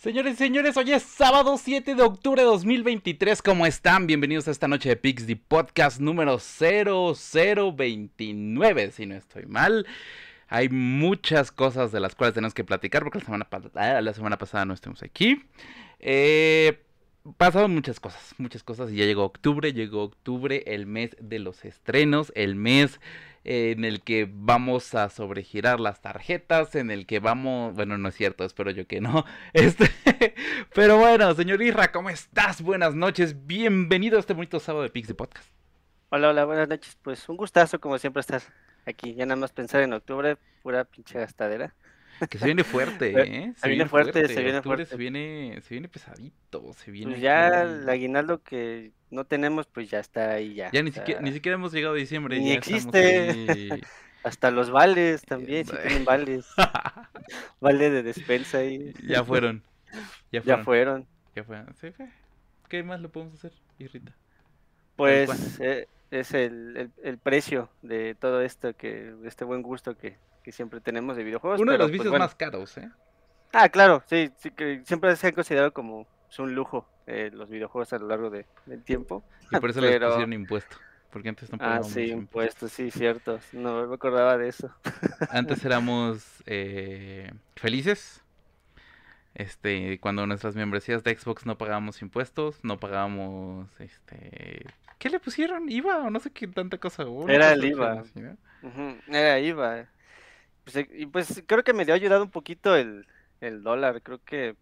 Señores y señores, hoy es sábado 7 de octubre de 2023. ¿Cómo están? Bienvenidos a esta noche de Pixdy Podcast número 0029, si no estoy mal. Hay muchas cosas de las cuales tenemos que platicar porque la semana, ah, la semana pasada no estuvimos aquí. Eh, pasaron muchas cosas, muchas cosas y ya llegó octubre, llegó octubre, el mes de los estrenos, el mes en el que vamos a sobregirar las tarjetas, en el que vamos, bueno, no es cierto, espero yo que no. Este, pero bueno, señor Isra, ¿cómo estás? Buenas noches, bienvenido a este bonito sábado de Pixie Podcast. Hola, hola, buenas noches. Pues un gustazo como siempre estar aquí. Ya nada más pensar en octubre, pura pinche gastadera. Que se viene fuerte, ¿eh? Se, viene, fuerte, se viene fuerte. Se viene, se viene pesadito, se viene... Pues ya el aguinaldo que no tenemos, pues ya está ahí ya. Ya ni, siquiera, ni siquiera hemos llegado a diciembre. Ni existe. Hasta los vales también, si tienen vales. vale de despensa ahí. Ya fueron. Ya fueron. Ya fueron. ¿Qué más lo podemos hacer, Irrita? Pues eh, es el, el, precio de todo esto, que este buen gusto que, que siempre tenemos de videojuegos. Uno de los pues, vicios más caros, ¿eh? Ah, claro, sí, sí, que siempre se han considerado como un lujo eh, los videojuegos a lo largo de, del tiempo. Y por eso les pusieron impuesto. Porque antes no Ah, sí, impuestos, sí, cierto. No me acordaba de eso. Antes éramos eh, felices. Este, cuando nuestras membresías de Xbox no pagábamos impuestos, no pagábamos, este, ¿qué le pusieron? IVA o no sé qué tanta cosa. Era el IVA. Era IVA. Pues, eh, y pues creo que me dio ayudado un poquito el, el dólar. Creo que,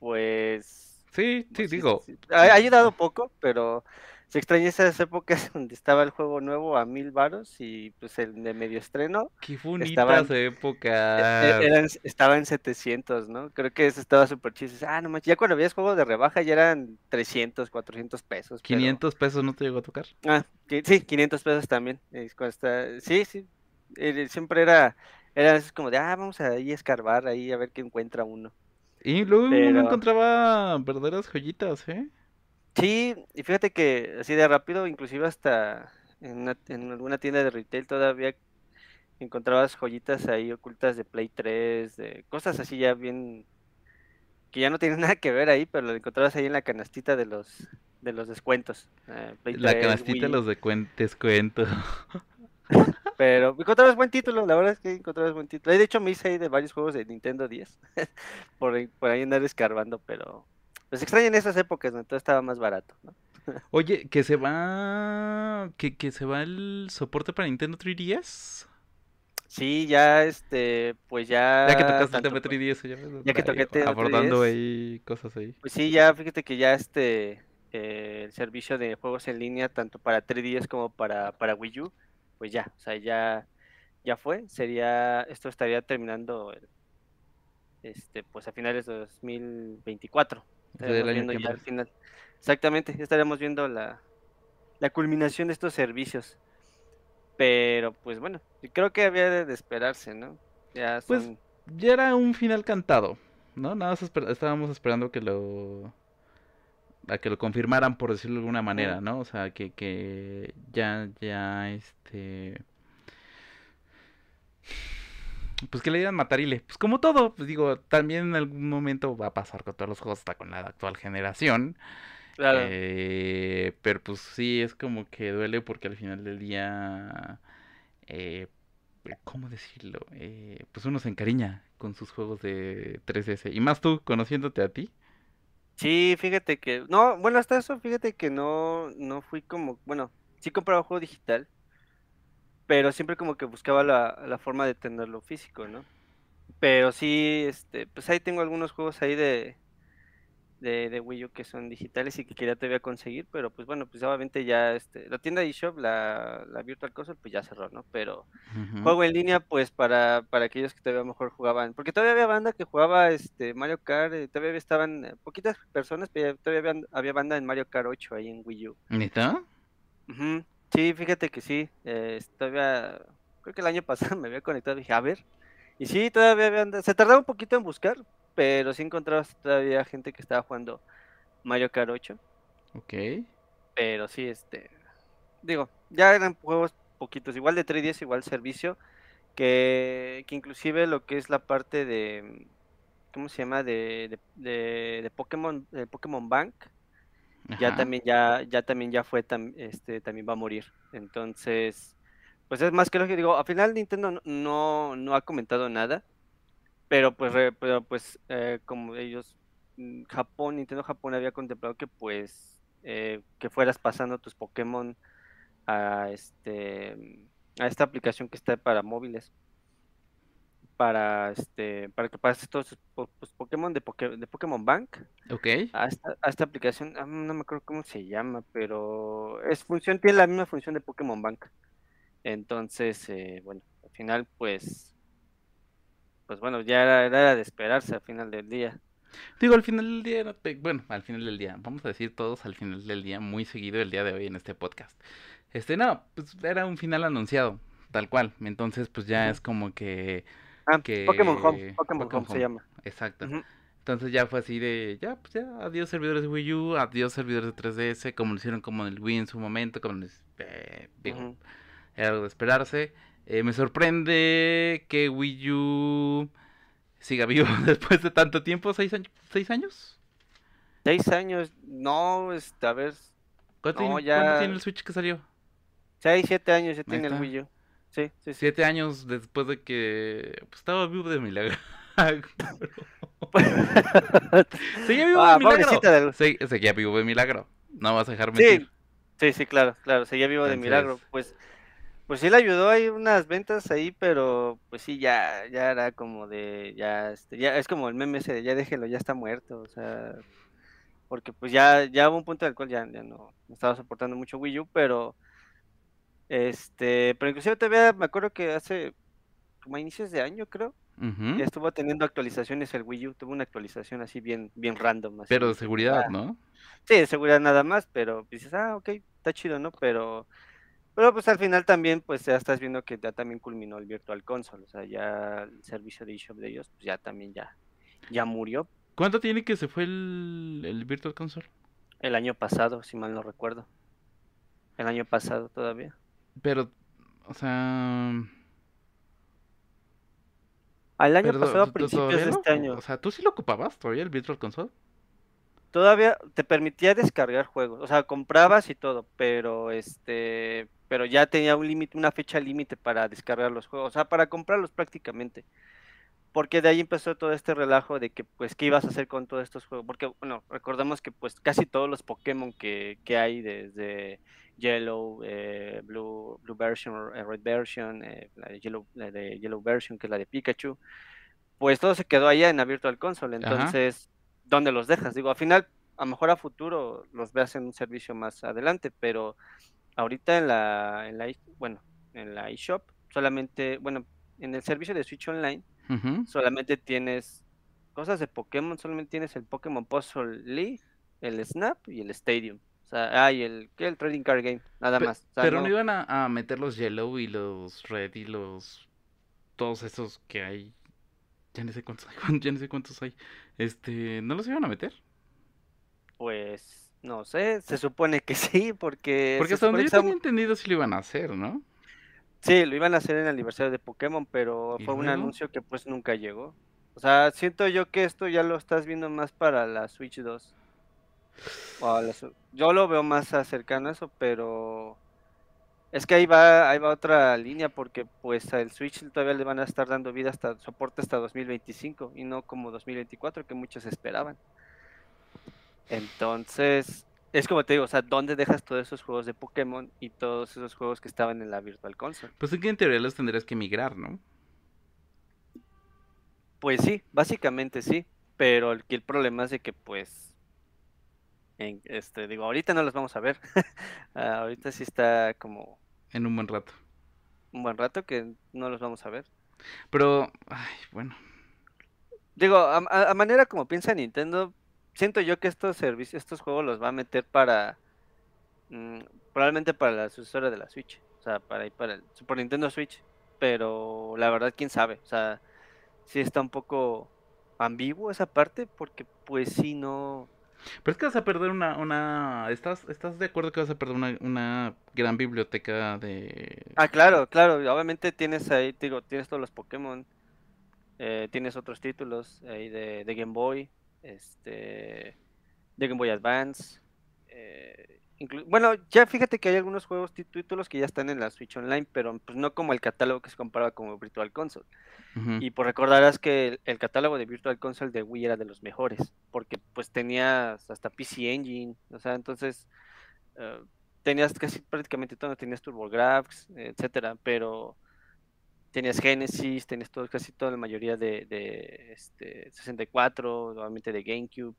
pues. Sí, sí, digo. Ha, ayudado poco, pero se extraña esas épocas donde estaba el juego nuevo a mil varos y pues el de medio estreno. Qué bonitas época. E, e, estaba en 700, ¿no? Creo que eso estaba súper chido. Ah, no manches, ya cuando habías juegos de rebaja ya eran 300, 400 pesos. 500 pesos no te llegó a tocar. Ah, sí, 500 pesos también. Sí, sí. Eh, siempre era, era como de, ah, vamos a ir a escarbar ahí a ver qué encuentra uno. Y luego uno encontraba verdaderas joyitas, ¿eh? Sí, y fíjate que así de rápido, inclusive hasta en, alguna tienda de retail todavía encontrabas joyitas ahí ocultas de Play 3, de cosas así ya bien que ya no tienen nada que ver ahí, pero lo encontrabas ahí en la canastita de los de los descuentos. Eh, la canastita de los descuentos. Pero encontrabas buen título, la verdad es que encontrabas buen título. De hecho, me hice ahí de varios juegos de Nintendo 10 por, por ahí andar escarbando, pero pues extrañan esas épocas, ¿no? Todo estaba más barato, ¿no? Oye, que se va. Que, que se va el soporte para Nintendo 3DS. Sí, ya este, pues ya. Ya que tocaste el tema 3DS, ya, ya que toqué Abordando ahí cosas ahí. Pues sí, ya fíjate que ya este. Eh, el servicio de juegos en línea, tanto para 3DS como para, para Wii U, pues ya, o sea, ya, ya fue. Sería, esto estaría terminando este, pues a finales de 2024. Viendo ya al final. Exactamente, ya estaremos viendo la, la culminación de estos servicios. Pero pues bueno, creo que había de esperarse, ¿no? Ya Pues ya era un final cantado, ¿no? Nada más estábamos esperando que lo a que lo confirmaran por decirlo de alguna manera, ¿no? O sea, que, que ya, ya, este pues que le digan matarile. Pues como todo, pues digo, también en algún momento va a pasar con todos los juegos, hasta con la actual generación. Claro. Eh, pero pues sí, es como que duele porque al final del día, eh, ¿cómo decirlo? Eh, pues uno se encariña con sus juegos de 3DS. Y más tú, conociéndote a ti. Sí, fíjate que, no, bueno, hasta eso, fíjate que no, no fui como, bueno, sí compraba juego digital, pero siempre como que buscaba la, la forma de tenerlo físico, ¿no? Pero sí, este, pues ahí tengo algunos juegos ahí de, de, de Wii U que son digitales y que quería todavía conseguir, pero pues bueno, pues obviamente ya este, la tienda de eShop, la, la Virtual Console, pues ya cerró, ¿no? Pero juego en línea, pues para, para aquellos que todavía mejor jugaban, porque todavía había banda que jugaba este Mario Kart, eh, todavía estaban eh, poquitas personas, pero todavía había, banda en Mario Kart 8 ahí en Wii U. ¿Neta? Sí, fíjate que sí. Eh, todavía, creo que el año pasado me había conectado y dije, a ver. Y sí, todavía había, se tardaba un poquito en buscar, pero sí encontrabas todavía gente que estaba jugando Mario Kart 8. Ok. Pero sí, este, digo, ya eran juegos poquitos, igual de 3DS, igual servicio, que, que inclusive lo que es la parte de, ¿cómo se llama? De, de, de, de Pokémon, de Pokémon Bank, ya también ya, ya también ya fue, tam- este, también va a morir. Entonces, pues es más que lo que digo, al final Nintendo no, no, no ha comentado nada, pero pues, re- pero pues eh, como ellos, mm, Japón, Nintendo Japón había contemplado que pues eh, que fueras pasando tus Pokémon a este a esta aplicación que está para móviles, para este, para que pases todos po- tus Pokémon de, Poké- de Pokémon Bank Ok. a esta, a esta aplicación, ah, no me acuerdo cómo se llama, pero es función, tiene la misma función de Pokémon Bank. Entonces, eh, bueno, al final, pues, pues bueno, ya era, era de esperarse al final del día. Digo, al final del día, era bueno, al final del día, vamos a decir todos al final del día, muy seguido el día de hoy en este podcast. Este, no, pues era un final anunciado, tal cual. Entonces, pues ya es como que, Ah, Pokémon Home, Pokémon Pokémon Home se llama. exacto. Entonces ya fue así de, ya, pues ya, adiós servidores de Wii U, adiós servidores de 3DS, como lo hicieron como en el Wii en su momento, como les, eh, digo, era algo de esperarse. Eh, me sorprende que Wii U siga vivo después de tanto tiempo, ¿seis años? ¿Seis años? Seis años, no, este, a ver, ¿Cuánto no, tiene, cuánto tiene el Switch que salió? seis, siete años ya tiene el. Wii U. Sí, sí, sí. Siete años después de que pues, estaba vivo de milagro. Seguía vivo de Ah, milagro. del... Se- seguía vivo de milagro. No vas a dejar Sí, mentir. sí, sí, claro, claro, seguía vivo de milagro. Pues, pues sí le ayudó, hay unas ventas ahí, pero pues sí, ya, ya era como de, ya, este, ya es como el meme ese de ya déjelo, ya está muerto, o sea, porque pues ya, ya hubo un punto en el cual ya, ya no, no estaba soportando mucho Wii U, pero, este, pero inclusive todavía me acuerdo que hace, como a inicios de año, creo, ujú. estuvo teniendo actualizaciones el Wii U, tuvo una actualización así bien, bien random, así Pero de seguridad, ah, ¿no? sí, de seguridad nada más, pero dices, ah, ok, está chido, ¿no? Pero pero pues al final también, pues ya estás viendo que ya también culminó el Virtual Console, o sea, ya el servicio de eShop de ellos, pues ya también ya, ya murió ¿Cuánto tiene que se fue el, el Virtual Console? el año pasado, si mal no recuerdo. El año pasado todavía. Pero, o sea, Al año perdón, pasado, a ¿tú- tú principios ¿todavía de lo, este o año, sea, tú sí lo ocupabas todavía el Virtual Console? todavía te permitía descargar juegos, o sea, comprabas y todo, pero este, pero ya tenía un límite, una fecha límite para descargar los juegos, o sea, para comprarlos prácticamente. Porque de ahí empezó todo este relajo de que, pues, ¿qué ibas a hacer con todos estos juegos? Porque, bueno, recordemos que, pues, casi todos los Pokémon que, que hay, desde Yellow, eh, Blue, Blue Version, eh, Red Version, eh, la de Yellow, la de Yellow Version, que es la de Pikachu, pues todo se quedó allá en la Virtual Console. Ajá. Entonces, ¿dónde los dejas? Digo, al final, a lo mejor a futuro los veas en un servicio más adelante, pero ahorita en la, en la, bueno, en la eShop, solamente, bueno, en el servicio de Switch Online, solamente tienes cosas de Pokémon, solamente tienes el Pokémon Puzzle League, el Snap y el Stadium. O sea, ah, y el, ¿qué? el Trading Card Game, nada Pe- más. O sea, pero no no, iban a, a meter los Yellow y los Red y los... Todos esos que hay. Ya ni sé cuántos hay. Ya ni sé cuántos hay. Este, ¿no los iban a meter? pues, no sé, se supone que sí, porque Porque hasta donde yo tenía entendido sí lo iban a hacer, ¿no? Sí, lo iban a hacer en el aniversario de Pokémon, pero fue un anuncio que pues nunca llegó. O sea, siento yo que esto ya lo estás viendo más para la Switch 2. o a la Su- yo lo veo más cercano a eso, pero Es que ahí va, ahí va otra línea porque pues al Switch todavía le van a estar dando vida hasta soporte hasta 2025 y no como 2024 que muchos esperaban. Entonces, es como te digo, o sea, ¿dónde dejas todos esos juegos de Pokémon y todos esos juegos que estaban en la Virtual Console? Pues es que en teoría los tendrías que migrar, ¿no? Pues sí, básicamente sí, pero el, el problema es de que pues en, este digo, ahorita no los vamos a ver. Ah, ahorita sí está como En un buen rato. un buen rato que no los vamos a ver. Pero, ay, bueno. Digo, a- a manera como piensa Nintendo, siento yo que estos servicios, estos juegos los va a meter para mm, probablemente para la sucesora de la Switch, o sea, para ir para el Super Nintendo Switch, pero la verdad quién sabe, o sea, sí está un poco ambiguo esa parte porque pues sí no. Pero es que vas a perder una, una... ¿Estás, ¿Estás de acuerdo que vas a perder una, una gran biblioteca de... Ah, claro, claro, obviamente tienes ahí, digo, tienes todos los Pokémon Eh, tienes otros títulos ahí de, de Game Boy, este, de Game Boy Advance. eh, bueno, ya fíjate que hay algunos juegos tí- títulos que ya están en la Switch Online, pero pues no como el catálogo que se comparaba como Virtual Console. Y pues recordarás que el, el catálogo de Virtual Console de Wii era de los mejores, porque pues tenías hasta PC Engine, o sea, entonces eh, tenías casi prácticamente todo, tenías TurboGrafx, etcétera, pero tenías Genesis, tenías todo, casi toda la mayoría de, de este, 64, nuevamente de GameCube,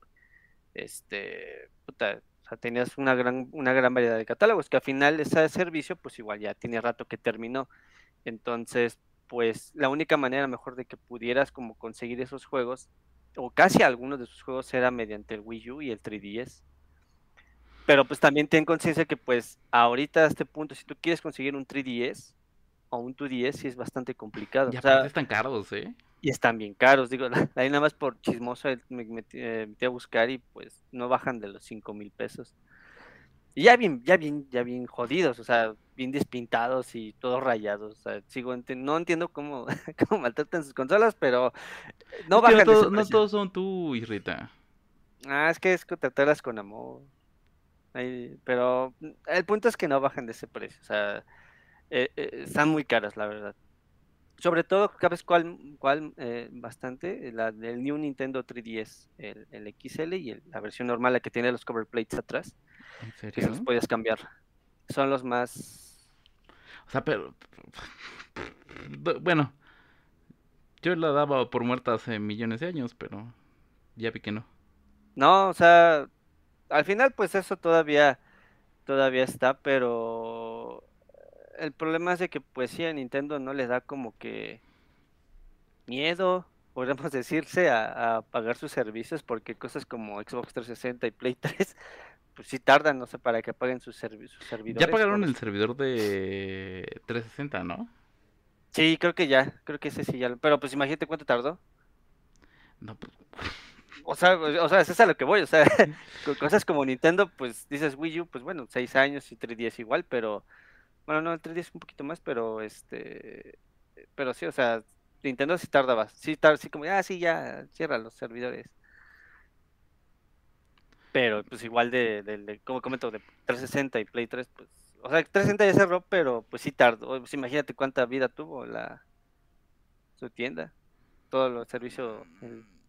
este, puta, o sea, tenías una gran, una gran variedad de catálogos, que al final ese servicio, pues igual ya tiene rato que terminó. Entonces, pues la única manera mejor de que pudieras como conseguir esos juegos, o casi algunos de esos juegos, era mediante el Wii U y el 3DS. Pero pues también ten conciencia que pues ahorita a este punto, si tú quieres conseguir un 3DS o un 2DS, sí es bastante complicado. Y O sea, están caros, ¿eh? y están bien caros, digo, ahí nada más por chismoso me metí, eh, metí a buscar y pues no bajan de los cinco mil pesos. Y ya bien, ya bien, ya bien jodidos, o sea, bien despintados y todos rayados. O sea, sigo enti- no entiendo cómo, cómo maltratan sus consolas, pero no bajan de todo- ese no todos son tú, Irrita. Ah, es que es que tratarlas con amor. Ahí- pero el punto es que no bajan de ese precio. O sea, eh, eh, están muy caras, la verdad. Sobre todo, ¿sabes cuál, cuál eh, bastante? La del New Nintendo 3DS, el, el XL y el- la versión normal, la que tiene los cover plates atrás, ¿En que se serio? los puedes cambiar. Son los más... O sea, pero... Bueno, yo la daba por muerta hace millones de años, pero ya vi que no. No, o sea, al final pues eso todavía, todavía está, pero el problema es de que pues sí a Nintendo no le da como que miedo, podríamos decirse, a, a pagar sus servicios porque cosas como Xbox 360 y Play 3 pues sí tardan, no sé, para que paguen sus, servi- sus servidores. Ya pagaron el servidor de 360, ¿no? Sí, creo que ya, creo que ese sí ya, lo- pero pues imagínate cuánto tardó. No, pues, O sea, o sea, eso es a lo que voy, o sea, con cosas como Nintendo, pues dices Wii U, pues bueno, seis años y 3DS igual, pero, bueno, no, el 3DS un poquito más, pero este, pero sí, o sea, Nintendo sí tardaba, sí, tar- sí como, ah, sí, ya, cierra los servidores. Pero, pues igual de, como comento, de 360 y Play 3, pues, o sea, 360 ya cerró, pero pues sí tardó, pues imagínate cuánta vida tuvo la, su tienda, todo el servicio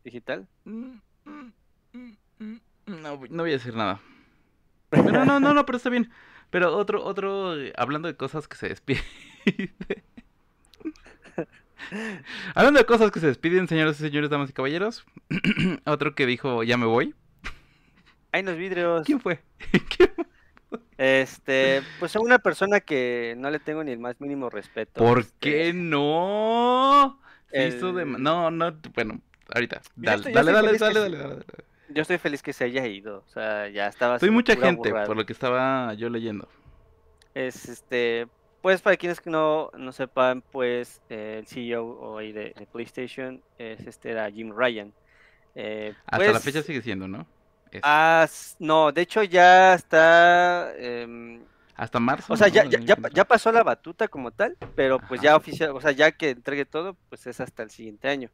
digital. mm, mm, mm, mm, No, no voy a decir nada. Pero no, no, no, pero está bien. Pero otro, otro, eh, hablando de cosas que se despiden. Hablando de cosas que se despiden, señoras y señores, damas y caballeros. Otro que dijo, ya me voy. Hay los vidrios. ¿Quién fue? ¿Quién fue? Este, pues a una persona que no le tengo ni el más mínimo respeto. ¿Por este, qué no? Hizo de... No, no, bueno, ahorita. Dale, estoy- dale, dale, dale, dale, dale, dale. Yo estoy feliz que se haya ido. O sea, ya estaba. Soy mucha gente, burrada. por lo que estaba yo leyendo. Es este, pues para quienes que no, no sepan, pues eh, el CEO hoy de, de PlayStation es este era Jim Ryan. Eh, Hasta la pues, fecha sigue siendo, ¿no? Es- ah, no, de hecho ya está. em, Hasta marzo. O sea, ¿no? ya, ya, ya, pasó la batuta como tal, pero pues Ajá. ya oficial, o sea, ya que entregue todo, pues es hasta el siguiente año.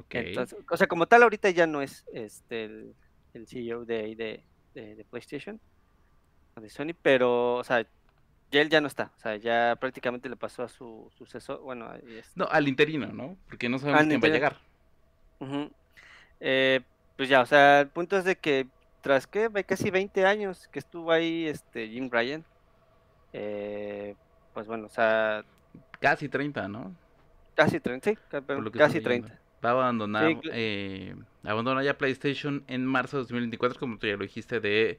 Ok. Entonces, o sea, como tal ahorita ya no es este el, el CEO de, de, de, de PlayStation o de Sony, pero, o sea, ya él ya no está, o sea, ya prácticamente le pasó a su sucesor, bueno, ahí es- No, al interino, ¿no? Porque no sabemos Al quién va a llegar. Eh, pues ya, o sea, el punto es de que tras que casi 20 años que estuvo ahí este Jim Ryan, eh, pues bueno, o sea, Casi 30, ¿no? casi 30, sí, casi estoy leyendo. 30. Va a abandonar, Sí, eh, abandona ya PlayStation en marzo de 2024, como tú ya lo dijiste, de,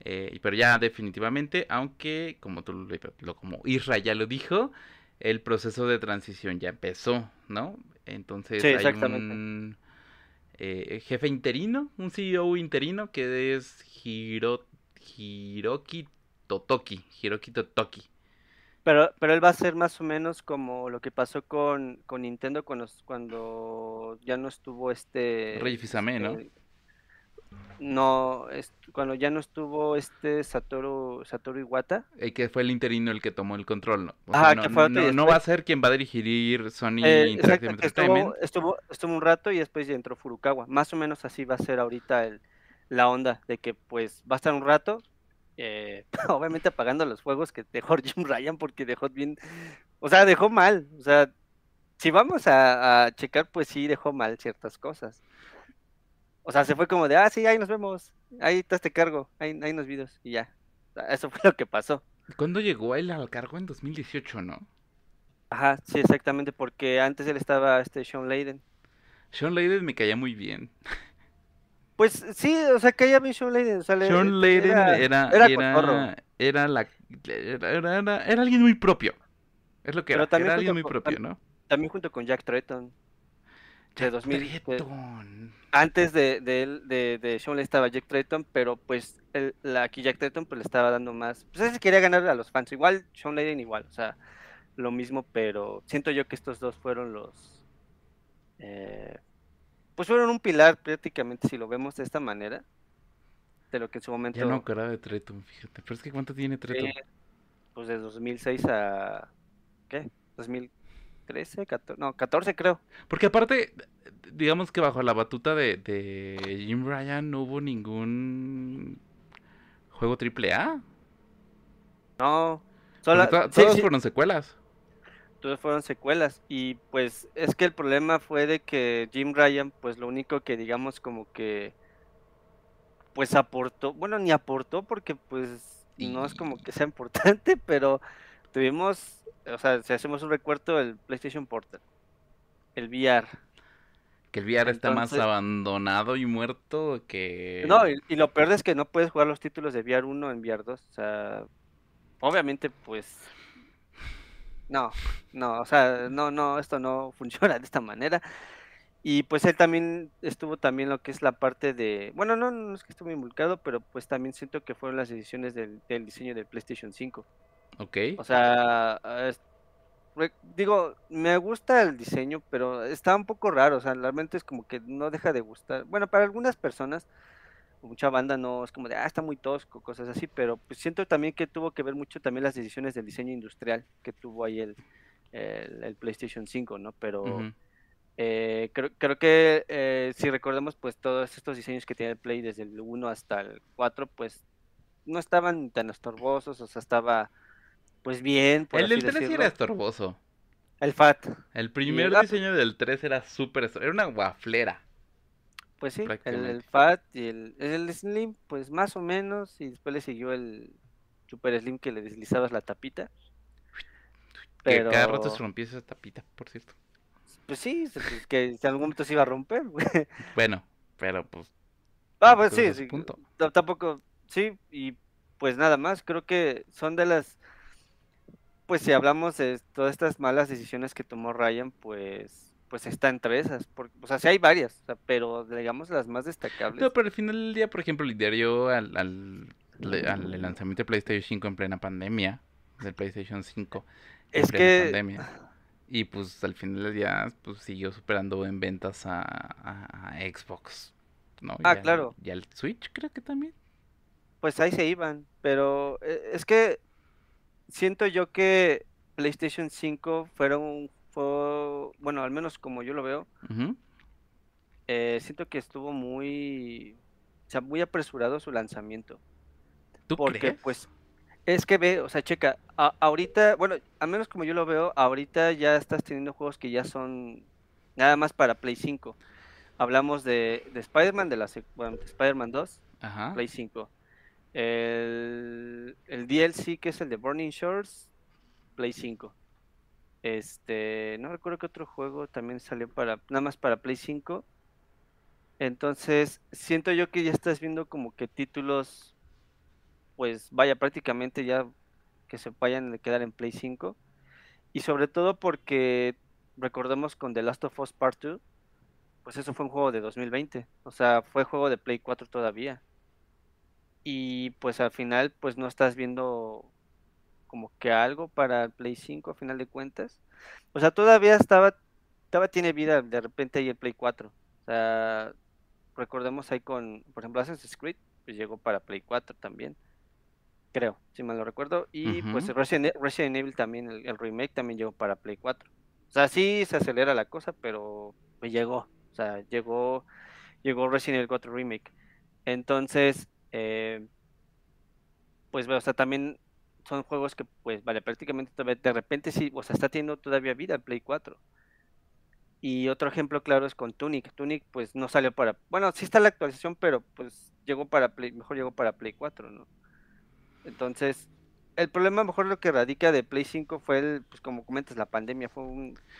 eh, pero ya definitivamente, aunque como tú lo, como Isra ya lo dijo, el proceso de transición ya empezó, ¿no? Entonces Sí, hay un eh, jefe interino, un CEO interino que es Hiro, Hiroki Totoki, Hiroki Totoki. Pero, pero él va a ser más o menos como lo que pasó con, con Nintendo cuando, cuando ya no estuvo este... Rey Fizame, ¿no? este, no, es, cuando ya no estuvo este Satoru, Satoru Iwata. El que fue el interino el que tomó el control, ¿no? O Ajá, sea, que no, fue y no- no va a ser quien va a dirigir Sony Eh, Interactive exacto, Entertainment. estuvo, estuvo, estuvo un rato y después ya entró Furukawa. Más o menos así va a ser ahorita el, la onda de que pues va a estar un rato, eh, obviamente apagando los fuegos que dejó Jim Ryan porque dejó bien, o sea, dejó mal, o sea, si vamos a, a checar, pues sí dejó mal ciertas cosas. O sea, se fue como de, ah, sí, ahí nos vemos, ahí te te cargo, ahí, ahí nos videos y ya. O sea, Eso fue lo que pasó. ¿Cuándo llegó él al cargo? En 2018, ¿no? Ajá, sí, exactamente, porque antes él estaba este Sean Layden. Sean Layden me caía muy bien. Pues sí, o sea, que haya Sean Layden. O sea, Sean Layden era, era, era era, era la, era, era- alguien muy propio. Es lo que Pero era, también era alguien muy con- propio, ¿no? También junto con Jack Tretton. De Jack 2000, de- Tretton. Antes de, de, de, de Sean Layden estaba Jack Tretton, pero pues el, la, aquí Jack Tretton pues le estaba dando más. Pues ese quería ganar a los fans. Igual Sean Layden igual, o sea, lo mismo, pero siento yo que estos dos fueron los. eh, pues fueron un pilar prácticamente, si lo vemos de esta manera. De lo que en su momento. Ya no acordaba de Tretton, fíjate. Pero es que ¿cuánto tiene Tretton? Eh, pues de 2006 a. ¿Qué? 2013, 14, no, 14 creo. Porque aparte, digamos que bajo la batuta de, de Jim Ryan no hubo ningún juego triple A. No, solo, to- sí, sí, fueron secuelas. Todos fueron secuelas. Y pues es que el problema fue de que Jim Ryan, pues lo único que digamos como que. Pues aportó, bueno, ni aportó porque pues no es como que sea importante, pero tuvimos, o sea, si hacemos un recuerdo, el PlayStation Portal, el VR. Que el VR está más abandonado y muerto que... No, y, y lo peor es que no puedes jugar los títulos de VR 1 en VR 2. O sea, obviamente, pues. No, no, o sea, no, no, esto no funciona de esta manera. Y pues él también estuvo también lo que es la parte de. Bueno, no, no es que estuvo involucrado, pero pues también siento que fueron las decisiones del, del diseño del PlayStation 5. Ok. O sea, es- re- digo, me gusta el diseño, pero está un poco raro, o sea, realmente es como que no deja de gustar. Bueno, para algunas personas, mucha banda no es como de, ah, está muy tosco, cosas así, pero pues siento también que tuvo que ver mucho también las decisiones del diseño industrial que tuvo ahí el, el, el PlayStation 5, ¿no? Pero eh, creo, creo que eh, si recordamos, pues todos estos diseños que tiene el Play desde el 1 hasta el 4, pues no estaban tan estorbosos, o sea, estaba pues bien, por El del 3 sí decirlo. era estorboso. El FAT, El primer diseño del 3 era súper Era una guaflera. Pues sí, el. FAT y el, el Slim, pues más o menos, y después le siguió el Super Slim que le deslizabas la tapita. Que cada rato se rompía esa tapita, por cierto. pues sí, pues, que en algún momento se iba a romper, güey. Bueno, pero pues... Ah, pues sí, sí, punto. tampoco, sí, y pues nada más, creo que son de las, pues si hablamos de todas estas malas decisiones que tomó Ryan, pues, pues está entre esas, porque, o sea, sí hay varias, o sea, pero digamos las más destacables. No, pero al final del día, por ejemplo, lideró al, al, lanzamiento de PlayStation 5 en plena pandemia. Del PlayStation 5 en Es plena que, pandemia. Y pues al final del día, pues siguió superando en ventas a, a- a Xbox. ¿no? ah, claro, Y al Switch, creo que también. pues ahí se iban, pero eh, es que siento yo que PlayStation 5 fueron, fue, bueno, al menos como yo lo veo, eh, siento que estuvo muy, o sea, muy apresurado su lanzamiento. ¿Tú Porque crees? pues es que ve, o sea, checa, a- ahorita, bueno, al menos como yo lo veo, ahorita ya estás teniendo juegos que ya son nada más para Play 5. Hablamos de, de Spider-Man, de la bueno, de Spider-Man 2, Ajá. Play 5. El, el DLC que es el de Burning Shores, Play 5. Este, no recuerdo que otro juego también salió para, nada más para Play 5. Entonces, siento yo que ya estás viendo como que títulos, pues vaya, prácticamente ya que se vayan a quedar en Play 5. Y sobre todo porque recordemos con The Last of Us Part 2, pues eso fue un juego de 2020. O sea, fue juego de Play 4 todavía. Y pues al final, pues no estás viendo como que algo para el Play 5 a final de cuentas. O sea, todavía estaba, todavía tiene vida de repente ahí el Play 4. O sea, recordemos ahí con, por ejemplo, Assassin's Creed, pues llegó para Play 4 también, creo, si mal lo recuerdo, y pues Resident, e, Resident, Evil también, el, remake también llegó para Play 4. O sea, sí se acelera la cosa, pero pues llegó, o sea, llegó, llegó Resident Evil 4 Remake. Entonces, eh, pues, o sea, también son juegos que, pues, vale, prácticamente de repente sí, o sea, está teniendo todavía vida el Play 4. Y otro ejemplo claro es con Tunic. Tunic, pues, no salió para, bueno, sí está la actualización, pero, pues, llegó para Play, mejor llegó para Play 4, ¿no? Entonces, el problema mejor lo que radica de Play 5 fue, el, pues como comentas, la pandemia, fue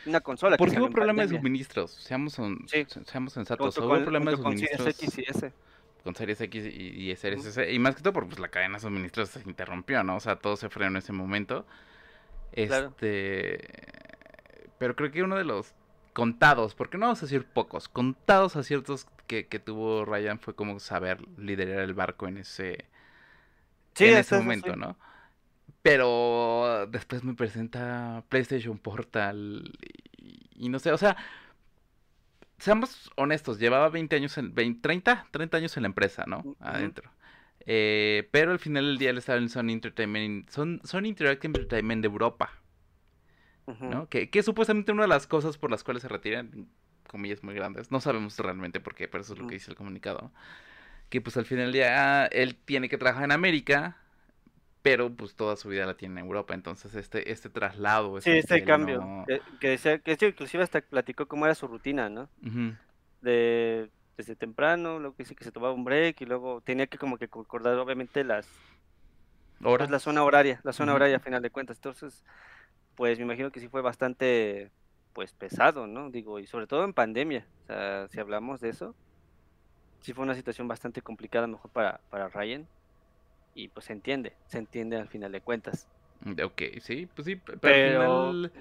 una consola. Porque hubo problema de suministros, seamos, seamos sensatos, hubo problema de suministros con Series X y, Series S. Y más que todo porque pues, la cadena de suministros se interrumpió, ¿no? O sea, todo se frenó en ese momento. Este. Pero creo que uno de los contados, porque no vamos a decir pocos, contados aciertos que, que tuvo Ryan fue como saber liderar el barco en ese, en ese momento, ¿no? Pero después me presenta PlayStation Portal y no sé, o sea, seamos honestos, llevaba 20 años, en, 20, 30, 30 años en la empresa, ¿no? Adentro. Eh, pero al final del día él estaba en Sony Entertainment, son, Sony Interactive Entertainment de Europa. ¿no? Que, que, supuestamente una de las cosas por las cuales se retiran, comillas muy grandes, no sabemos realmente por qué, pero eso es lo que dice el comunicado. Que pues al final del día él tiene que trabajar en América, pero pues toda su vida la tiene en Europa, entonces este, este traslado. Sí, este cambio, que, decía, que inclusive hasta platicó cómo era su rutina, ¿no? De desde temprano, luego que dice que se tomaba un break y luego tenía que como que concordar obviamente las horas, pues, la zona horaria, la zona horaria a final de cuentas, entonces pues me imagino que sí fue bastante pues pesado, ¿no? Digo, y sobre todo en pandemia, o sea, si hablamos de eso, sí fue una situación bastante complicada mejor para, para Ryan y pues se entiende, se entiende al final de cuentas. Ok, sí, pues sí, pero, al final...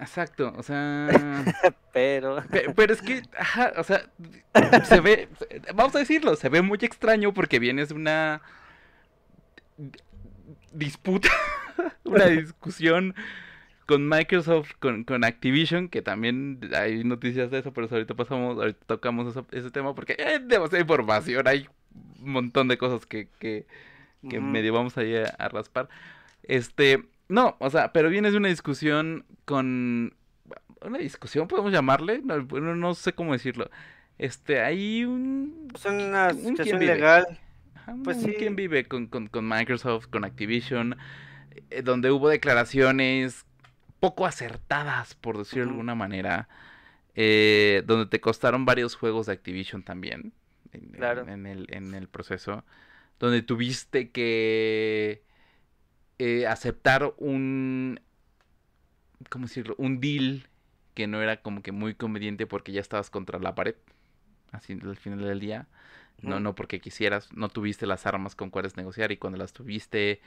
Exacto, o sea... pero... pero... es que, ajá, o sea, se ve, vamos a decirlo, se ve muy extraño porque vienes de una disputa, una discusión con Microsoft, con, con, Activision, que también hay noticias de eso, pero ahorita pasamos, ahorita tocamos ese tema porque hay demasiada información, hay un montón de cosas que, que, que medio vamos ahí a, a, raspar. Este, no, o sea, pero vienes de una discusión con... Una discusión, podemos llamarle, no, no sé cómo decirlo. Este, hay un... Es una situación legal. pues sí. ¿Quién vive con, con, con, Microsoft, con Activision? Eh, donde hubo declaraciones poco acertadas, por decirlo de alguna manera. Eh, donde te costaron varios juegos de Activision también. claro. en, el, en el proceso donde tuviste que eh, aceptar un, ¿cómo decirlo? Un deal que no era como que muy conveniente porque ya estabas contra la pared, así al final del día. No, no porque quisieras, no tuviste las armas con cuales negociar y cuando las tuviste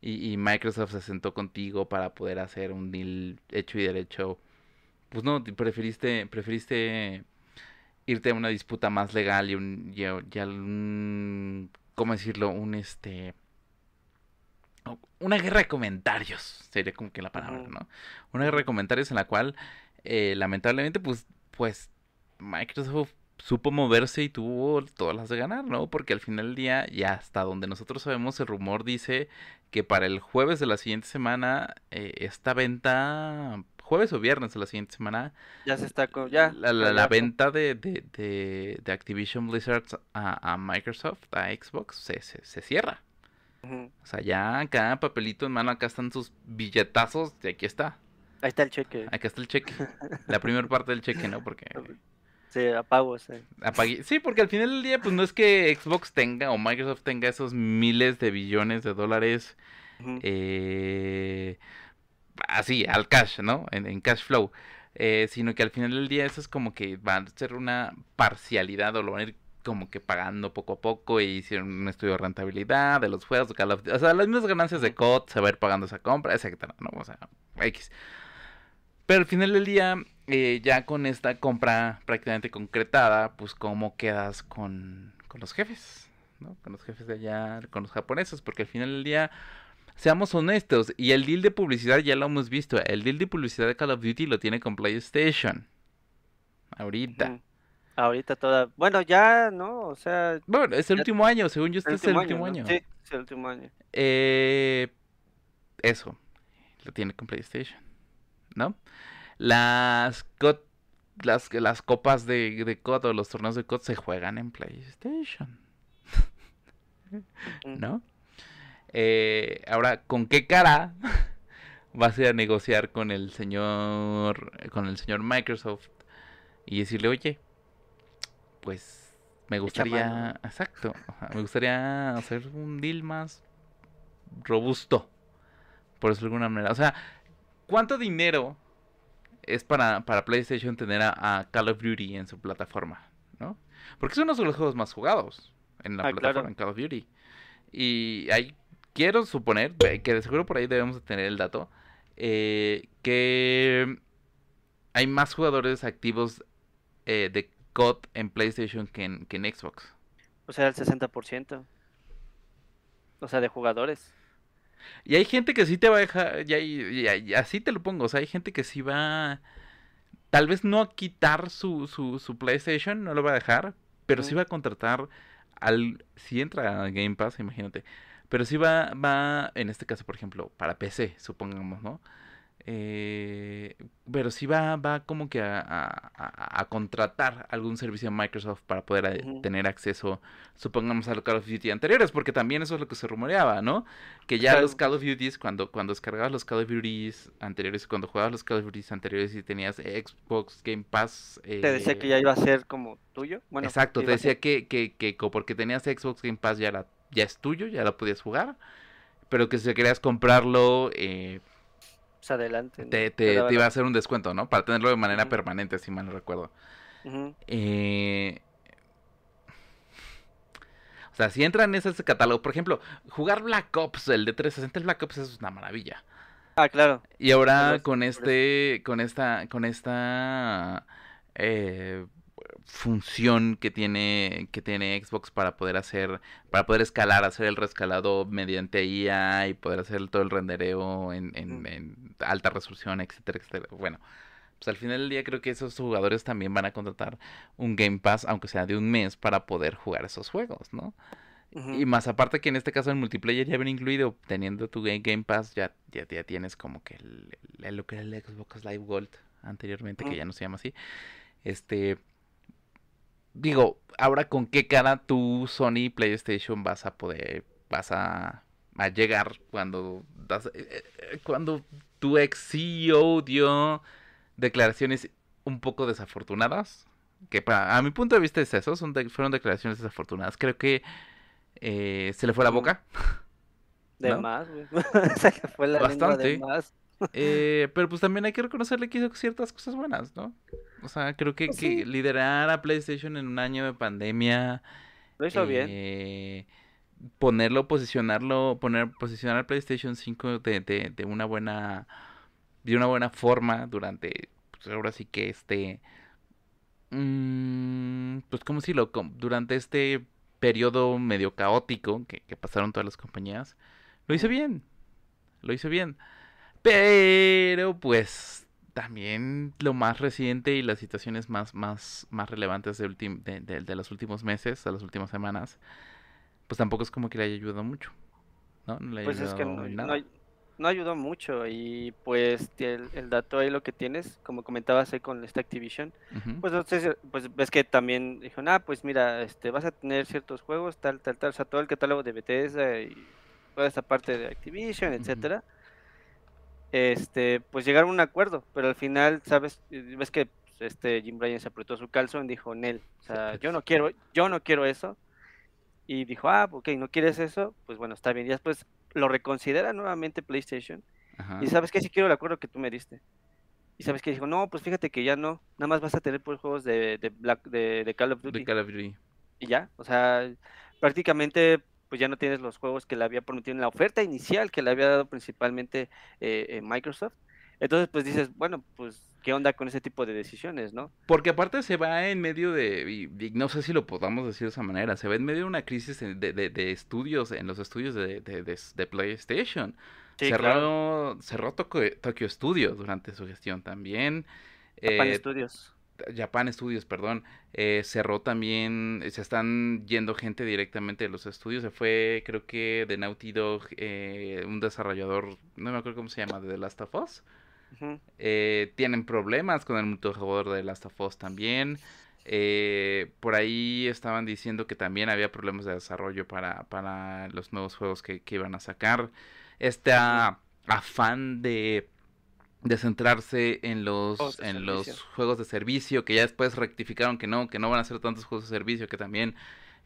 y, y, Microsoft se sentó contigo para poder hacer un deal hecho y derecho, pues no, preferiste, preferiste irte a una disputa más legal y un, y, un ¿cómo decirlo? Un este una guerra de comentarios, sería como que la palabra, ¿no? Una guerra de comentarios en la cual, eh, lamentablemente, pues, pues, Microsoft supo moverse y tuvo todas las de ganar, ¿no? Porque al final del día, ya hasta donde nosotros sabemos, el rumor dice que para el jueves de la siguiente semana, eh, esta venta jueves o viernes de la siguiente semana. Ya se está ya. La, venta de, de, Activision Blizzard a, Microsoft, a Xbox, se, se, cierra. O sea, ya cada papelito en mano, acá están sus billetazos y aquí está. Ahí está el cheque. Acá está el cheque. la primera parte del cheque, ¿no? Porque... Sí, apago, sí. Sí, porque al final del día, pues no es que Xbox tenga o Microsoft tenga esos miles de billones de dólares. eh así, al cash, ¿no? En, cash flow. Eh, sino que al final del día eso es como que va a ser una parcialidad o lo van a ir como que pagando poco a poco y hicieron un estudio de rentabilidad de los juegos, o sea, las mismas ganancias de COD, se va a ir pagando esa compra, etcétera, ¿no? O sea, X. Pero al final del día, eh, ya con esta compra prácticamente concretada, pues cómo quedas con, con los jefes, ¿no? Con los jefes de allá, con los japoneses, porque al final del día seamos honestos, y el deal de publicidad ya lo hemos visto, el deal de publicidad de Call of Duty lo tiene con PlayStation. Ahorita. Ahorita toda, bueno, ya, ¿no? O sea, Bueno, es el Ya- último año, según yo, este el es el último último año. Sí, es el último año. Eh, eso, lo tiene con PlayStation, ¿no? Las las, las copas de, de COD o los torneos de COD se juegan en PlayStation. ¿no? Eh, ahora, ¿con qué cara vas a ir a negociar con el señor, con el señor Microsoft y decirle, oye, pues me gustaría, exacto, me gustaría hacer un deal más robusto, por decirlo de alguna manera. O sea, ¿cuánto dinero es para, para PlayStation tener a, a Call of Duty en su plataforma? ¿No? Porque es uno de los juegos más jugados en la Ah, plataforma, claro. en Call of Duty. Y hay, quiero suponer, que de seguro por ahí debemos de tener el dato, eh, que hay más jugadores activos eh, de COD en PlayStation que en, que en Xbox. O sea, el 60%. O sea, de jugadores. Y hay gente que sí te va a dejar, y, hay- y hay- así te lo pongo, o sea, hay gente que sí va, tal vez no a quitar su, su, su PlayStation, no lo va a dejar, pero sí va a contratar al, si entra a Game Pass, imagínate, pero sí va, va, en este caso, por ejemplo, para PC, supongamos, ¿no? Eh, pero sí va, va como que a, a- contratar algún servicio de Microsoft para poder eh, tener acceso, supongamos, a los Call of Duty anteriores, porque también eso es lo que se rumoreaba, ¿no? Que ya Claro. los Call of Duty, cuando, cuando descargabas los Call of Duty anteriores, cuando jugabas los Call of Duty anteriores y tenías Xbox Game Pass. Te decía que eh, ya iba a ser como tuyo. Bueno, Exacto, que te decía que, que, que porque tenías Xbox Game Pass ya, era, ya es tuyo, ya lo podías jugar. Pero que si querías comprarlo, eh, pues, adelante. ¿no? te, iba a la- hacer un descuento, ¿no? Para tenerlo de manera permanente, si mal no recuerdo. Eh, o sea, si entran en ese catálogo, por ejemplo, jugar Black Ops, el de 360, el Black Ops es una maravilla. Ah, claro. Y ahora con este, con esta, con esta eh, función que tiene, que tiene Xbox para poder hacer, para poder escalar, hacer el rescalado mediante IA y poder hacer todo el rendereo en, en- Ujú. en alta resolución, etcétera, etcétera. Bueno, pues al final del día creo que esos jugadores también van a contratar un Game Pass, aunque sea de un mes, para poder jugar esos juegos, ¿no? Y más aparte que en este caso el multiplayer ya viene incluido, teniendo tu Game, Game Pass, ya, ya, ya tienes como que el, el- lo que era el Xbox Live Gold anteriormente, que Ujú. ya no se llama así. Este, digo, ahora con qué cara tú, Sony PlayStation, vas a poder, vas a, a llegar cuando, das- eh, eh, cuando tu ex CEO dio declaraciones un poco desafortunadas. Que para, a mi punto de vista es eso, son de- fueron declaraciones desafortunadas. Creo que eh, se le fue la boca. De ¿no? más, güey. Se le fue la lengua de Bastante. más. Eh, pero pues también hay que reconocerle que hizo ciertas cosas buenas, ¿no? O sea, creo que, Pues que liderar a PlayStation en un año de pandemia, Lo hizo bien. eh, ponerlo, posicionarlo, poner, posicionar al PlayStation 5 de, de, de una buena, de una buena forma durante, pues ahora sí que este, mm, pues como si lo, durante este periodo medio caótico que, que pasaron todas las compañías, lo hizo bien, lo hizo bien. Pero pues también lo más reciente y las situaciones más, más, más relevantes de, de, de- de los últimos meses, de las últimas semanas, pues tampoco es como que le haya ayudado mucho, ¿no? No le haya Pues es que no, nada. no ayudó mucho y pues el, el dato ahí lo que tienes, como comentabas ahí con esta Activision, Ujú, pues no sé, si- pues ves que también dijo, ah, pues mira, este, vas a tener ciertos juegos, tal, tal, tal, o sea, todo el catálogo de Bethesda y toda esa parte de Activision, etcétera, este, pues llegaron a un acuerdo, pero al final, sabes, Eh, ves que pues, este Jim Bryan se apretó su calzón y dijo, Nel, o sea, yo no quiero, yo no quiero eso, y dijo, ah, ok, no quieres eso, pues bueno, está bien, y después lo reconsidera nuevamente PlayStation, Ajá. y sabes que sí quiero el acuerdo que tú me diste. Y sabes que dijo, no, pues fíjate que ya no, nada más vas a tener pues juegos de, de, Black, de, de Call of De Duty. Call of Duty. Y ya, o sea, prácticamente pues ya no tienes los juegos que le había prometido en la oferta inicial que le había dado principalmente eh, eh, Microsoft. Entonces pues dices, bueno, pues qué onda con ese tipo de decisiones, ¿no? Porque aparte se va en medio de, y, y no sé si lo podamos decir de esa manera, se va en medio de una crisis de, de- de estudios, en los estudios de, de- de- de PlayStation. Sí, cerró claro. cerró Tokyo, Tokyo Studios durante su gestión también. Japan Eh, Studios. Japan Studios, perdón, eh, cerró también, se están yendo gente directamente de los estudios, se fue creo que de Naughty Dog, eh, un desarrollador, no me acuerdo cómo se llama, de The Last of Us. eh, tienen problemas con el multijugador de The Last of Us también. Por ahí estaban diciendo que también había problemas de desarrollo para, para los nuevos juegos que, que iban a sacar. Este afán de de centrarse en los Juegos de en los servicio. juegos de servicio que ya después rectificaron que no que no van a ser tantos juegos de servicio que también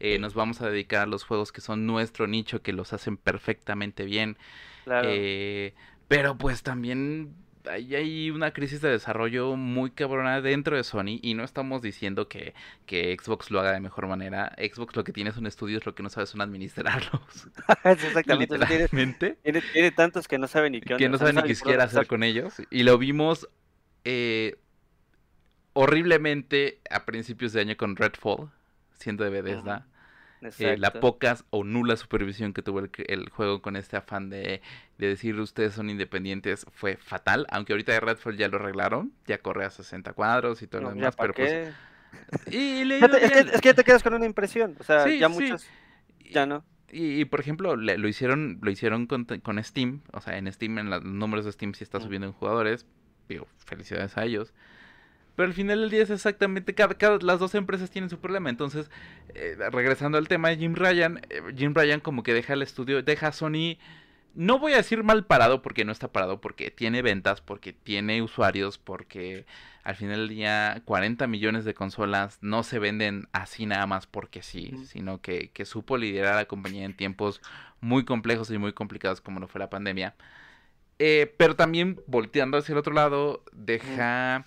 eh, nos vamos a dedicar a los juegos que son nuestro nicho que los hacen perfectamente bien Claro. eh, pero pues también hay, hay una crisis de desarrollo muy cabrona dentro de Sony y no estamos diciendo que, que Xbox lo haga de mejor manera. Xbox lo que tiene son estudios, lo que no sabe son administrarlos. Exactamente. Literalmente. tiene, tiene tantos que no saben ni qué onda. Que no saben ni qué siquiera dónde hacer con ellos. Y lo vimos eh, horriblemente a principios de año con Redfall, siendo de Bethesda. Eh, la pocas o nula supervisión que tuvo el, el juego con este afán de, de decir ustedes son independientes fue fatal, aunque ahorita de Redfall ya lo arreglaron, ya corre a 60 cuadros y todo No, lo demás, pero pues... Y le es, que, es que te quedas con una impresión. O sea, Sí, ya sí. muchos. Ya no. Y, y, por ejemplo, le- lo hicieron, lo hicieron con, con Steam, o sea, en Steam, en los números de Steam sí está Mm. subiendo en jugadores, digo, felicidades a ellos. Pero al final del día es exactamente, cada, cada- las dos empresas tienen su problema, entonces, eh, regresando al tema de Jim Ryan, eh, Jim Ryan como que deja el estudio, deja a Sony, no voy a decir mal parado porque no está parado, porque tiene ventas, porque tiene usuarios, porque al final del día 40 millones de consolas no se venden así nada más porque sí, sino que, que supo liderar a la compañía en tiempos muy complejos y muy complicados como lo fue la pandemia. Eh, pero también volteando hacia el otro lado, deja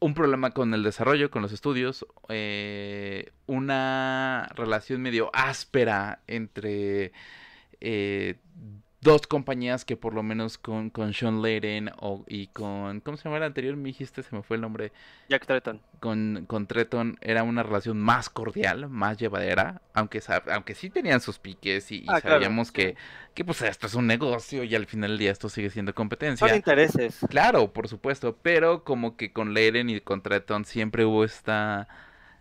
un problema con el desarrollo, con los estudios, eh, una relación medio áspera entre eh, dos compañías que por lo menos con, con Sean Layden o, y con, ¿cómo se llama el anterior? Me dijiste, se me fue el nombre, Jack Tretton. con, con Treton era una relación más cordial, más llevadera, aunque, aunque sí tenían sus piques y, y Ah, sabíamos que, que pues esto es un negocio y al final del día esto sigue siendo Son competencia. intereses. Claro, por supuesto, pero como que con Leiden y con Treton siempre hubo esta,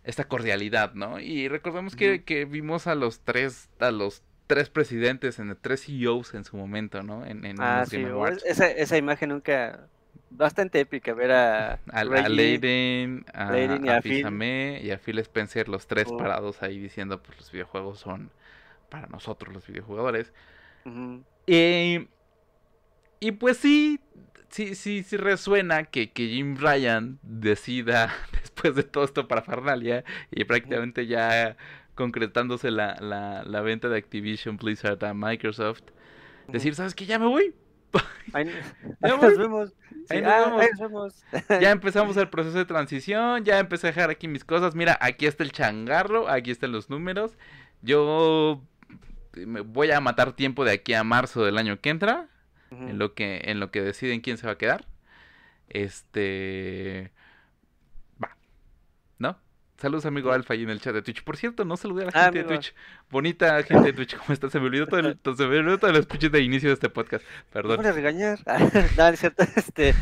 esta cordialidad, ¿no? Y recordemos que, que vimos a los tres, a los tres presidentes, en tres CEOs en su momento, ¿no? En, en Ah, los sí. Esa, esa imagen nunca. Bastante épica ver a. A, a Reggie, Leiden, a, Leiden y a a Phil. Fils-Aimé y a Phil Spencer, los tres Oh. parados ahí diciendo, pues los videojuegos son para nosotros los videojugadores. Eh, y pues sí, sí, sí, sí resuena que, que Jim Ryan decida, después de todo esto para Farnalia, y prácticamente ya concretándose la, la, la venta de Activision Blizzard a Microsoft, decir, ¿sabes qué? Ya me voy. Ahí, ahí nos vemos. Sí, Ahí nos ah, vemos. ahí nos vemos. Ya empezamos el proceso de transición, ya empecé a dejar aquí mis cosas. Mira, aquí está el changarro, aquí están los números. Yo me voy a matar tiempo de aquí a marzo del año que entra. En lo que en lo que deciden quién se va a quedar. Este va, ¿no? Saludos amigo Alfa ahí en el chat de Twitch. Por cierto, no saludé a la Ah, gente de. Twitch. Bonita gente de Twitch, ¿cómo estás? Se me olvidó todo el, se me olvidó todo el speech de inicio de este podcast. Perdón. voy a regañar. no, es cierto. Este,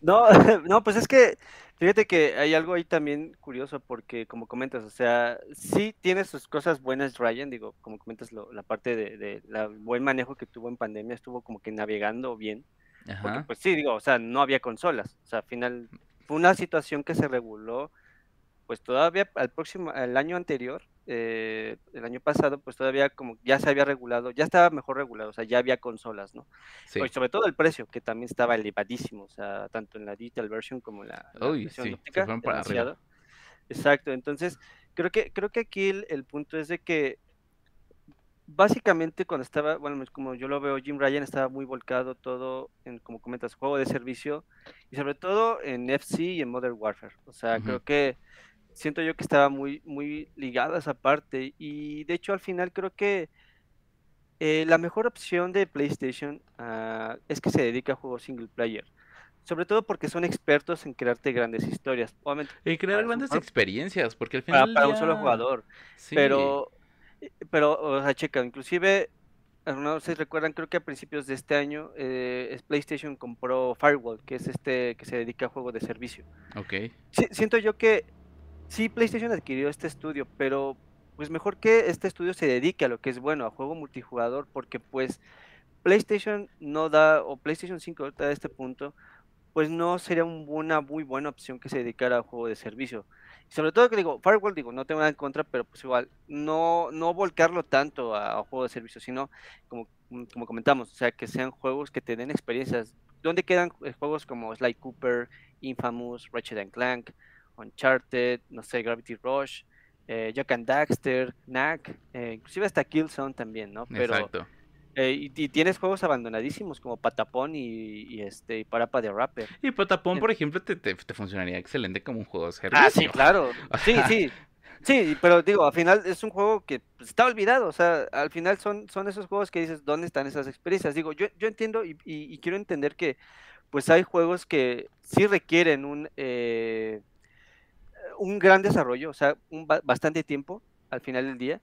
no, no, pues es que fíjate que hay algo ahí también curioso porque como comentas, o sea, sí tiene sus cosas buenas Ryan, digo, como comentas lo- la parte de, de la buen manejo que tuvo en pandemia, estuvo como que navegando bien, porque pues sí, digo, o sea, no había consolas, o sea, al final fue una situación que se reguló, pues todavía al próximo, al año anterior, eh, el año pasado, pues todavía como ya se había regulado, ya estaba mejor regulado, o sea, ya había consolas, ¿no? Sí. Y sobre todo el precio, que también estaba elevadísimo, o sea, tanto en la digital version como en la, la Uy, versión sí, óptica, para arriba. Exacto, entonces creo que creo que aquí el, el punto es de que básicamente cuando estaba, bueno, como yo lo veo, Jim Ryan estaba muy volcado todo en, como comentas, juego de servicio y sobre todo en FC y en Modern Warfare. O sea, creo que siento yo que estaba muy, muy ligado a esa parte y de hecho al final creo que eh, la mejor opción de PlayStation ah, es que se dedica a juegos single player. Sobre todo porque son expertos en crearte grandes historias. Obviamente Y crear para un grandes experiencias, porque al para, final del para un solo jugador. Sí. Pero, eh, pero, o sea, checa, inclusive no sé si recuerdan, creo que a principios de este año eh, PlayStation compró Firewall, que es este que se dedica a juegos de servicio. Ok. siento yo que sí, PlayStation adquirió este estudio, pero pues mejor que este estudio se dedique a lo que es bueno, a juego multijugador, porque pues PlayStation no da, o PlayStation 5 a este punto, pues no sería una muy buena opción que se dedicara a juego de servicio. sobre todo que digo, Firewall, digo, no tengo nada en contra, pero pues igual, no, no volcarlo tanto a, juego de servicio, sino como, como comentamos, o sea, que sean juegos que te den experiencias. ¿Dónde quedan eh, juegos como Sly Cooper, Infamous, Ratchet Clank, Uncharted, no sé, Gravity Rush, eh, Jack and Daxter, Knack, eh, inclusive hasta Killzone también, ¿no? Pero, Exacto. Eh, y, tienes juegos abandonadísimos como Patapón y, este y Parapa de Rapper. Y Patapón, por ejemplo, te, te, funcionaría excelente como un juego de servicio. Ah, sí, claro. Sí, sí. Sí, pero digo, al final es un juego que pues, está olvidado. O sea, al final son, son esos juegos que dices, ¿dónde están esas experiencias? Digo, yo, yo entiendo y, y quiero entender que pues hay juegos que sí requieren un, eh, un gran desarrollo, o sea, un bastante tiempo al final del día,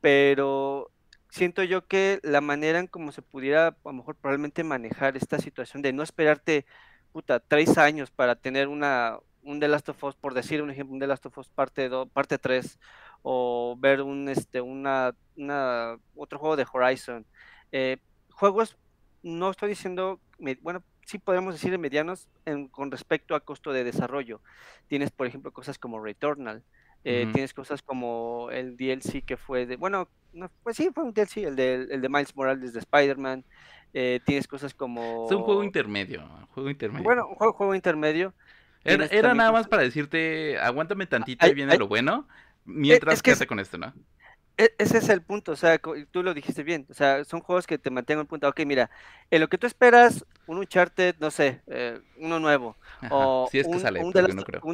pero siento yo que la manera en cómo se pudiera, a lo mejor probablemente manejar esta situación de no esperarte, puta, tres años para tener una, un The Last of Us, por decir un ejemplo, un The Last of Us parte 2, parte 3, o ver un, este, una, una, otro juego de Horizon. Eh, juegos, no estoy diciendo, bueno, sí podemos decir medianos con respecto a costo de desarrollo. Tienes, por ejemplo, cosas como Returnal, eh, tienes cosas como el DLC que fue de, bueno, no, pues sí, fue un DLC, el de, el de Miles Morales de Spider-Man. Eh, tienes cosas como... Es un juego intermedio, juego intermedio. Bueno, un juego, juego intermedio. Era, nada más para decirte, aguántame tantito y viene lo bueno, mientras que quédate con esto, ¿no? E, ese es el punto, o sea, tú lo dijiste bien, o sea, son juegos que te mantengan el punto, ok, mira, en lo que tú esperas, un Uncharted, no sé, eh, uno nuevo, o un,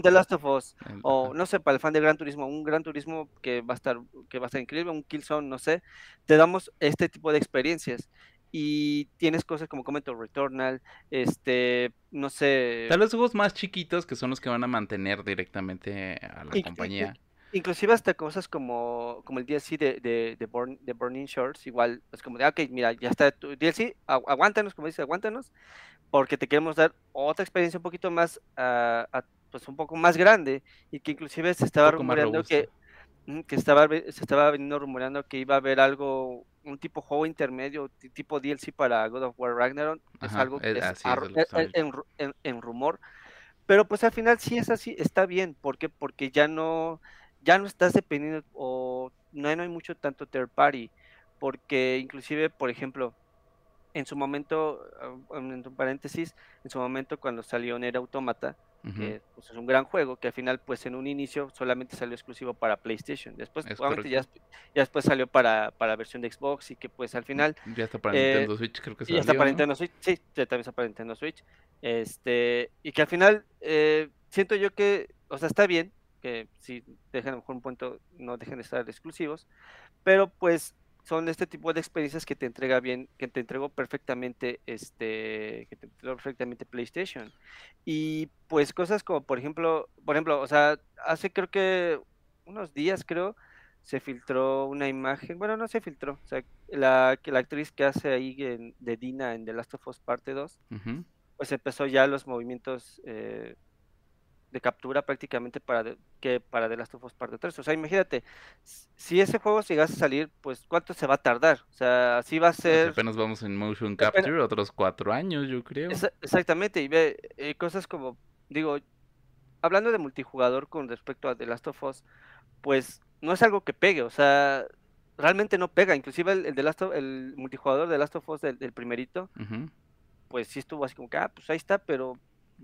The Last, of Us, o no sé, para el fan de Gran Turismo, un Gran Turismo que va a estar, que va a estar increíble, un Killzone, no sé, te damos este tipo de experiencias, y tienes cosas como comento Returnal, este, no sé. Tal vez juegos más chiquitos que son los que van a mantener directamente a la compañía. Inclusive hasta cosas como, como el DLC de, de, de, Burning Shores, igual, es como de, ok, mira, ya está tu DLC, aguántanos, como dice, aguántanos, porque te queremos dar otra experiencia un poquito más, uh, pues un poco más grande, y que inclusive se estaba rumoreando que, que estaba, se estaba veniendo rumoreando que iba a haber algo, un tipo juego intermedio, tipo DLC para God of War Ragnarok, es algo que es, en, en, en rumor, pero pues al final sí es así, está bien, ¿por qué? Porque ya no ya no estás dependiendo o no hay, mucho tanto third party, porque inclusive, por ejemplo, en su momento, ah, en un paréntesis, en su momento cuando salió Nera Automata, que pues, es un gran juego, que al final, pues en un inicio solamente salió exclusivo para PlayStation, después ya, después salió para, para versión de Xbox y que pues al final... Ya está para Nintendo eh, Switch, creo que Ya está para Nintendo Switch, sí, ya también está para Nintendo Switch, este, y que al final eh, siento yo que, o sea, está bien, que si dejen a lo mejor un punto, no dejen de estar exclusivos, pero pues son este tipo de experiencias que te entrega bien, que te entregó perfectamente este, que te entregó perfectamente PlayStation. Y pues cosas como por ejemplo, por ejemplo, o sea, hace creo que unos días creo se filtró una imagen, bueno, no se filtró, o sea, la, la actriz que hace ahí de Dina en The Last of Us Parte 2, pues empezó ya los movimientos eh, de captura prácticamente para que para The Last of Us Parte 3. O sea, imagínate, si ese juego llegase a salir, pues ¿cuánto se va a tardar? O sea, así va a pues ser... apenas vamos en motion capture, otros cuatro años, yo creo. exactamente, y ve eh, cosas como, digo, hablando de multijugador con respecto a The Last of Us, pues no es algo que pegue, o sea, realmente no pega. Inclusive el, el, Last el multijugador de Last of Us del, primerito, pues sí estuvo así como que, ah, pues ahí está, pero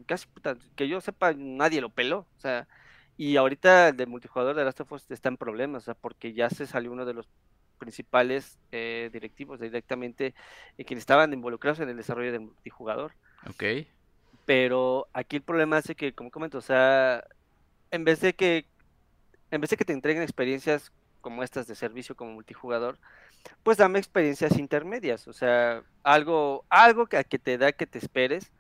casi que yo sepa, nadie lo peló. O sea, y ahorita el de multijugador de Last of Us está en problemas, o sea, porque ya se salió uno de los principales eh, directivos directamente eh, quienes estaban involucrados en el desarrollo del multijugador. Ok. Pero aquí el problema es que, como comento, o sea, en vez de que en vez de que te entreguen experiencias como estas de servicio como multijugador, pues dame experiencias intermedias, o sea, algo, algo que, que te da que te esperes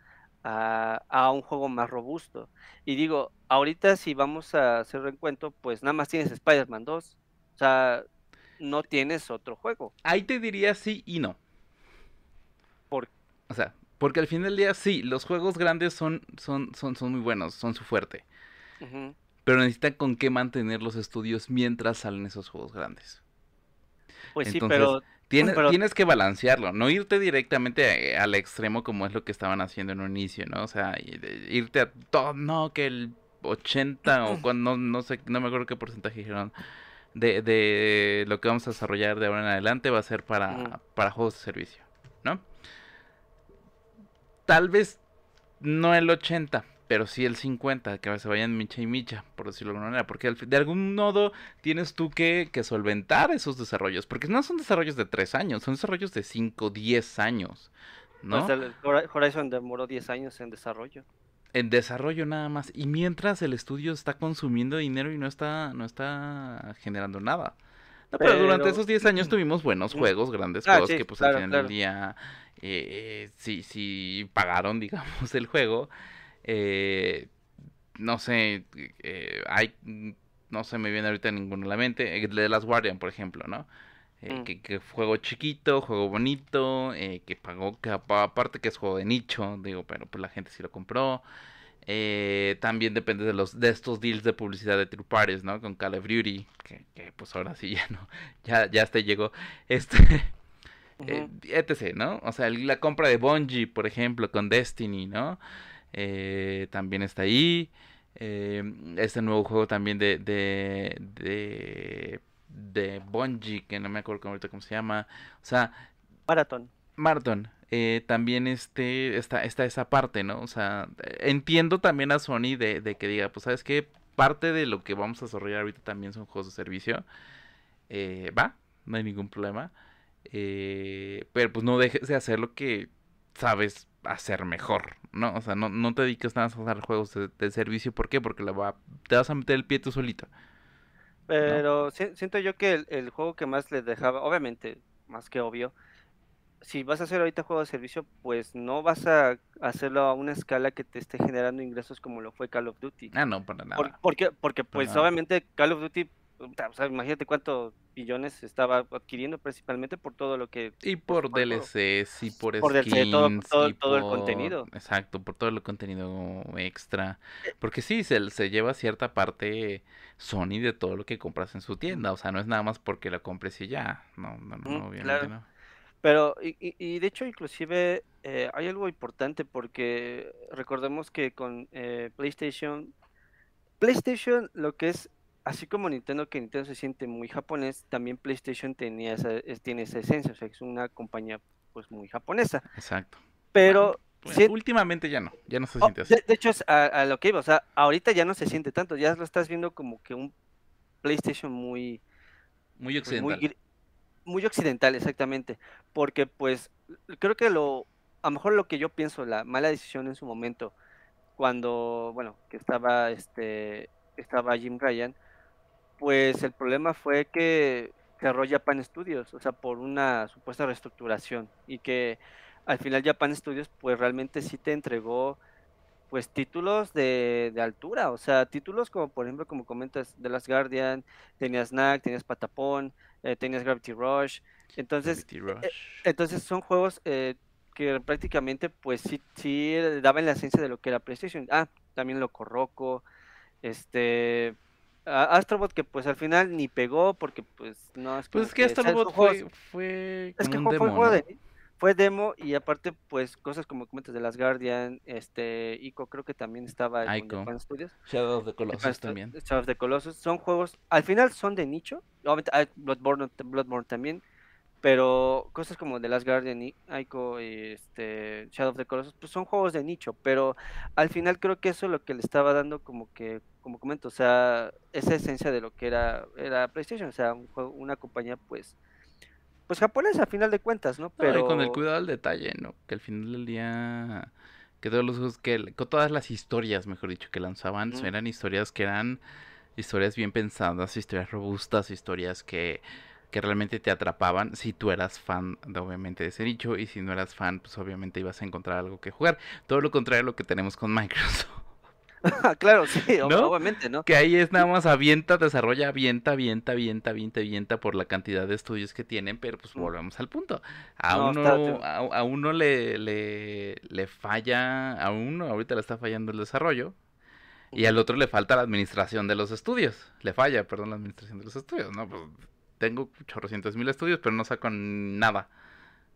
a, un juego más robusto. Y digo, ahorita si vamos a hacer reencuentro, pues nada más tienes Spider-Man 2. O sea, no tienes otro juego. Ahí te diría sí y no. ¿Por O sea, porque al fin del día sí, los juegos grandes son, son, son, son muy buenos, son su fuerte. Pero necesitan con qué mantener los estudios mientras salen esos juegos grandes. Pues sí, pero Tienes, Pero- tienes que balancearlo, no irte directamente a- al extremo como es lo que estaban haciendo en un inicio, ¿no? O sea, irte a todo, no, que el 80 o cuando, no, no sé, no me acuerdo qué porcentaje dijeron de, de lo que vamos a desarrollar de ahora en adelante va a ser para, para juegos de servicio, ¿no? Tal vez no el 80, pero sí el 50, que se vayan micha y micha, por decirlo de alguna manera, porque de algún modo tienes tú que, que solventar esos desarrollos, porque no son desarrollos de 3 años, son desarrollos de 5, 10 años, ¿no? pues, el Horizon demoró 10 años en desarrollo. En desarrollo nada más, y mientras el estudio está consumiendo dinero y no está, no está generando nada. No, pero, durante esos 10 años tuvimos buenos juegos, grandes Ah, juegos sí, que pues claro, al final claro. del día eh, sí, sí pagaron, digamos, el juego. Eh, no sé, eh, hay, no se me viene ahorita ninguno a la mente. El de Last Guardian, por ejemplo, ¿no? Eh, Mm. que, que juego chiquito, juego bonito, eh, que pagó, que apa- aparte que es juego de nicho, digo, pero pues la gente sí lo compró. Eh, también depende de los de estos deals de publicidad de True Parties, ¿no? Con Call of Duty, que, que, pues ahora sí ya no, ya, ya hasta llegó. Este, eh, Ujú. etc, ¿no? O sea, la compra de Bungie, por ejemplo, con Destiny, ¿no? Eh, también está ahí. Eh, este nuevo juego también de, de, de, de Bungie, que no me acuerdo cómo- ahorita cómo se llama. O sea, Marathon. Marathon, eh, también este, está, está esa parte, ¿no? O sea, entiendo también a Sony de, de que diga, pues, ¿sabes qué? Parte de lo que vamos a desarrollar ahorita también son juegos de servicio. Eh, va, no hay ningún problema. Eh, pero pues no dejes de hacer lo que sabes hacer mejor, ¿no? O sea, no, no te dediques nada más a hacer juegos de, de servicio. ¿Por qué? Porque le va, te vas a meter el pie tú solito. Pero si- siento yo que el, el juego que más les dejaba, obviamente, más que obvio, si vas a hacer ahorita juego de servicio, pues no vas a hacerlo a una escala que te esté generando ingresos como lo fue Call of Duty. Ah, no, para nada. Por- porque, porque pues obviamente Call of Duty, o sea, imagínate cuántos billones estaba adquiriendo principalmente por todo lo que... Y por por todo. DLCs, y por, Por DLC, todo- skins, todo- y todo el por- contenido. Exacto, por todo el contenido extra. Porque sí, se, se lleva cierta parte Sony de todo lo que compras en su tienda. O sea, no es nada más porque lo compres y ya. No, no, no, Mm, obviamente claro. no. Pero, y de hecho, inclusive eh, hay algo importante porque recordemos que con eh, PlayStation, PlayStation lo que es, así como Nintendo, que Nintendo se siente muy japonés, también PlayStation tenía esa, es- tiene esa esencia, o sea, es una compañía pues muy japonesa. Exacto. Pero, Pues, sí- últimamente ya no, ya no se oh, siente así. de, de hecho, es a, a lo que iba, o sea, ahorita ya no se siente tanto, ya lo estás viendo como que un PlayStation muy Muy pues, muy, occidental. muy occidental, exactamente. Porque, pues, creo que lo, a lo mejor lo que yo pienso, la mala decisión en su momento, cuando, bueno, que estaba, este, estaba Jim Ryan, pues el problema fue que cerró Japan Studios, o sea, por una supuesta reestructuración, y que al final Japan Studios, pues realmente sí te entregó, pues, títulos de, de altura, o sea, títulos como, por ejemplo, como comentas, The Last Guardian, tenías Knack, tenías Patapon, eh, tenías Gravity Rush, entonces, Gravity Rush. entonces son juegos eh, que prácticamente, pues, sí, sí eh, daban la esencia de lo que era PlayStation. Ah, también lo Corroco, este... Astrobot que pues al final ni pegó porque pues no es Pues que sea, Astrobot fue, fue es que un fue, demo, de- fue demo y aparte pues cosas como comentas de las Guardian, este Ico creo que también estaba en. Japan Studios. Shadow of the Colossus también. Shadow of the Colossus son juegos, al final son de nicho, obviamente Bloodborne, Bloodborne también, pero cosas como The Last Guardian, Ico y este Shadow of the Colossus pues son juegos de nicho, pero al final creo que eso es lo que le estaba dando como que como comento, o sea, esa esencia de lo que era era PlayStation, o sea, un juego, una compañía pues pues japonesa a final de cuentas, ¿no? No, Pero y con el cuidado al detalle, ¿no? Que al final del día, que todos los juegos que, con todas las historias, mejor dicho, que lanzaban, eran historias que eran historias bien pensadas, historias robustas, historias que, que realmente te atrapaban si tú eras fan, de, obviamente, de ese nicho, y si no eras fan, pues obviamente ibas a encontrar algo que jugar. Todo lo contrario a lo que tenemos con Microsoft. claro, sí, ¿No? obviamente, ¿no? Que ahí es nada más avienta, desarrolla, avienta, avienta, avienta, avienta, avienta por la cantidad de estudios que tienen, pero pues Mm. volvemos al punto. A No, uno, a, a uno le, le, le falla, a uno ahorita le está fallando el desarrollo, y al otro le falta la administración de los estudios. Le falla, perdón, la administración de los estudios, ¿no? Pues tengo chorrocientos mil estudios, pero no saco nada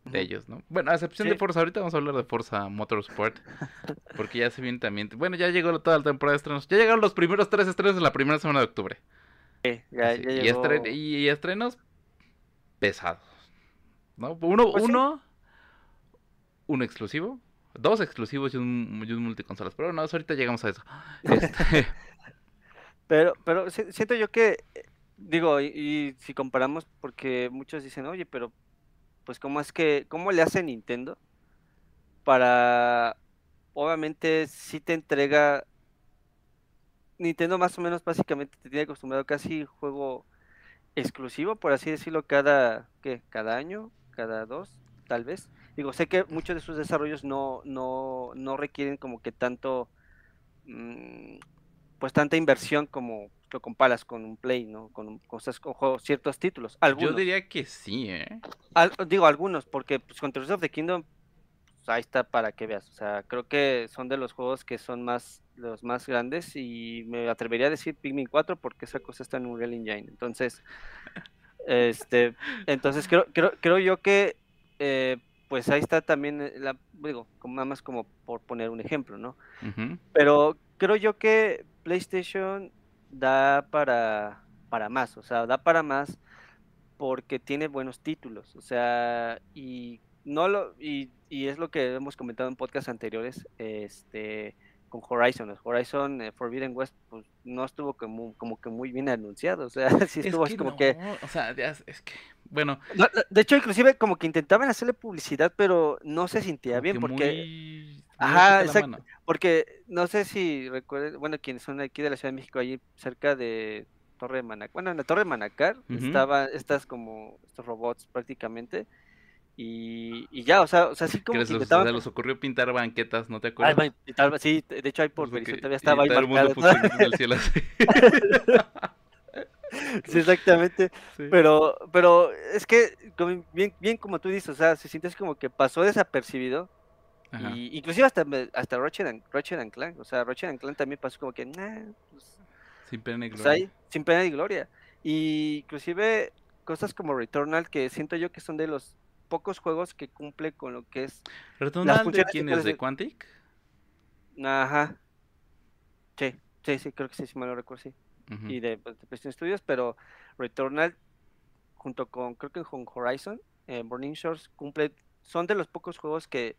de ellos, ¿no? Bueno, a excepción de. Forza, ahorita vamos a hablar de Forza Motorsport, porque ya se viene también, bueno, ya llegó toda la temporada de estrenos, ya llegaron los primeros tres estrenos en la primera semana de octubre, Sí, ya, Así, ya y, llegó- estre- y estrenos pesados, ¿no? Uno, Pues sí. uno, uno exclusivo, dos exclusivos y un, y un multiconsolas, pero no, ahorita llegamos a eso. Este, Pero, pero si- siento yo que, digo, y, y si comparamos, porque muchos dicen, oye, pero, pues, ¿cómo es que, cómo le hace Nintendo para, obviamente, si te entrega, Nintendo más o menos básicamente te tiene acostumbrado casi juego exclusivo, por así decirlo, cada, ¿qué? Cada año, cada dos, tal vez. Digo, sé que muchos de sus desarrollos no, no, no requieren como que tanto, mm, pues tanta inversión como lo comparas con un Play, ¿no? Con un- cosas, con juegos, ciertos títulos. yo Algunos, diría que sí, ¿eh? al- digo algunos, porque pues con Tears of the Kingdom, pues, ahí está para que veas. O sea, creo que son de los juegos que son más, los más grandes y me atrevería a decir Pikmin 4 porque esa cosa está en Unreal Engine. Entonces, este, entonces creo, creo, creo yo que, eh, pues ahí está también, eh, la, digo, nada más como por poner un ejemplo, ¿no? Pero creo yo que PlayStation da para, para más, o sea, da para más porque tiene buenos títulos, o sea, y no lo y, y es lo que hemos comentado en podcasts anteriores, este con Horizon, Horizon eh, Forbidden West pues no estuvo como, como que muy bien anunciado, o sea, sí Es estuvo que así como no, que o sea, es es que, bueno, no, no, de hecho inclusive como que intentaban hacerle publicidad, pero no se sentía bien que porque muy Ajá, exacto. Porque no sé si recuerden, bueno, quienes son aquí de la Ciudad de México, allí cerca de Torre de Manacar, bueno, en la Torre de Manacar Ujú. estaba estas como estos robots prácticamente y, y ya, o sea, o sea, sí Que como que intentaban les ocurrió pintar banquetas, ¿no te Ay, acuerdas? sí, de hecho hay por Verizon todavía y estaba ahí todo el mundo puso el cielo así. Sí, exactamente, Sí. pero pero es que bien bien como tú dices, o sea, se siente así como que pasó desapercibido Ajá. y inclusive hasta hasta Ratchet and, Ratchet and Clank, o sea, Ratchet and Clank también pasó como que, nah, pues, Sin pena ni pues gloria. ahí, sin pena ni gloria. Y inclusive cosas como Returnal, que siento yo que son de los pocos juegos que cumple con lo que es. ¿Returnal de quién es? ¿De Quantic? Ajá. Sí, sí, sí, creo que sí, si mal no recuerdo, sí. Y de, pues, de PlayStation Studios, pero Returnal, junto con, creo que con Horizon, eh, Burning Shores, cumple, son de los pocos juegos que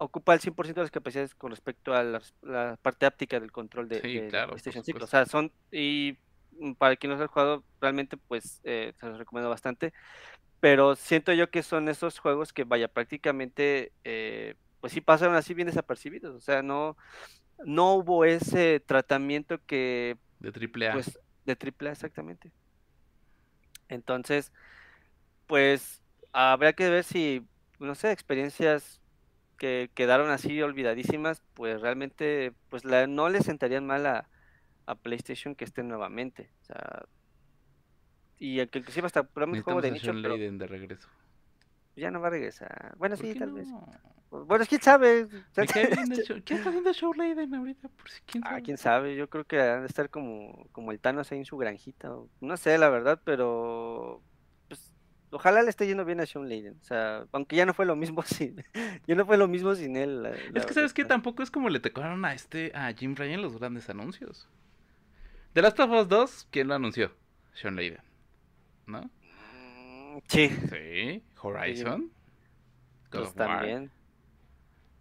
ocupa el 100% de las capacidades con respecto a la, parte áptica del control de, Sí, de- claro, PlayStation 5. O sea, son, y mm, para quien no ha jugado, realmente, pues, eh, se los recomiendo bastante. Pero siento yo que son esos juegos que, vaya, prácticamente, eh, pues sí pasaron así bien desapercibidos. O sea, no, no hubo ese tratamiento que De triple A. pues de triple A exactamente. Entonces, pues habrá que ver si, no sé, experiencias que quedaron así olvidadísimas, pues realmente, pues la, no le sentarían mal a, a PlayStation que estén nuevamente. O sea, y inclusive hasta probablemente juego de a nicho, pero de regreso. ya no va a regresar. Bueno, ¿Por sí, tal vez. no? Bueno, quién sabe. Show- ¿Qué está haciendo Sean Layden ahorita? Por si quién Ah, sabe. quién sabe, yo creo que han de estar como, como el Thanos ahí en su granjita. o- No sé, la verdad, pero pues ojalá le esté yendo bien a Sean Layden. O sea, aunque ya no fue lo mismo sin, ya no fue lo mismo sin él. la- la Es que sabes que tampoco es como le tocaron a este, a Jim Ryan los grandes anuncios. The Last of Us 2, ¿quién lo anunció? Sean Layden. ¿No? Mm, Sí, Sí. Horizon. God pues of War, también.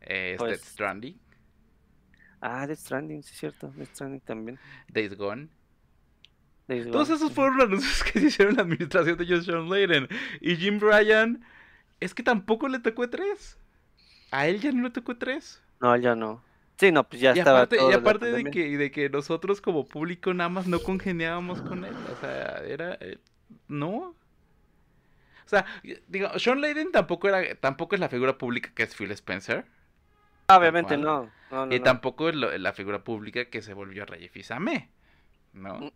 eh, Pues- Death Stranding. Ah, Death Stranding, sí es cierto, Death Stranding también. Days Gone. Todos esos fueron anuncios que se hicieron en la administración de John Layden. Y Jim Ryan, es que tampoco le tocó E3. A él ya no le tocó E3. No, ya no. Sí, no, pues ya y estaba aparte, todo y aparte de, pandemia. que, de que nosotros como público nada más no congeniábamos con él. O sea, era... eh, no. O sea, digo, Sean Layden tampoco, era, tampoco es la figura pública que es Phil Spencer. Ah, Obviamente no. No, no, y no. tampoco lo- la figura pública que se volvió Rey Fizame, ¿no?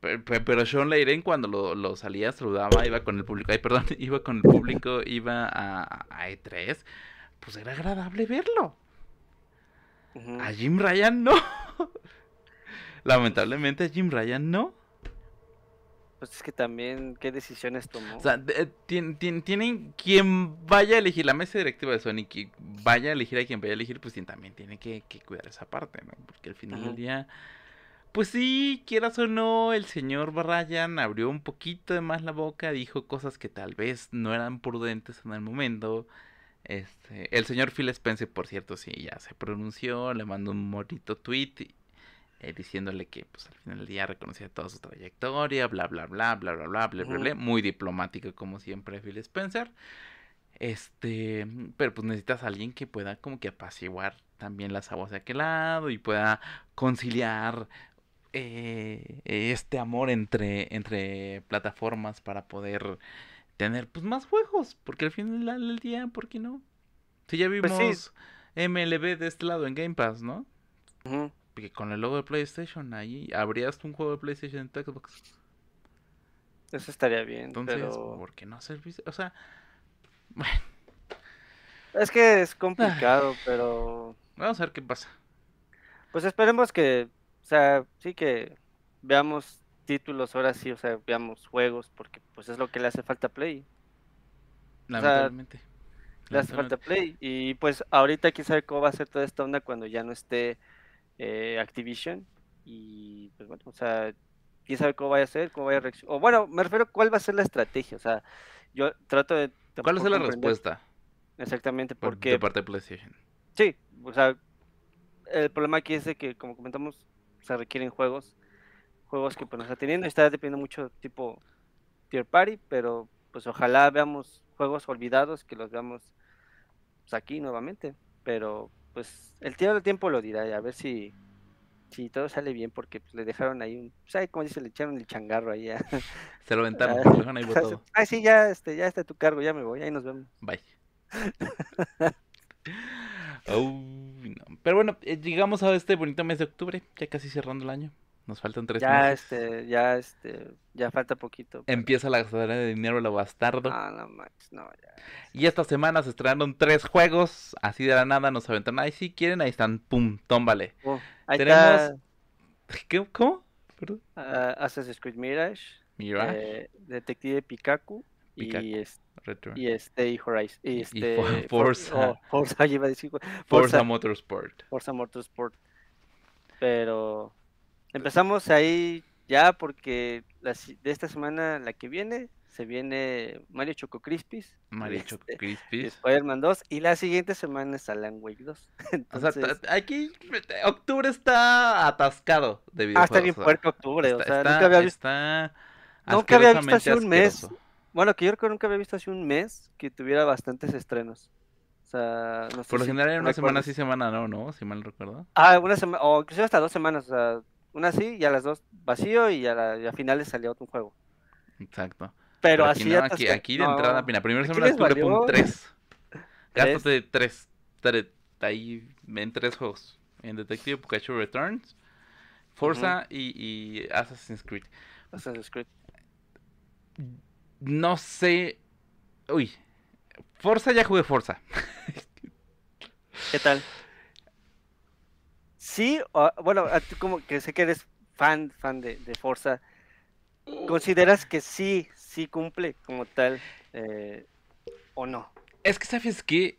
Pe- pe- Pero Sean Leiren cuando lo, lo salía, saludaba, iba con el público, ay, perdón, iba con el público, iba a, a E3, pues era agradable verlo. A Jim Ryan no. Lamentablemente a Jim Ryan no. Pues es que también, ¿qué decisiones tomó? O sea, de- eh, tien- tien- tienen quien vaya a elegir la mesa directiva de Sony, que vaya a elegir a quien vaya a elegir, pues también tiene que, que cuidar esa parte, ¿no? Porque al final del día, pues sí, quieras o no, el señor Ryan abrió un poquito de más la boca, dijo cosas que tal vez no eran prudentes en el momento. Este, el señor Phil Spencer, por cierto, sí, ya se pronunció, le mandó un morito tweet eh, diciéndole que pues al final del día reconocía toda su trayectoria, bla bla bla, bla bla bla, bla bla bla, muy diplomático como siempre Phil Spencer. Este, pero pues necesitas a alguien que pueda como que apaciguar también las aguas de aquel lado y pueda conciliar eh, este amor entre, entre plataformas para poder tener pues más juegos, porque al final del día, ¿por qué no? Si ya Pues vimos sí. MLB de este lado en Game Pass, ¿no? Porque con el logo de PlayStation ahí habrías un juego de PlayStation en tu Xbox. Eso estaría bien, Entonces, pero... ¿por qué no servicio? O sea, Es que es complicado, pero... vamos a ver qué pasa. Pues esperemos que, o sea, sí que veamos títulos ahora sí, o sea, veamos juegos, porque pues es lo que le hace falta a Play. Lamentablemente. Le hace falta Play. Y pues ahorita quién sabe cómo va a ser toda esta onda cuando ya no esté eh, Activision. Y pues bueno, o sea, quién sabe cómo vaya a ser, cómo vaya a reaccionar. O bueno, me refiero a cuál va a ser la estrategia. O sea, yo trato de... ¿Cuál es la respuesta Exactamente, por- porque de parte de PlayStation? Sí, o sea, el problema aquí es de que, como comentamos, se requieren juegos, juegos que pues no está teniendo, y está dependiendo mucho tipo tier party, pero pues ojalá veamos juegos olvidados, que los veamos pues, aquí nuevamente, pero pues el tiempo del tiempo lo dirá, y a ver si si todo sale bien, porque pues, le dejaron ahí un, ¿sabes cómo dice? Le echaron el changarro ahí. Se lo aventaron, Ah, se lo dejaron ahí botado. Ay, sí, ya, este, ya está tu cargo, ya me voy, ahí nos vemos. Bye. Uy, no. Pero bueno, eh, llegamos a este bonito mes de octubre, ya casi cerrando el año. Nos faltan tres Ya, meses. este, ya, este, ya falta poquito. Empieza la gastadera de dinero lo bastardo. Ah, no manches, no, ya. Y esta semana se estrenaron tres juegos. Así de la nada nos aventaron. Ay, si quieren, ahí están. Pum, tómbale. Oh, ahí Tenemos- está ¿Qué? ¿Cómo? Ah, Assassin's Creed Mirage, Mirage, eh, Detective Pikachu, Pikachu. y es- Return. y este y Horizon y Y- y este For- Forza. oh, Forza yo iba a decir Forza Forza, Motorsport. Forza Motorsport. Pero empezamos ahí ya porque de esta semana la que viene se viene Mario Choco Crispis, Mario este, Choco y Crispies. Spider-Man 2 y la siguiente semana es Alan Wake 2. O sea, Entonces, aquí octubre está atascado de ah, videojuegos. está bien o puerco octubre, o está- sea, está- nunca había visto está nunca había visto así un mes. asqueroso. Bueno, que yo creo que nunca había visto así un mes que tuviera bastantes estrenos. O sea, no sé Por lo si general era una semana sí, semana no, ¿no? Si mal recuerdo. Ah, una semana, o inclusive hasta dos semanas. O sea, una sí y a las dos vacío y a, la, y a finales salía otro juego. Exacto. Pero, aquí así no, aquí, aquí de no, entrada, mira, primera aquí semana estuve tres. Tres. Gástate tres, tres, ahí en tres juegos. En Detective Pikachu Returns, Forza y, y Assassin's Creed. Assassin's Creed. No sé. Uy. Forza ya jugué Forza. ¿Qué tal? Sí, o- bueno, como que sé que eres fan, fan de, de Forza. ¿Consideras que sí, sí cumple como tal eh, o no? Es que, ¿sabes qué?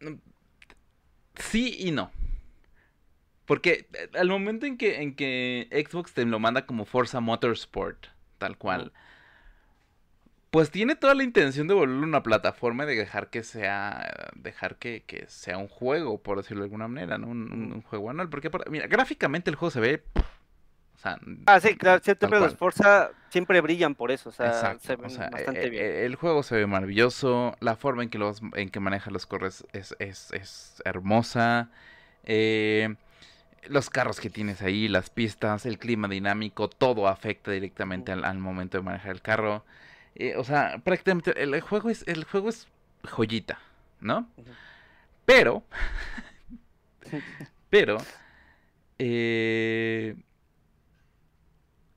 Mm, Sí y no. Porque eh, al momento en que, en que Xbox te lo manda como Forza Motorsport, tal cual, pues tiene toda la intención de volverlo una plataforma y de dejar que sea, dejar que, que sea un juego, por decirlo de alguna manera, ¿no? Un, un- un juego anual. Porque, por- mira, gráficamente el juego se ve, o sea, Ah, sí, claro, siempre los cual. Forza siempre brillan por eso, o sea, Exacto, se o ven sea, bastante eh, bien. eh, el juego se ve maravilloso, la forma en que los en que maneja los corres es, es, es hermosa. eh, los carros que tienes ahí, las pistas, el clima dinámico, todo afecta directamente al, al momento de manejar el carro. Eh, o sea, prácticamente el, juego es el juego es joyita, ¿no? Pero, pero, eh,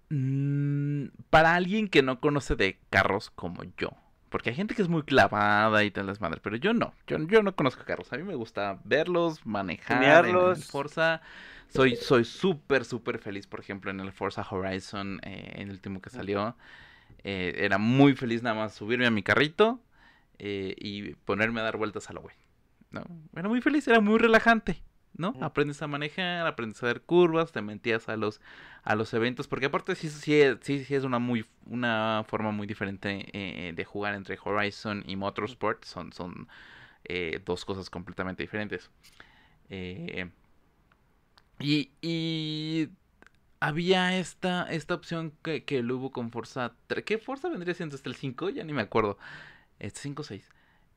mm, para alguien que no conoce de carros como yo, porque hay gente que es muy clavada y tal las madres, pero yo no, yo, yo no conozco carros, a mí me gusta verlos, manejar en, en Forza. Soy soy súper, súper feliz, por ejemplo, en el Forza Horizon, eh, en el último que salió. Eh, era muy feliz nada más subirme a mi carrito eh, y ponerme a dar vueltas a la web. ¿no? Era muy feliz, era muy relajante. ¿no? Aprendes a manejar, aprendes a ver curvas, te mentías a los a los eventos, porque aparte sí sí sí, sí es una muy una forma muy diferente eh, de jugar entre Horizon y Motorsport, son son dos cosas completamente diferentes. y, y había esta, esta opción que, que lo hubo con Forza. ¿Qué Forza vendría siendo hasta el 5? Ya ni me acuerdo. ¿Este 5 o 6?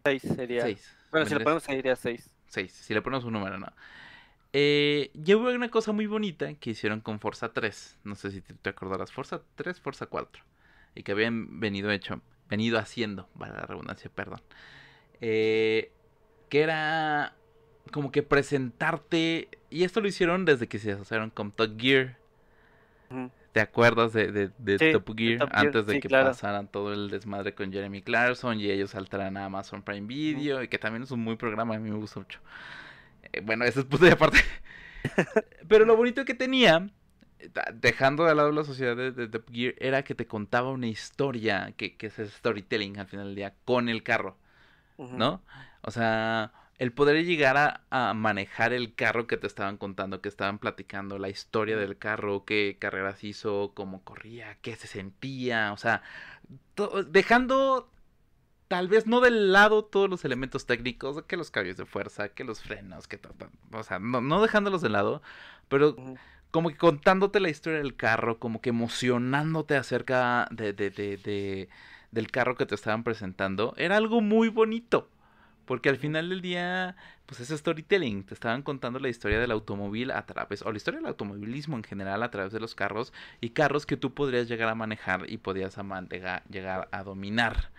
6 sería. 6. Bueno, si le ponemos sería 6. 6, si le ponemos un número, no. Eh, ya hubo una cosa muy bonita que hicieron con Forza 3. No sé si te, te acordarás. Forza 3, Forza 4. Y que habían venido hecho, venido haciendo, para la redundancia, perdón. Eh, que era como que presentarte. Y esto lo hicieron desde que se asociaron con Top Gear. ¿Te acuerdas de, de, Top, Gear? Antes de que pasaran todo el desmadre con Jeremy Clarkson y ellos saltaran a Amazon Prime Video y que también es un muy programa, a mí me gusta mucho. Eh, bueno, eso es punto de aparte. Pero lo bonito que tenía, dejando de lado la sociedad de, Top Gear, era que te contaba una historia, que, que es storytelling al final del día, con el carro. ¿No? O sea, el poder llegar a, manejar el carro que te estaban contando, que estaban platicando, la historia del carro, qué carreras hizo, cómo corría, qué se sentía, o sea, dejando tal vez no del lado todos los elementos técnicos, que los cambios de fuerza, que los frenos, que o sea, no, dejándolos de lado, pero como que contándote la historia del carro, como que emocionándote acerca de, de, de del carro que te estaban presentando, era algo muy bonito. Porque al final del día, pues es storytelling. Te estaban contando la historia del automóvil a través, o la historia del automovilismo en general a través de los carros y carros que tú podrías llegar a manejar y podías llegar a dominar.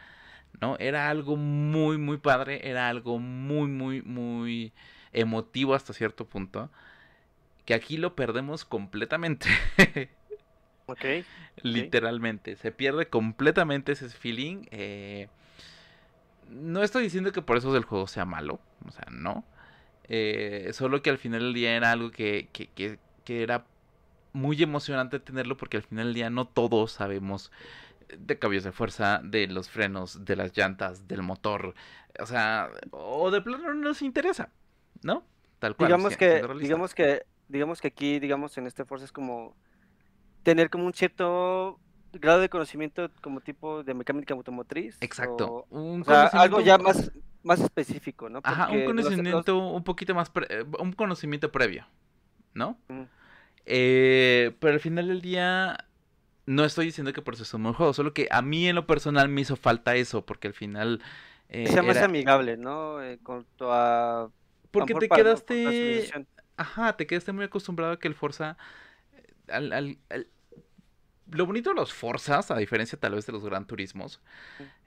¿No? Era algo muy, muy padre. Era algo muy, muy, muy emotivo hasta cierto punto. Que aquí lo perdemos completamente. ok. Literalmente. Se pierde completamente ese feeling. Eh, no estoy diciendo que por eso el juego sea malo, o sea, no. Eh, solo que al final del día era algo que, que, que, que, era muy emocionante tenerlo porque al final del día no todos sabemos de cambios de fuerza, de los frenos, de las llantas, del motor, o sea, o de plano no nos interesa, ¿no? Tal cual. Digamos que, digamos que, digamos que aquí, digamos en este Forza es como tener como un cierto grado de conocimiento como tipo de mecánica automotriz. Exacto. un algo ya más, más específico, ¿no? Ajá, un conocimiento un poquito más, eh, un conocimiento previo, ¿no? Eh, pero al final del día, no estoy diciendo que por eso es un buen juego, solo que a mí en lo personal me hizo falta eso, porque al final... Eh, sea más amigable, ¿no? Eh, con tu, Porque te quedaste... Ajá, te quedaste muy acostumbrado a que el Forza... al, al lo bonito de los Forzas, a diferencia tal vez de los Gran Turismos,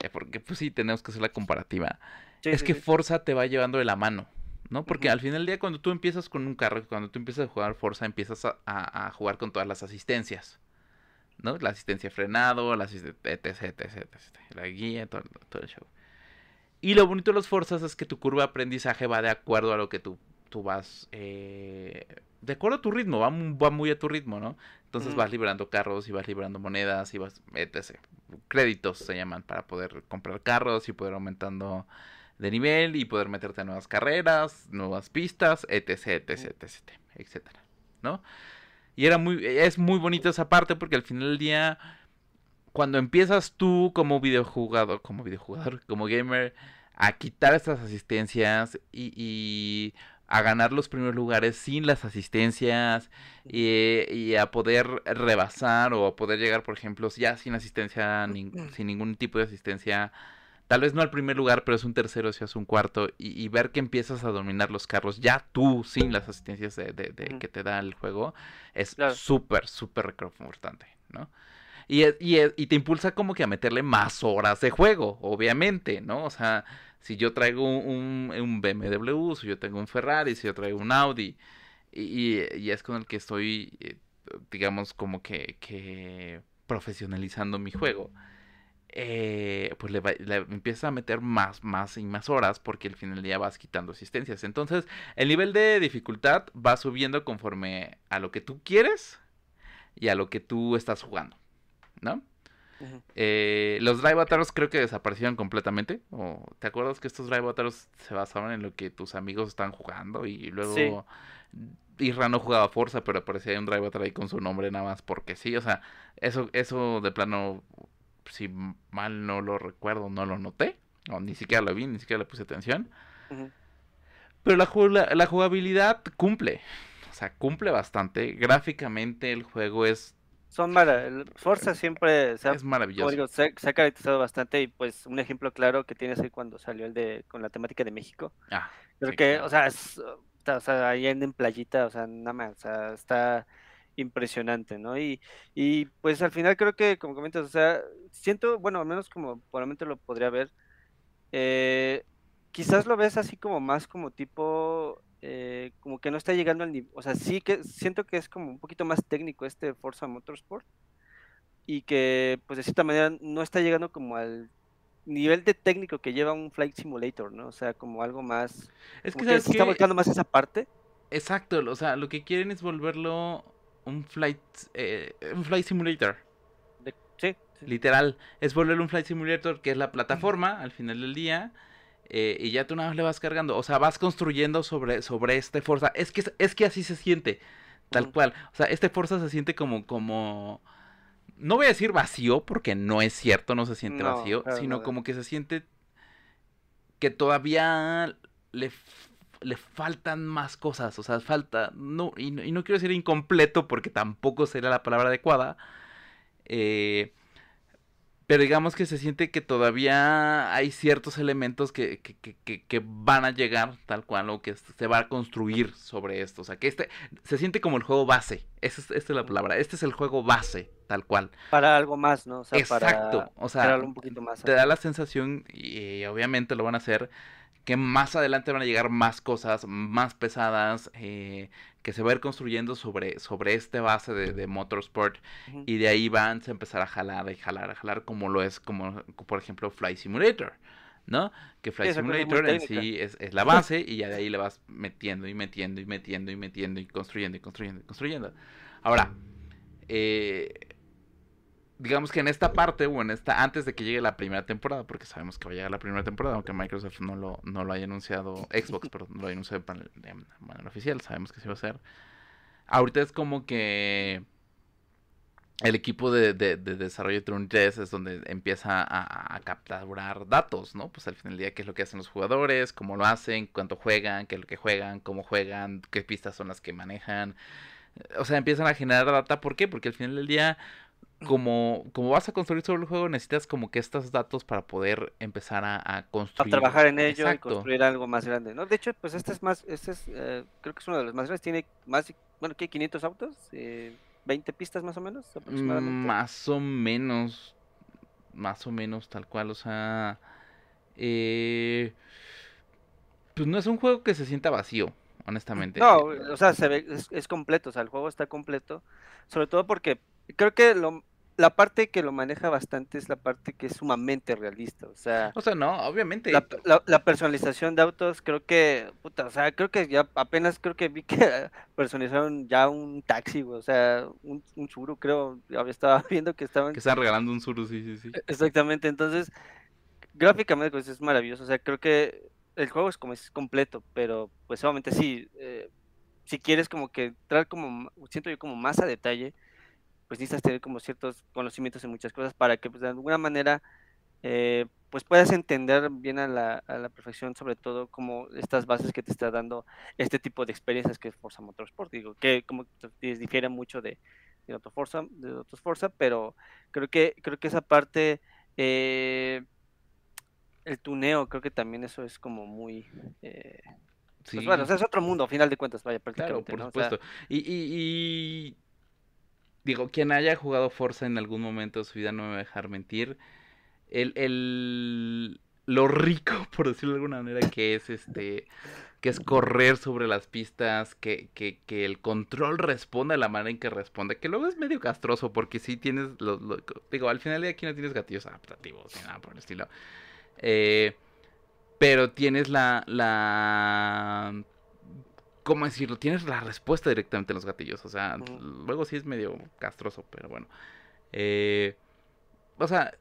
eh, porque pues sí, tenemos que hacer la comparativa, es que Forza te va llevando de la mano, ¿no? Porque al final del día cuando tú empiezas con un carro, cuando tú empiezas a jugar Forza, empiezas a, jugar con todas las asistencias, ¿no? La asistencia frenado, la asistencia, etc, etc, etc, la guía, todo, todo el show. Y lo bonito de los Forzas es que tu curva de aprendizaje va de acuerdo a lo que tú tú vas eh, de acuerdo a tu ritmo, va, va, muy a tu ritmo, ¿no? Entonces vas liberando carros y vas liberando monedas y vas, etc. Créditos se llaman para poder comprar carros y poder aumentando de nivel y poder meterte a nuevas carreras, nuevas pistas, etc, etc, etc, etcétera, ¿no? Y era muy, es muy bonito esa parte porque al final del día, cuando empiezas tú como videojugador, como videojugador, como gamer, a quitar estas asistencias y a ganar los primeros lugares sin las asistencias y, a poder rebasar o a poder llegar, por ejemplo, ya sin asistencia, sin ningún tipo de asistencia, tal vez no al primer lugar, pero es un tercero, si es un cuarto, y, ver que empiezas a dominar los carros ya tú sin las asistencias de, de, que te da el juego, es súper, súper reconfortante, ¿no? Y, y, y, te impulsa como que a meterle más horas de juego, obviamente, ¿no? O sea, Si yo traigo un, un BMW, si yo tengo un Ferrari, si yo traigo un Audi, y, y es con el que estoy, eh, digamos, como que, que profesionalizando mi juego eh, pues le, empieza a meter más, más y más horas porque al final del día vas quitando asistencias. Entonces, el nivel de dificultad va subiendo conforme a lo que tú quieres y a lo que tú estás jugando, ¿no? Eh, los drive battles creo que desaparecieron completamente. ¿O ¿Te acuerdas que estos drive battles se basaban en lo que tus amigos están jugando? Y luego Irra no jugaba Forza, pero aparecía un drive battle ahí con su nombre nada más porque sí. O sea, eso, eso de plano si mal no lo recuerdo, no lo noté, o ni siquiera lo vi, ni siquiera le puse atención. Pero la, la, jugabilidad cumple, o sea, cumple bastante. Gráficamente el juego es... Son maravillosas. Forza siempre se ha, es maravilloso. se, ha caracterizado bastante y pues un ejemplo claro que tienes ahí cuando salió el de con la temática de México. Ah, Creo que, o sea, o sea, ahí en playita, o sea, nada más, o sea, está impresionante, ¿no? Y, y pues al final creo que, como comentas, o sea, siento, bueno, al menos como probablemente lo podría ver, eh, quizás lo ves así como más como tipo, eh, como que no está llegando al nivel, o sea, sí que siento que es como un poquito más técnico este Forza Motorsport y que pues de cierta manera no está llegando como al nivel de técnico que lleva un Flight Simulator, ¿no? O sea, como algo más... Es que, ¿sabes que está buscando más esa parte. Exacto, o sea, lo que quieren es volverlo un flight, eh, un flight simulator. sí, Literal, es volver un flight simulator que es la plataforma al final del día. Eh, y ya tú nada más le vas cargando. O sea, vas construyendo sobre, sobre este Forza. Es que, es que así se siente. Tal cual. O sea, este Forza se siente como, como. No voy a decir vacío, porque no es cierto, no se siente vacío. Sino como que se siente que todavía le le faltan más cosas, o sea, falta, no, y, no quiero decir incompleto porque tampoco sería la palabra adecuada, eh, pero digamos que se siente que todavía hay ciertos elementos que, que, van a llegar tal cual o que se va a construir sobre esto. O sea, que este se siente como el juego base. Esa es, esta es la palabra. Este es el juego base, tal cual. Para algo más, ¿no? Exacto. o sea, te da la sensación, y obviamente lo van a hacer, que más adelante van a llegar más cosas más pesadas eh, que se va a ir construyendo sobre, sobre este base de, Motorsport y de ahí van a empezar a jalar y jalar, a jalar como lo es como por ejemplo Fly Simulator. ¿no? Que Fly Simulator en sí es, es, la base y ya de ahí le vas metiendo y metiendo y metiendo y metiendo y construyendo y construyendo y construyendo. Ahora, eh, digamos que en esta parte, o en esta, antes de que llegue la primera temporada, porque sabemos que va a llegar la primera temporada, aunque Microsoft no lo, no lo haya anunciado, Xbox, pero no lo haya anunciado de manera oficial, sabemos que sí va a ser. Ahorita es como que el equipo de, de, desarrollo de Tron 3 es donde empieza a, a, capturar datos, ¿no? Pues al final del día, qué es lo que hacen los jugadores, cómo lo hacen, cuánto juegan, qué es lo que juegan, cómo juegan, qué pistas son las que manejan. O sea, empiezan a generar data. ¿Por qué? Porque al final del día como, como vas a construir sobre el juego, necesitas como que estos datos para poder empezar a, construir. A trabajar en ello y construir algo más grande, ¿no? De hecho, pues este es más, este es, eh, creo que es uno de los más grandes, tiene más, bueno, ¿qué? 500 autos, eh, 20 pistas más o menos, aproximadamente. Más o menos, más o menos, tal cual, o sea, eh, pues no es un juego que se sienta vacío, honestamente. No, o sea, se ve, es, es completo, o sea, el juego está completo, sobre todo porque creo que lo, la parte que lo maneja bastante es la parte que es sumamente realista, o sea... O sea, no, obviamente. La, personalización de autos, creo que, puta, o sea, creo que ya apenas creo que vi que personalizaron ya un taxi, o sea, un, un Zuru, creo, estaba viendo que estaban... Que están regalando un Zuru, sí, sí, sí. E, exactamente, entonces, gráficamente pues es maravilloso, o sea, creo que el juego es como es completo, pero pues obviamente sí, eh, si quieres como que entrar como, siento yo como más a detalle, pues necesitas tener como ciertos conocimientos en muchas cosas para que pues, de alguna manera eh, pues puedas entender bien a la, a la, perfección sobre todo como estas bases que te está dando este tipo de experiencias que es Forza Motorsport digo que como difiere mucho de, de otros Forza de otros Forza pero creo que creo que esa parte eh, el tuneo creo que también eso es como muy eh, pues bueno, o sea, es otro mundo, a final de cuentas, vaya, prácticamente. Claro, por supuesto. y, y, digo, quien haya jugado Forza en algún momento de su vida no me va a dejar mentir. El, el, lo rico, por decirlo de alguna manera, que es este que es correr sobre las pistas, que, que, que el control responde de la manera en que responde, que luego es medio castroso porque si tienes, lo, digo, al final de aquí no tienes gatillos adaptativos ni nada por el estilo. Eh, pero tienes la, la, ¿cómo decirlo? Tienes la respuesta directamente en los gatillos, o sea, luego sí es medio castroso, pero bueno. Eh, o sea,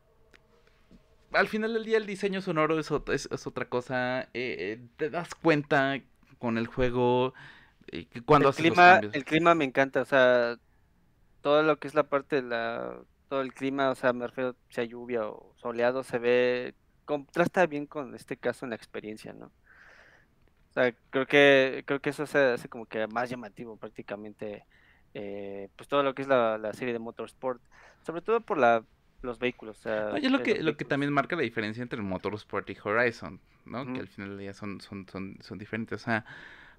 al final del día el diseño sonoro es, es, otra cosa. Eh, te das cuenta con el juego eh, cuando el clima, El clima me encanta, o sea, todo lo que es la parte de la... Todo el clima, o sea, me refiero, sea lluvia o soleado, se ve... Contrasta bien con este caso en la experiencia, ¿no? O sea, creo que, creo que eso se hace como que más llamativo prácticamente, eh, pues todo lo que es la, la serie de Motorsport, sobre todo por la los vehículos. O sea, lo que, lo que también marca la diferencia entre Motorsport y Horizon, ¿no? Que al final día son, son, son, son diferentes. O sea,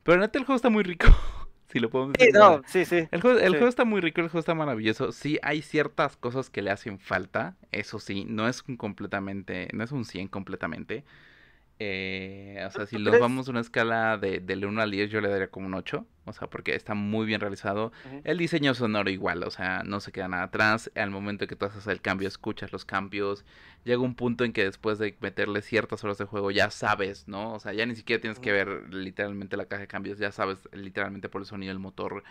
pero neta el juego está muy rico. si lo podemos decir. Sí, no, sí, sí. El, juego, el juego está muy rico, el juego está maravilloso. Sí, hay ciertas cosas que le hacen falta. Eso sí, no es un completamente, no es un 100 completamente. Eh, o sea, si los vamos a una escala de, del 1 al 10, yo le daría como un 8. O sea, porque está muy bien realizado. El diseño sonoro igual, o sea, no se queda nada atrás. Al momento que tú haces el cambio, escuchas los cambios. Llega un punto en que después de meterle ciertas horas de juego, ya sabes, ¿no? O sea, ya ni siquiera tienes que ver literalmente la caja de cambios. Ya sabes literalmente por el sonido del motor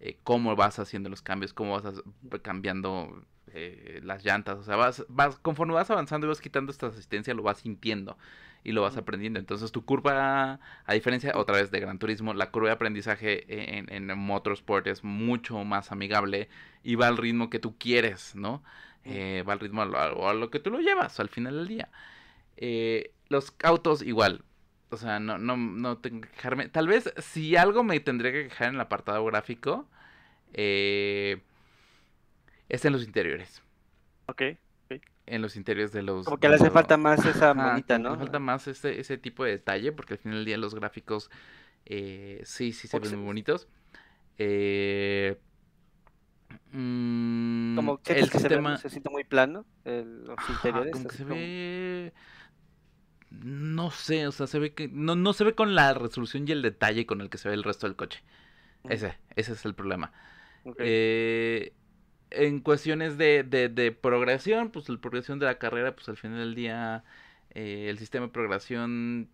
eh, cómo vas haciendo los cambios, cómo vas cambiando eh, las llantas. O sea, vas, vas, conforme vas avanzando y vas quitando esta asistencia, lo vas sintiendo y lo vas aprendiendo. Entonces tu curva, a diferencia otra vez de Gran Turismo, la curva de aprendizaje en, en Motorsport es mucho más amigable y va al ritmo que tú quieres, ¿no? Eh, va al ritmo a lo, a lo, que tú lo llevas al final del día. Eh, los autos igual. O sea, no, no, no tengo que quejarme. Tal vez si algo me tendría que quejar en el apartado gráfico, eh, es en los interiores. Ok en los interiores de los... Como que le hace falta más esa manita, ¿no? Le falta más ese, ese tipo de detalle, porque al final del día los gráficos eh, sí, sí se ven muy bonitos. Eh, mm, como que el sistema... se, siente muy plano, los interiores. Como que se ve... No sé, o sea, se ve que... No, no se ve con la resolución y el detalle con el que se ve el resto del coche. Ese, ese es el problema. Eh, en cuestiones de, de, de, progresión, pues la progresión de la carrera, pues al final del día, eh, el sistema de progresión,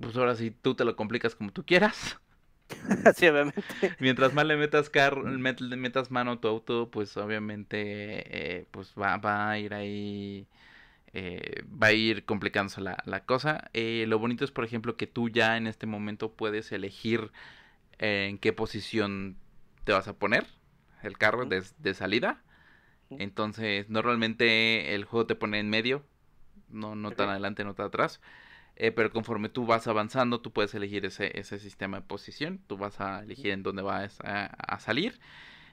pues ahora sí tú te lo complicas como tú quieras. sí, obviamente. Mientras más le metas carro, metas mano a tu auto, pues obviamente, eh, pues va, va a ir ahí, eh, va a ir complicándose la, la cosa. lo bonito es, por ejemplo, que tú ya en este momento puedes elegir en qué posición te vas a poner el carro de, salida. Entonces, normalmente el juego te pone en medio, no, no tan adelante, no tan atrás. Eh, pero conforme tú vas avanzando, tú puedes elegir ese, ese sistema de posición. Tú vas a elegir en dónde vas a, salir.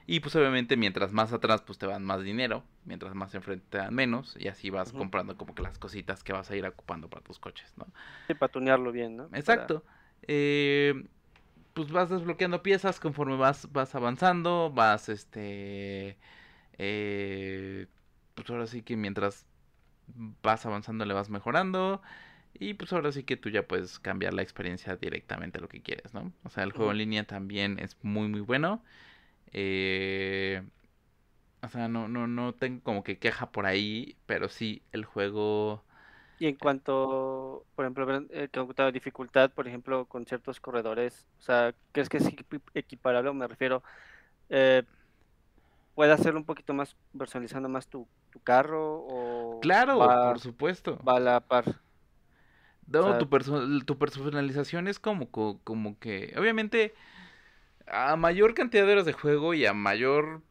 Y pues obviamente mientras más atrás pues te dan más dinero, mientras más enfrente te dan menos y así vas comprando como que las cositas que vas a ir ocupando para tus coches, ¿no? Sí, para tunearlo bien, ¿no? Exacto. Eh, pues vas desbloqueando piezas conforme vas, vas avanzando, vas este... Eh, pues ahora sí que mientras vas avanzando le vas mejorando. Y pues ahora sí que tú ya puedes cambiar la experiencia directamente a lo que quieres, ¿no? O sea, el juego en línea también es muy, muy bueno. Eh, o sea, no, no, no tengo como que queja por ahí, pero sí, el juego y en cuanto, por ejemplo, eh, dificultad, por ejemplo, con ciertos corredores, o sea, ¿crees que es equiparable? Me refiero, eh, ¿puede hacerlo un poquito más personalizando más tu, tu carro? O claro, por supuesto. Va a la par. No, tu, tu personalización es como, como que, obviamente, a mayor cantidad de horas de juego y a mayor...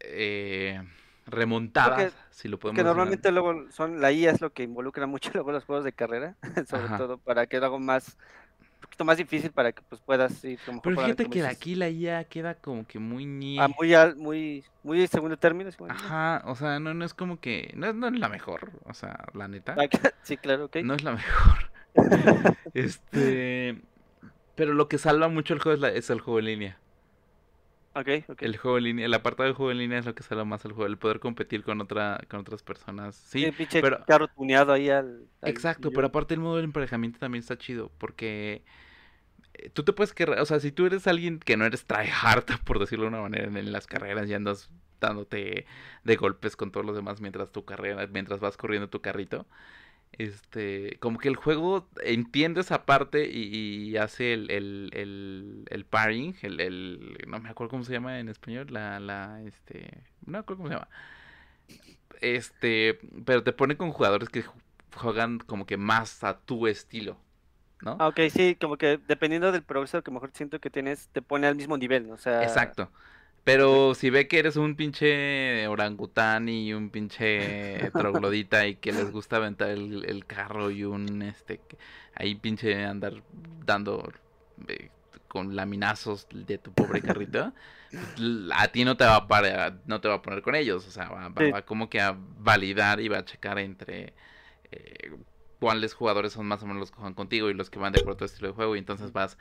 Eh, remontadas, si lo podemos Que normalmente luego son, la IA es lo que involucra mucho luego los juegos de carrera, sobre todo para que algo más, un poquito más difícil para que pues puedas ir como Pero fíjate que aquí la IA queda como que muy ni... Ah, muy, muy, muy segundo término. Ajá, o sea, no, no es como que, no, no es la mejor, o sea, la neta. sí, claro, ok. No es la mejor. este, pero lo que salva mucho el juego es, la, es el juego en línea. Ok, ok. El juego en línea, el apartado de juego en línea es lo que sale más al juego, el poder competir con otra, con otras personas. Sí, pero carro tuneado ahí al, al exacto, millón. pero aparte el modo de emparejamiento también está chido, porque eh, tú te puedes querer, o sea, si tú eres alguien que no eres tryhard, por decirlo de una manera, en, en las carreras y andas dándote de golpes con todos los demás mientras tu carrera, mientras vas corriendo tu carrito, este, como que el juego entiende esa parte y, y hace el, el, el, el pairing, el, el, no me acuerdo cómo se llama en español, la, la, este, no me acuerdo cómo se llama, este, pero te pone con jugadores que ju- juegan como que más a tu estilo, ¿no? Ah, ok, sí, como que dependiendo del progreso que mejor siento que tienes, te pone al mismo nivel, ¿no? O sea, Exacto. Pero si ve que eres un pinche orangután y un pinche troglodita y que les gusta aventar el, el carro y un este ahí pinche andar dando eh, con laminazos de tu pobre carrito, a ti no te va a parar- no te va a poner con ellos, o sea, va, va- Sí. va como que a validar y va a checar entre eh, cuáles jugadores son más o menos los que juegan contigo y los que van de acuerdo a tu estilo de juego. Y entonces vas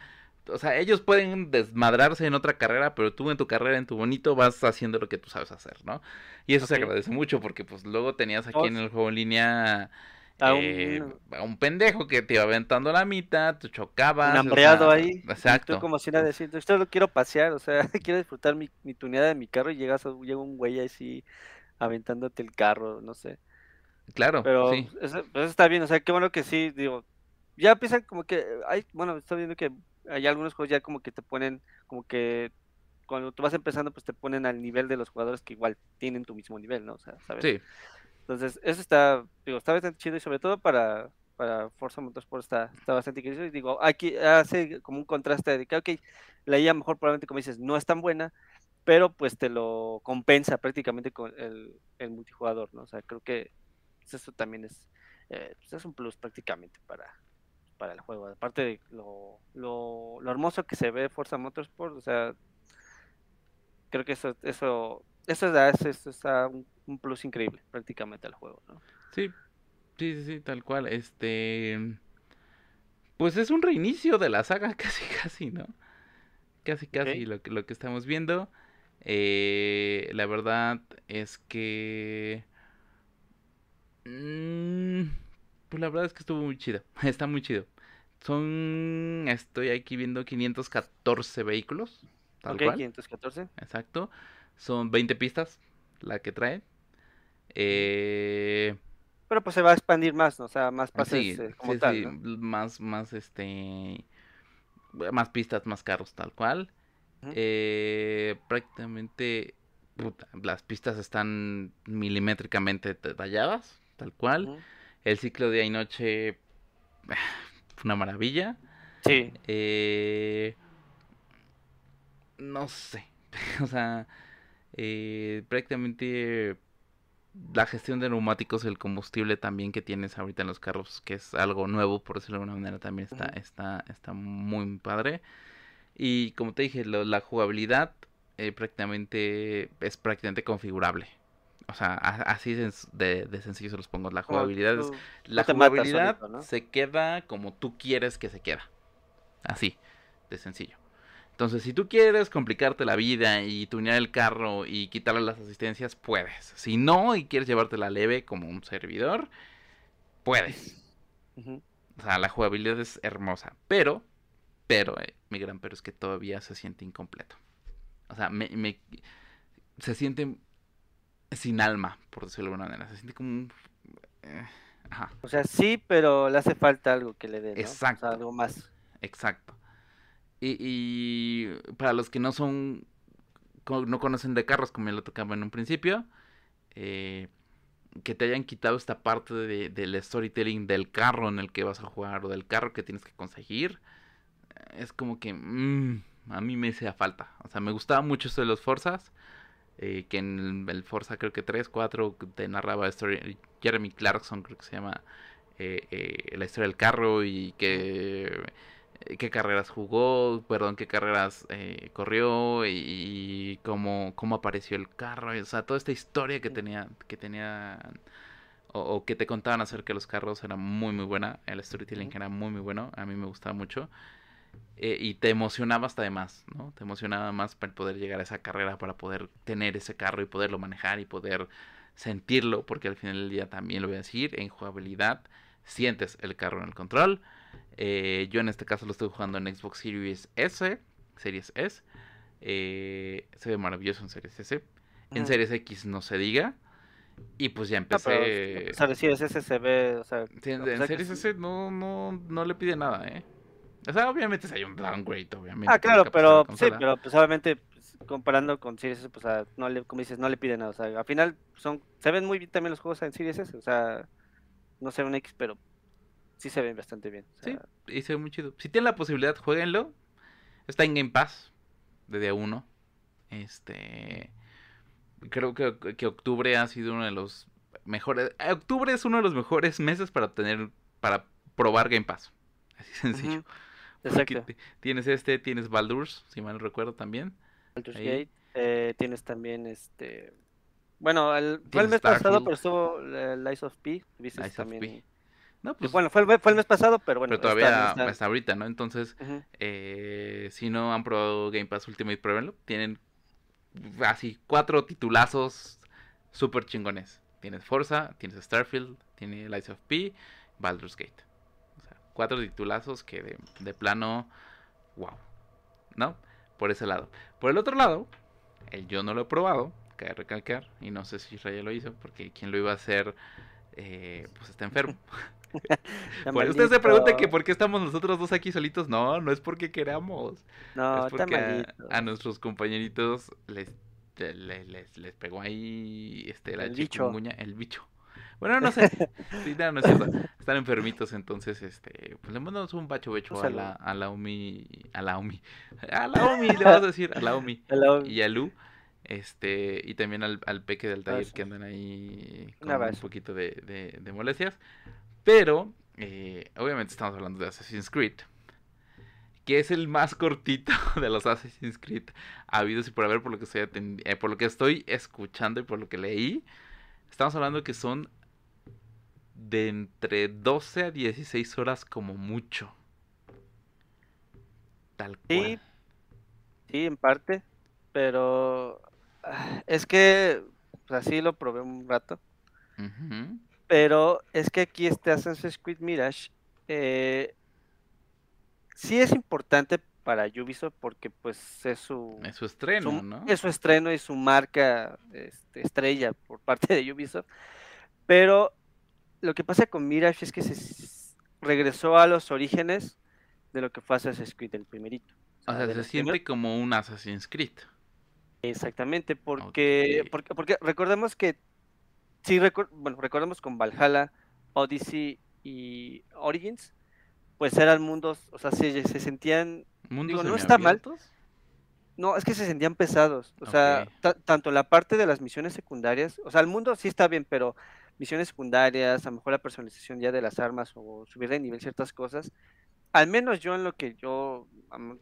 o sea, ellos pueden desmadrarse en otra carrera, pero tú en tu carrera, en tu bonito, vas haciendo lo que tú sabes hacer, ¿no? Y eso se agradece mucho porque pues luego tenías aquí Oh, en el juego en línea a eh, un, a un pendejo que te iba aventando la mitad, tú chocabas. un o hambreado sea, ahí, y Exacto. tú como si nada decir, yo solo quiero pasear, o sea, quiero disfrutar mi, mi tuneada de mi carro y llegas a, llega un güey así aventándote el carro, no sé. Claro, Pero sí. eso, eso está bien, o sea, qué bueno que sí, digo, ya empiezan como que, hay, bueno, estoy viendo que hay algunos juegos ya como que te ponen, como que cuando tú vas empezando, pues te ponen al nivel de los jugadores que igual tienen tu mismo nivel, ¿no? O sea, ¿sabes? Sí, Entonces, eso está, digo, está bastante chido y sobre todo para, para Forza Motorsport está, está bastante chido. Y digo, aquí hace como un contraste de que, ok, la IA mejor probablemente, como dices, no es tan buena, pero pues te lo compensa prácticamente con el, el multijugador, ¿no? O sea, creo que pues, eso también es, eh, pues, es un plus prácticamente para, para el juego. Aparte de lo, lo, lo hermoso que se ve Forza Motorsport, o sea, creo que eso, eso, eso da, eso, da un, un plus increíble prácticamente al juego, ¿no? sí, sí, sí, tal cual. Este, pues es un reinicio de la saga, casi, casi, ¿no? Casi, casi Ok. lo que, lo que estamos viendo. Eh, la verdad es que... mm, pues la verdad es que estuvo muy chido. Está muy chido. Son... Estoy aquí viendo 514 vehículos. Tal Ok, cual. 514. Exacto. Son 20 pistas la que trae. Eh... Pero pues se va a expandir más, ¿no? O sea, más Sí, pases eh, como sí, tal, sí, más, más, este, más pistas, más carros, tal cual. Eh, prácticamente, puta, las pistas están milimétricamente detalladas, tal cual. El ciclo día y noche, fue una maravilla. Sí, Eh, no sé, o sea, eh, prácticamente la gestión de neumáticos, el combustible también que tienes ahorita en los carros, que es algo nuevo, por decirlo de alguna manera, también está, está, está muy padre. Y como te dije, lo- la jugabilidad eh, prácticamente es prácticamente configurable. O sea, así de, sencillo se los pongo. La jugabilidad es, la jugabilidad solito, ¿no? se queda como tú quieres que se queda. Así, de sencillo. Entonces, si tú quieres complicarte la vida y tunear el carro y quitarle las asistencias, puedes. Si no y quieres llevártela leve como un servidor, puedes. O sea, la jugabilidad es hermosa. Pero, pero, eh, mi gran pero es que todavía se siente incompleto. O sea, me, me- se siente sin alma, por decirlo de alguna manera. Se siente como un... eh, ajá. O sea, sí, pero le hace falta algo que le dé, ¿no? O sea, Exacto. algo más. Exacto. Y, y para los que no son, no conocen de carros, como ya lo tocaba en un principio, eh, que te hayan quitado esta parte de- del storytelling del carro en el que vas a jugar o del carro que tienes que conseguir, es como que mm, a mí me hacía falta. O sea, me gustaba mucho esto de los Forzas, eh, que en el, Forza creo que 3, 4 te narraba story, Jeremy Clarkson creo que se llama eh, eh, la historia del carro y que eh, qué carreras jugó, perdón, qué carreras eh, corrió y, y cómo, cómo apareció el carro, y, o sea, toda esta historia que tenía, que tenía o, o que te contaban acerca de los carros era muy muy buena, el storytelling era muy muy bueno, a mí me gustaba mucho. Eh, y te emocionaba hasta de más, ¿no? Te emocionaba más para poder llegar a esa carrera, para poder tener ese carro y poderlo manejar y poder sentirlo, porque al final del día también lo voy a decir, en jugabilidad sientes el carro en el control. Eh, yo en este caso lo estoy jugando en Xbox Series S, Series S. Eh, se ve maravilloso en Series S. En Series X no se diga. Y pues ya empecé. o sea, Series S se ve. O sea, en, Series S no, no, no le pide nada, ¿eh? O sea, obviamente hay un downgrade, obviamente. Ah, claro, pero sí, pero pues obviamente pues, comparando con Series S, pues no le, como dices, no le pide nada. O sea, al final son, se ven muy bien también los juegos en Series S. O sea, no sé un X, pero sí se ven bastante bien. sí, y se ve muy chido. Si tienen la posibilidad, jueguenlo. Está en Game Pass de día uno. Este. Creo que, que octubre ha sido uno de los mejores. Octubre es uno de los mejores meses para tener. para probar Game Pass. Así sencillo. Exacto. Tienes este, tienes Baldur's, si mal recuerdo también. Baldur's Gate. Eh, tienes también este. Bueno, el, fue el mes pasado, pero estuvo el Ice of P. también. No, pues, bueno, fue el, fue el, mes pasado, pero bueno. Pero todavía está, ahorita, ¿no? Entonces, eh, si no han probado Game Pass Ultimate, pruébenlo. Tienen así cuatro titulazos súper chingones. Tienes Forza, tienes Starfield, tienes Ice of P, Baldur's Gate cuatro titulazos que de, de plano, wow, ¿no? Por ese lado. Por el otro lado, el yo no lo he probado, cabe recalcar, y no sé si Israel lo hizo, porque quien lo iba a hacer, eh, pues está enfermo. por usted se pregunta que por qué estamos nosotros dos aquí solitos. No, no es porque queramos. No, es porque a, nuestros compañeritos les, les, les, pegó ahí este, la el bicho. el bicho. Bueno, no sé. Sí, no, no es cierto. Están enfermitos, entonces, este, pues le mandamos un bacho becho a la, a la Omi, a la Omi, a la Omi, le vamos a decir, a la Omi, y a Lu, este, y también al, al Peque del taller que andan ahí con un poquito de, de, molestias. Pero, eh, obviamente estamos hablando de Assassin's Creed, que es el más cortito de los Assassin's Creed habidos y por haber, por lo que estoy, eh, por lo que estoy escuchando y por lo que leí. Estamos hablando que son de entre 12 a 16 horas como mucho. Tal cual. Sí, en parte, pero ah, es que pues, así lo probé un rato. Pero es que aquí este Assassin's Creed Mirage eh, sí es importante para Ubisoft porque pues es su, es su estreno, ¿no? Es su estreno y su marca este, estrella por parte de Ubisoft. Pero lo que pasa con Mirage es que se regresó a los orígenes de lo que fue Assassin's Creed, el primerito. O sea, se siente como un Assassin's Creed. Exactamente, porque, porque, porque recordemos que, sí, bueno, recordemos con Valhalla, Odyssey y Origins, pues eran mundos, o sea, se, se sentían, ¿Mundos no está mal. No, es que se sentían pesados, o sea, tanto la parte de las misiones secundarias, o sea, el mundo sí está bien, pero misiones secundarias, a lo mejor la personalización ya de las armas o subir de nivel ciertas cosas, al menos yo en lo que yo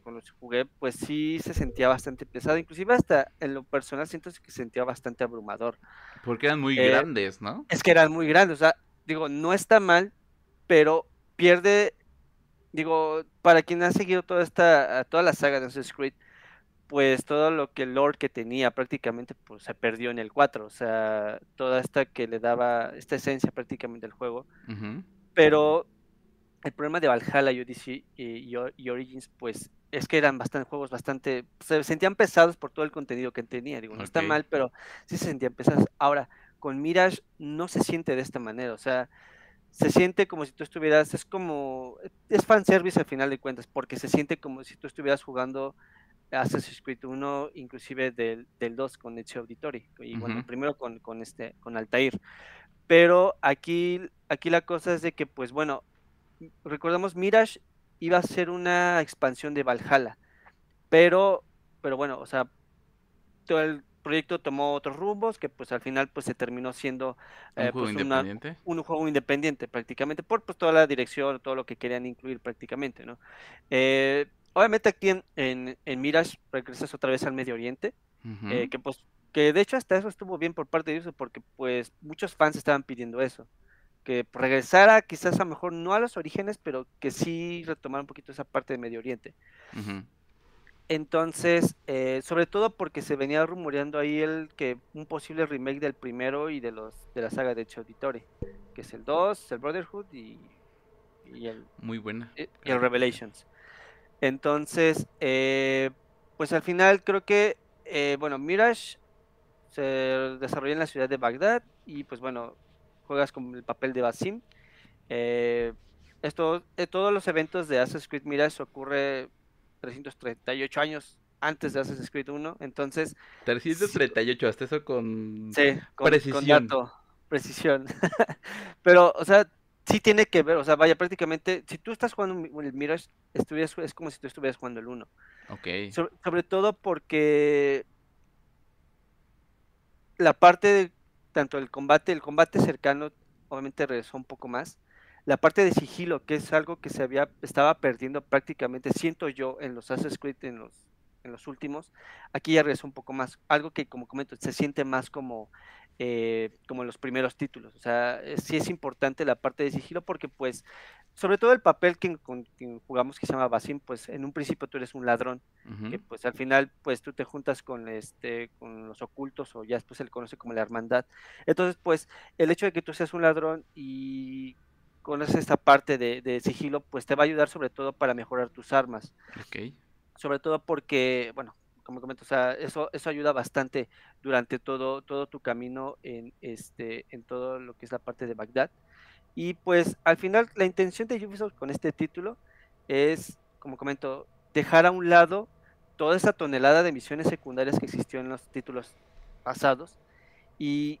con los que jugué, pues sí se sentía bastante pesado, inclusive hasta en lo personal siento que se sentía bastante abrumador. Porque eran muy eh, grandes, ¿no? Es que eran muy grandes, o sea, digo, no está mal, pero pierde, digo, para quien ha seguido toda esta, toda la saga de Assassin's Creed, pues todo lo que el Lord que tenía prácticamente pues se perdió en el 4, o sea, toda esta que le daba esta esencia prácticamente del juego. Pero el problema de Valhalla y Odyssey y, Origins pues es que eran bastante juegos bastante se sentían pesados por todo el contenido que tenía, digo, no está mal, pero sí se sentían pesados. Ahora, con Mirage no se siente de esta manera, o sea, se siente como si tú estuvieras, es como, es fanservice al final de cuentas, porque se siente como si tú estuvieras jugando Assassin's Creed 1, inclusive del, del 2 con Ezio Auditori, y bueno, primero con, con, este, con Altair. Pero aquí, aquí la cosa es de que, pues bueno, recordamos, Mirage iba a ser una expansión de Valhalla, pero, pero bueno, o sea, todo el proyecto tomó otros rumbos que pues al final pues se terminó siendo ¿Un, eh, juego pues, independiente? un juego independiente prácticamente por pues toda la dirección, todo lo que querían incluir prácticamente, ¿no? Eh, obviamente aquí en, en, Mirage regresas otra vez al Medio Oriente, eh, que pues que de hecho hasta eso estuvo bien por parte de ellos porque pues muchos fans estaban pidiendo eso. que regresara quizás a lo mejor no a los orígenes, pero que sí retomara un poquito esa parte de Medio Oriente. Entonces, eh, sobre todo porque se venía rumoreando ahí el que un posible remake del primero y de los de la saga de Hecho que es el 2, el Brotherhood y, el muy buena y, el Revelations. Entonces, eh, pues al final creo que eh, bueno, Mirage se desarrolla en la ciudad de Bagdad y pues bueno, juegas con el papel de Basim. esto, todos los eventos de Assassin's Creed Mirage ocurre 338 años antes de Assassin's Creed 1, entonces... 338, hasta eso con, sí, con precisión. precisión. Pero, o sea, sí tiene que ver, o sea, vaya, prácticamente, si tú estás jugando el Mirage, es como si tú estuvieras jugando el 1. Ok. sobre todo porque la parte de tanto el combate, el combate cercano, obviamente regresó un poco más, la parte de sigilo, que es algo que se había, estaba perdiendo prácticamente, siento yo, en los Assassin's Creed, en los, en los últimos, aquí ya regresó un poco más, algo que como comento, se siente más como, eh, como en los primeros títulos, o sea, eh, sí es importante la parte de sigilo porque pues, sobre todo el papel que, con, jugamos que se llama Basim, pues en un principio tú eres un ladrón, que pues al final pues tú te juntas con este, con los ocultos o ya después se le conoce como la hermandad, entonces pues el hecho de que tú seas un ladrón y conoces esta parte de, sigilo, pues te va a ayudar sobre todo para mejorar tus armas. Sobre todo porque, bueno, como comento, o sea, eso, eso ayuda bastante durante todo, todo tu camino en, este, en todo lo que es la parte de Bagdad. Y pues al final la intención de Ubisoft con este título es, como comento, dejar a un lado toda esa tonelada de misiones secundarias que existió en los títulos pasados y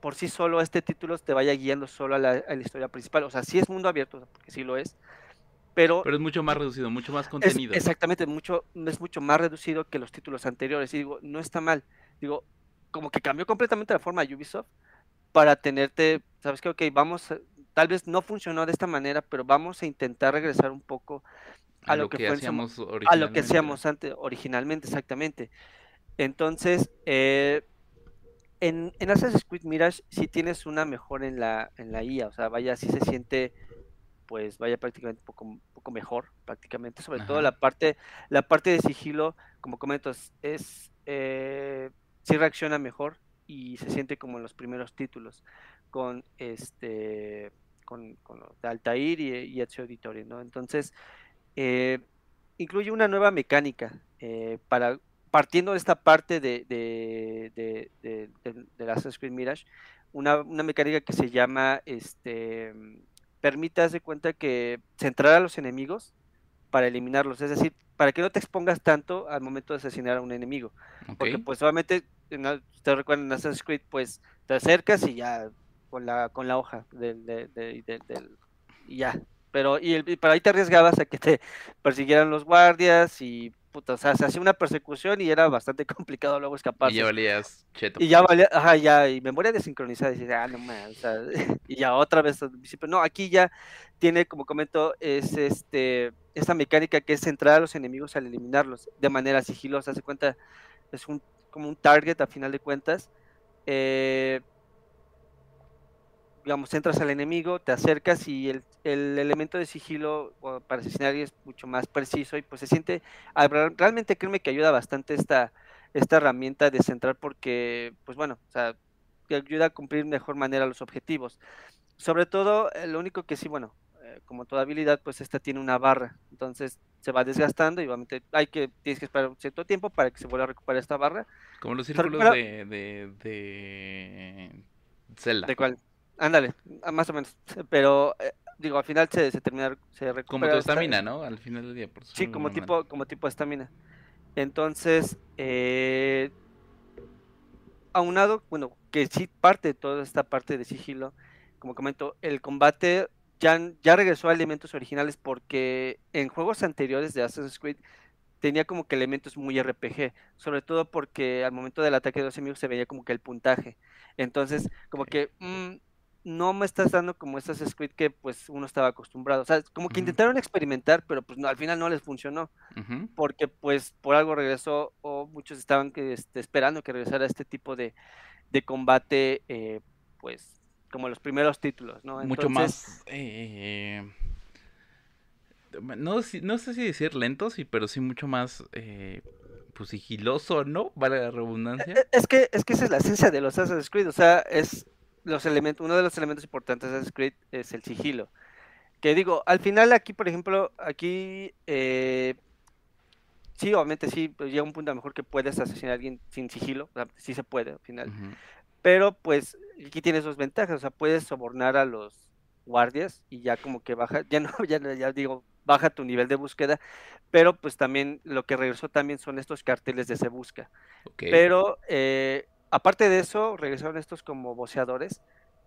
por sí solo este título te vaya guiando solo a la, historia principal. O sea, sí es mundo abierto, porque sí lo es, pero... Pero es mucho más reducido, mucho más contenido. exactamente, mucho, es mucho más reducido que los títulos anteriores. Y digo, no está mal. Digo, como que cambió completamente la forma de Ubisoft para tenerte, sabes que, ok, vamos, tal vez no funcionó de esta manera, pero vamos a intentar regresar un poco a, lo, que, hacíamos a lo que hacíamos antes, originalmente, exactamente. Entonces, eh, en, en Assassin's Creed Mirage sí tienes una mejor en la, en la IA, o sea, vaya, sí se siente, pues vaya prácticamente un poco, poco mejor, prácticamente, sobre todo la parte, la parte de sigilo, como comento, es, eh, sí reacciona mejor y se siente como en los primeros títulos, con este, con, con Altair y, y Ezio Auditorio, ¿no? Entonces, eh, incluye una nueva mecánica eh, para partiendo de esta parte de, de, de, de, de Assassin's Creed Mirage, una, una, mecánica que se llama, este, permite, de cuenta que centrar a los enemigos para eliminarlos, es decir, para que no te expongas tanto al momento de asesinar a un enemigo, porque pues obviamente, ustedes recuerdan en Assassin's Creed, pues te acercas y ya, con la, con la hoja del, del, y ya, pero y, y, para ahí te arriesgabas a que te persiguieran los guardias y puta, o sea, se hacía una persecución y era bastante complicado luego escapar. Y ya valías cheto. Y ya valía, ajá, ya, y memoria desincronizada, y ah, no más, o sea, y ya otra vez No, aquí ya tiene, como comento, es este, esta mecánica que es centrar a los enemigos al eliminarlos de manera sigilosa, se cuenta, es un, como un target a final de cuentas. Eh, digamos, entras al enemigo, te acercas y el, el elemento de sigilo para asesinar es mucho más preciso y pues se siente, realmente créeme que ayuda bastante esta, esta herramienta de centrar porque, pues bueno, o sea, te ayuda a cumplir mejor manera los objetivos. Sobre todo, eh, lo único que sí, bueno, eh, como toda habilidad, pues esta tiene una barra, entonces se va desgastando y obviamente hay que, tienes que esperar un cierto tiempo para que se vuelva a recuperar esta barra. Como los círculos de, de, de Zelda. ¿De cuál? Ándale, más o menos. Pero eh, digo, al final se, se termina, se recupera. Como tu estamina, ¿no? Al final del día, por Sí, como tipo, como tipo estamina. Entonces, eh, aunado, bueno, que sí parte de toda esta parte de sigilo, como comento, el combate ya, ya regresó a elementos originales porque en juegos anteriores de Assassin's Creed tenía como que elementos muy RPG, sobre todo porque al momento del ataque de los enemigos se veía como que el puntaje. Entonces, como que mm, no me estás dando como esas scripts que pues uno estaba acostumbrado. O sea, como que intentaron experimentar, pero pues no, al final no les funcionó. Porque pues por algo regresó o muchos estaban que, este, esperando que regresara este tipo de, de combate eh, pues como los primeros títulos, ¿no? Mucho más... Eh, no, no sé si decir lento, sí, pero sí mucho más... Eh, pues sigiloso, ¿no? Vale la redundancia. E, es que, es que esa es la esencia de los Assassin's Creed, o sea, es los elementos, uno de los elementos importantes de Assassin's Creed es el sigilo. Que digo, al final aquí, por ejemplo, aquí eh, sí, obviamente sí, pues llega un punto a lo mejor que puedes asesinar a alguien sin sigilo, o sea, sí se puede al final. Pero pues aquí tienes dos ventajas, o sea, puedes sobornar a los guardias y ya como que baja, ya no, ya, ya digo, baja tu nivel de búsqueda, pero pues también lo que regresó también son estos carteles de se busca. Pero eh, aparte de eso, regresaron estos como voceadores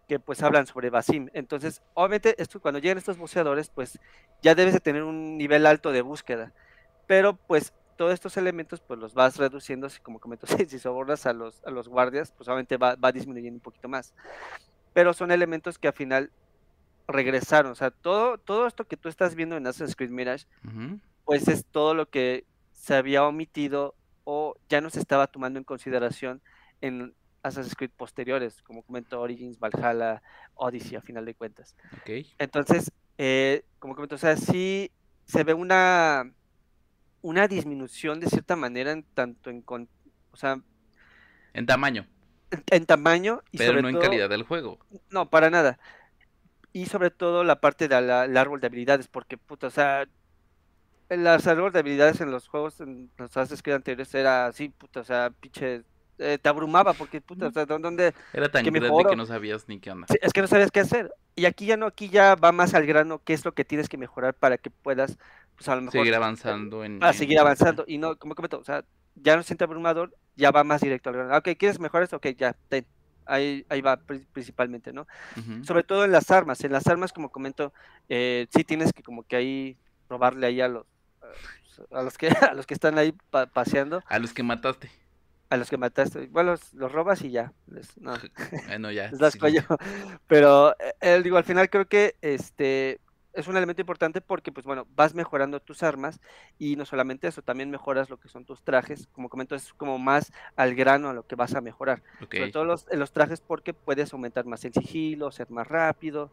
que pues hablan sobre Basim. Entonces, obviamente, esto, cuando llegan estos boceadores, pues ya debes de tener un nivel alto de búsqueda. Pero pues todos estos elementos pues los vas reduciendo, así como comento, si, sobornas a los, a los guardias, pues obviamente va, va disminuyendo un poquito más. Pero son elementos que al final regresaron. O sea, todo, todo esto que tú estás viendo en Assassin's Creed Mirage, pues es todo lo que se había omitido o ya no se estaba tomando en consideración en Assassin's Creed posteriores, como comento Origins, Valhalla, Odyssey, a final de cuentas. Entonces, eh, como comento, o sea, sí se ve una, una disminución de cierta manera en tanto en, o sea, en tamaño. En, tamaño y Pero no en calidad del juego. No, para nada. Y sobre todo la parte del árbol de habilidades, porque, puta, o sea, el árbol de habilidades en los juegos, en los Assassin's Creed anteriores era así, puta, o sea, pinche eh, te abrumaba porque, puta, o sea, ¿dónde? Era tan grande que no sabías ni qué onda. es que no sabías qué hacer. Y aquí ya no, aquí ya va más al grano, qué es lo que tienes que mejorar para que puedas, pues a lo mejor... Seguir avanzando en... Seguir avanzando. Y no, como comento, o sea, ya no se siente abrumador, ya va más directo al grano. Ok, ¿quieres mejorar esto? Ok, ya, ten. Ahí, ahí va principalmente, ¿no? Sobre todo en las armas. En las armas, como comento, eh, sí tienes que como que ahí probarle ahí a los, a los que, a los que están ahí paseando. A los que mataste a los que mataste. Bueno, los, robas y ya. no. Bueno, ya. Les das cuello. Pero, eh, digo, al final creo que este es un elemento importante porque, pues bueno, vas mejorando tus armas y no solamente eso, también mejoras lo que son tus trajes. Como comento, es como más al grano a lo que vas a mejorar. Sobre todo los, los trajes porque puedes aumentar más el sigilo, ser más rápido,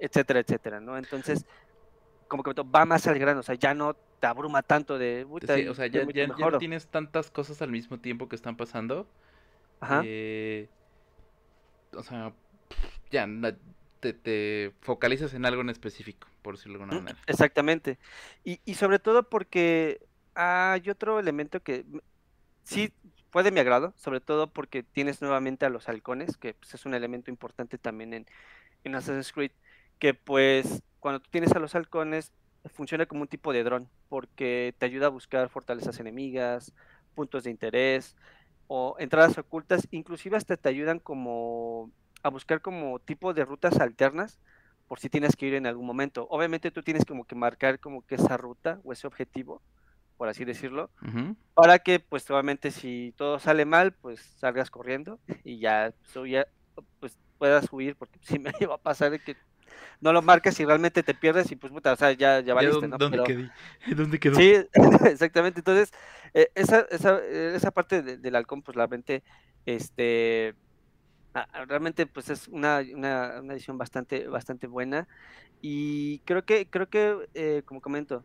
etcétera, etcétera, ¿no? Entonces, como que va más al grano, o sea, ya no te abruma tanto de... o sea, ya, no tienes tantas cosas al mismo tiempo que están pasando. Ajá. Eh, o sea, ya te, focalizas en algo en específico, por decirlo de alguna manera. Exactamente. Y, y sobre todo porque hay otro elemento que sí fue de mi agrado, sobre todo porque tienes nuevamente a los halcones, que pues, es un elemento importante también en, en Assassin's Creed, que pues cuando tú tienes a los halcones, funciona como un tipo de dron, porque te ayuda a buscar fortalezas enemigas, puntos de interés o entradas ocultas, inclusive hasta te ayudan como a buscar como tipo de rutas alternas por si tienes que ir en algún momento. Obviamente tú tienes como que marcar como que esa ruta o ese objetivo, por así decirlo, para que pues obviamente si todo sale mal, pues salgas corriendo y ya, pues, ya pues puedas huir, porque si me iba a pasar que no lo marques y realmente te pierdes y pues puta, o sea, ya, ya valiste, ¿no? ¿Dónde, ¿Dónde quedó? Sí, exactamente. Entonces, eh, esa, esa, esa parte del halcón, pues realmente, este, realmente pues es una, una, una, edición bastante, bastante buena y creo que, creo que, eh, como comento,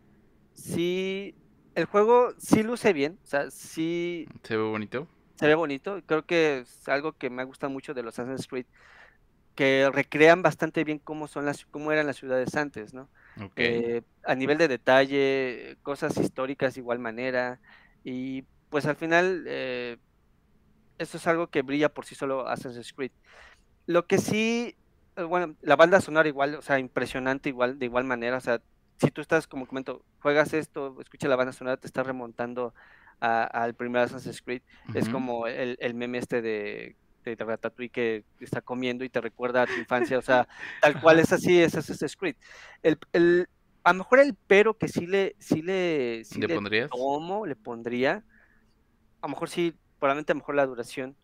sí, el juego sí luce bien, o sea, sí... Se ve bonito. Se ve bonito, creo que es algo que me gusta mucho de los Assassin's Creed, que recrean bastante bien cómo son las cómo eran las ciudades antes, ¿no? Eh, a nivel de detalle, cosas históricas de igual manera y pues al final eh, eso es algo que brilla por sí solo Assassin's Creed. Lo que sí, eh, bueno, la banda sonora igual, o sea, impresionante igual de igual manera, o sea, si tú estás como comento, juegas esto, escucha la banda sonora, te está remontando al primer Assassin's Creed, es como el, el meme este de de Ratatouille que está comiendo y te recuerda a tu infancia, o sea, tal cual es así, es Assassin's Creed. El, el, a lo mejor el pero que sí le, sí le, sí ¿Le, pondrías? le pondría, a lo mejor sí, probablemente a lo mejor la duración,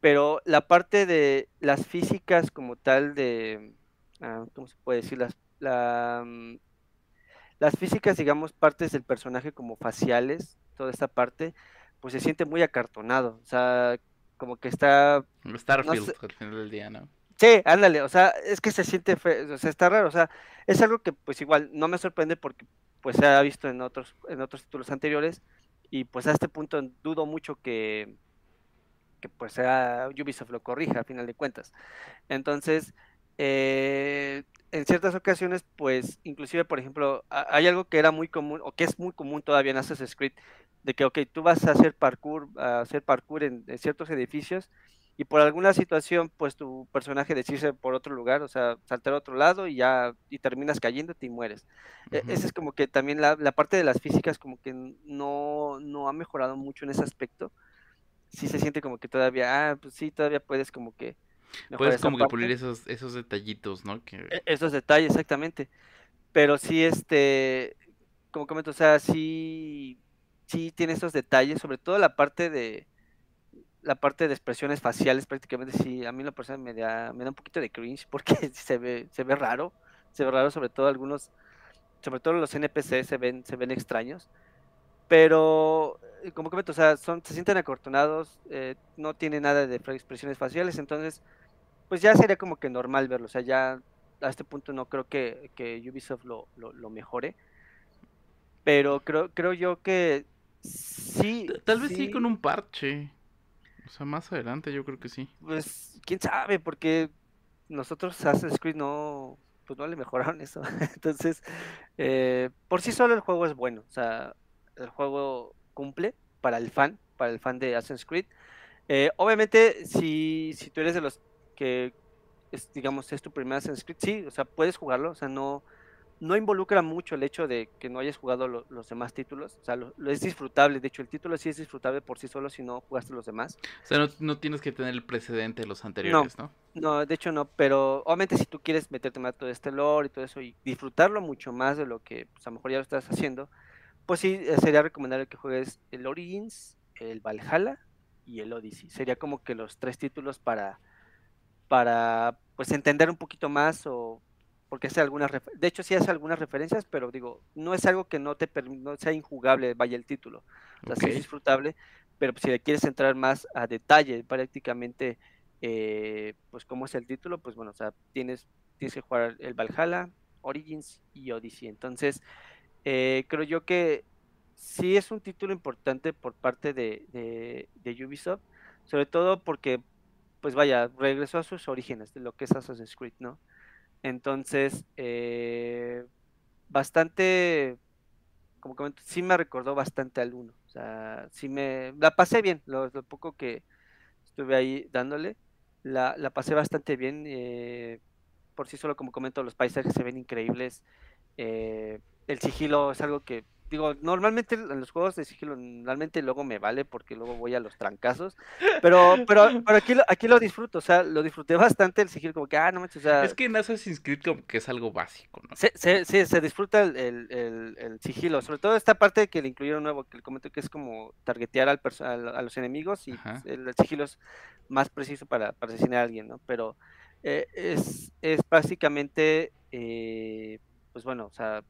pero la parte de las físicas como tal de, ah, ¿cómo se puede decir? Las, la, mm, las físicas, digamos, partes del personaje como faciales, toda esta parte, pues se siente muy acartonado, o sea, como que está... Starfield al final del día, ¿no? Sí, ándale, o sea, es que se siente, fe, o sea, está raro, o sea, es algo que pues igual no me sorprende porque pues se ha visto en otros, en otros títulos anteriores y pues a este punto dudo mucho que, que pues sea Ubisoft lo corrija a final de cuentas. Entonces, eh, en ciertas ocasiones, pues inclusive, por ejemplo, hay algo que era muy común o que es muy común todavía en Assassin's Creed, de que, ok, tú vas a hacer parkour, a hacer parkour en ciertos edificios y por alguna situación, pues tu personaje decide por otro lugar, o sea, saltar a otro lado y ya, y terminas cayéndote y mueres. Uh Esa es como que también la, la, parte de las físicas como que no, no ha mejorado mucho en ese aspecto. Sí se siente como que todavía, ah, pues sí, todavía puedes como que... Puedes como que pulir esos, esos detallitos, ¿no? Que... E, esos detalles, exactamente. Pero sí, este, como comento, o sea, sí, sí tiene esos detalles, sobre todo la parte de la parte de expresiones faciales prácticamente sí, a mí la persona me da, me da un poquito de cringe porque se ve, se ve raro, se ve raro sobre todo algunos, sobre todo los NPC se ven, se ven extraños, pero eh, como comento, o sea, se sienten acortonados, eh, no tiene nada de expresiones faciales, entonces pues ya sería como que normal verlo, o sea, ya a este punto no creo que, que Ubisoft lo, lo, lo mejore, pero creo, creo yo que sí. Tal vez sí con un parche. O sea, más adelante yo creo que sí. Pues, quién sabe, porque nosotros Assassin's Creed no, pues no le mejoraron eso. Entonces, eh, por sí solo el juego es bueno. O sea, el juego cumple para el fan, para el fan de Assassin's Creed. Eh, obviamente, si, si tú eres de los que, es, digamos, es tu primer Assassin's Creed, sí, o sea, puedes jugarlo. O sea, no, no involucra mucho el hecho de que no hayas jugado los demás títulos. O sea, lo, es disfrutable. De hecho, el título sí es disfrutable por sí solo si no jugaste los demás. O sea, no, tienes que tener el precedente de los anteriores, ¿no? ¿no? de hecho no. Pero obviamente si tú quieres meterte más todo este lore y todo eso y disfrutarlo mucho más de lo que pues, a lo mejor ya lo estás haciendo, pues sí, eh, sería recomendable que juegues el Origins, el Valhalla y el Odyssey. Sería como que los tres títulos para, para pues entender un poquito más o porque hace algunas, de hecho sí hace algunas referencias, pero digo, no es algo que no te no sea injugable, vaya el título, o sea, sí es disfrutable, pero si le quieres entrar más a detalle, prácticamente, eh, pues como es el título, pues bueno, o sea, tienes, tienes que jugar el Valhalla, Origins y Odyssey, entonces, eh, creo yo que sí es un título importante por parte de, de, de Ubisoft, sobre todo porque, pues vaya, regresó a sus orígenes de lo que es Assassin's Creed, ¿no? Entonces, eh, bastante, como comento, sí me recordó bastante al 1. O sea, sí me, la pasé bien, lo, poco que estuve ahí dándole, la, la pasé bastante bien. Eh, por sí solo, como comento, los paisajes se ven increíbles. Eh, el sigilo es algo que digo, normalmente en los juegos de sigilo, normalmente luego me vale porque luego voy a los trancazos, pero, pero, pero aquí, aquí lo disfruto, o sea, lo disfruté bastante el sigilo, como que, ah, no manches, o sea... Es que en Assassin's Creed como que es algo básico, ¿no? Sí, se, se, se, disfruta el, el, el, sigilo, sobre todo esta parte que le incluyeron nuevo, que le comento que es como targetear al, a los enemigos y el, sigilo es más preciso para, para asesinar a alguien, ¿no? Pero eh, es, es básicamente, eh, pues bueno, o sea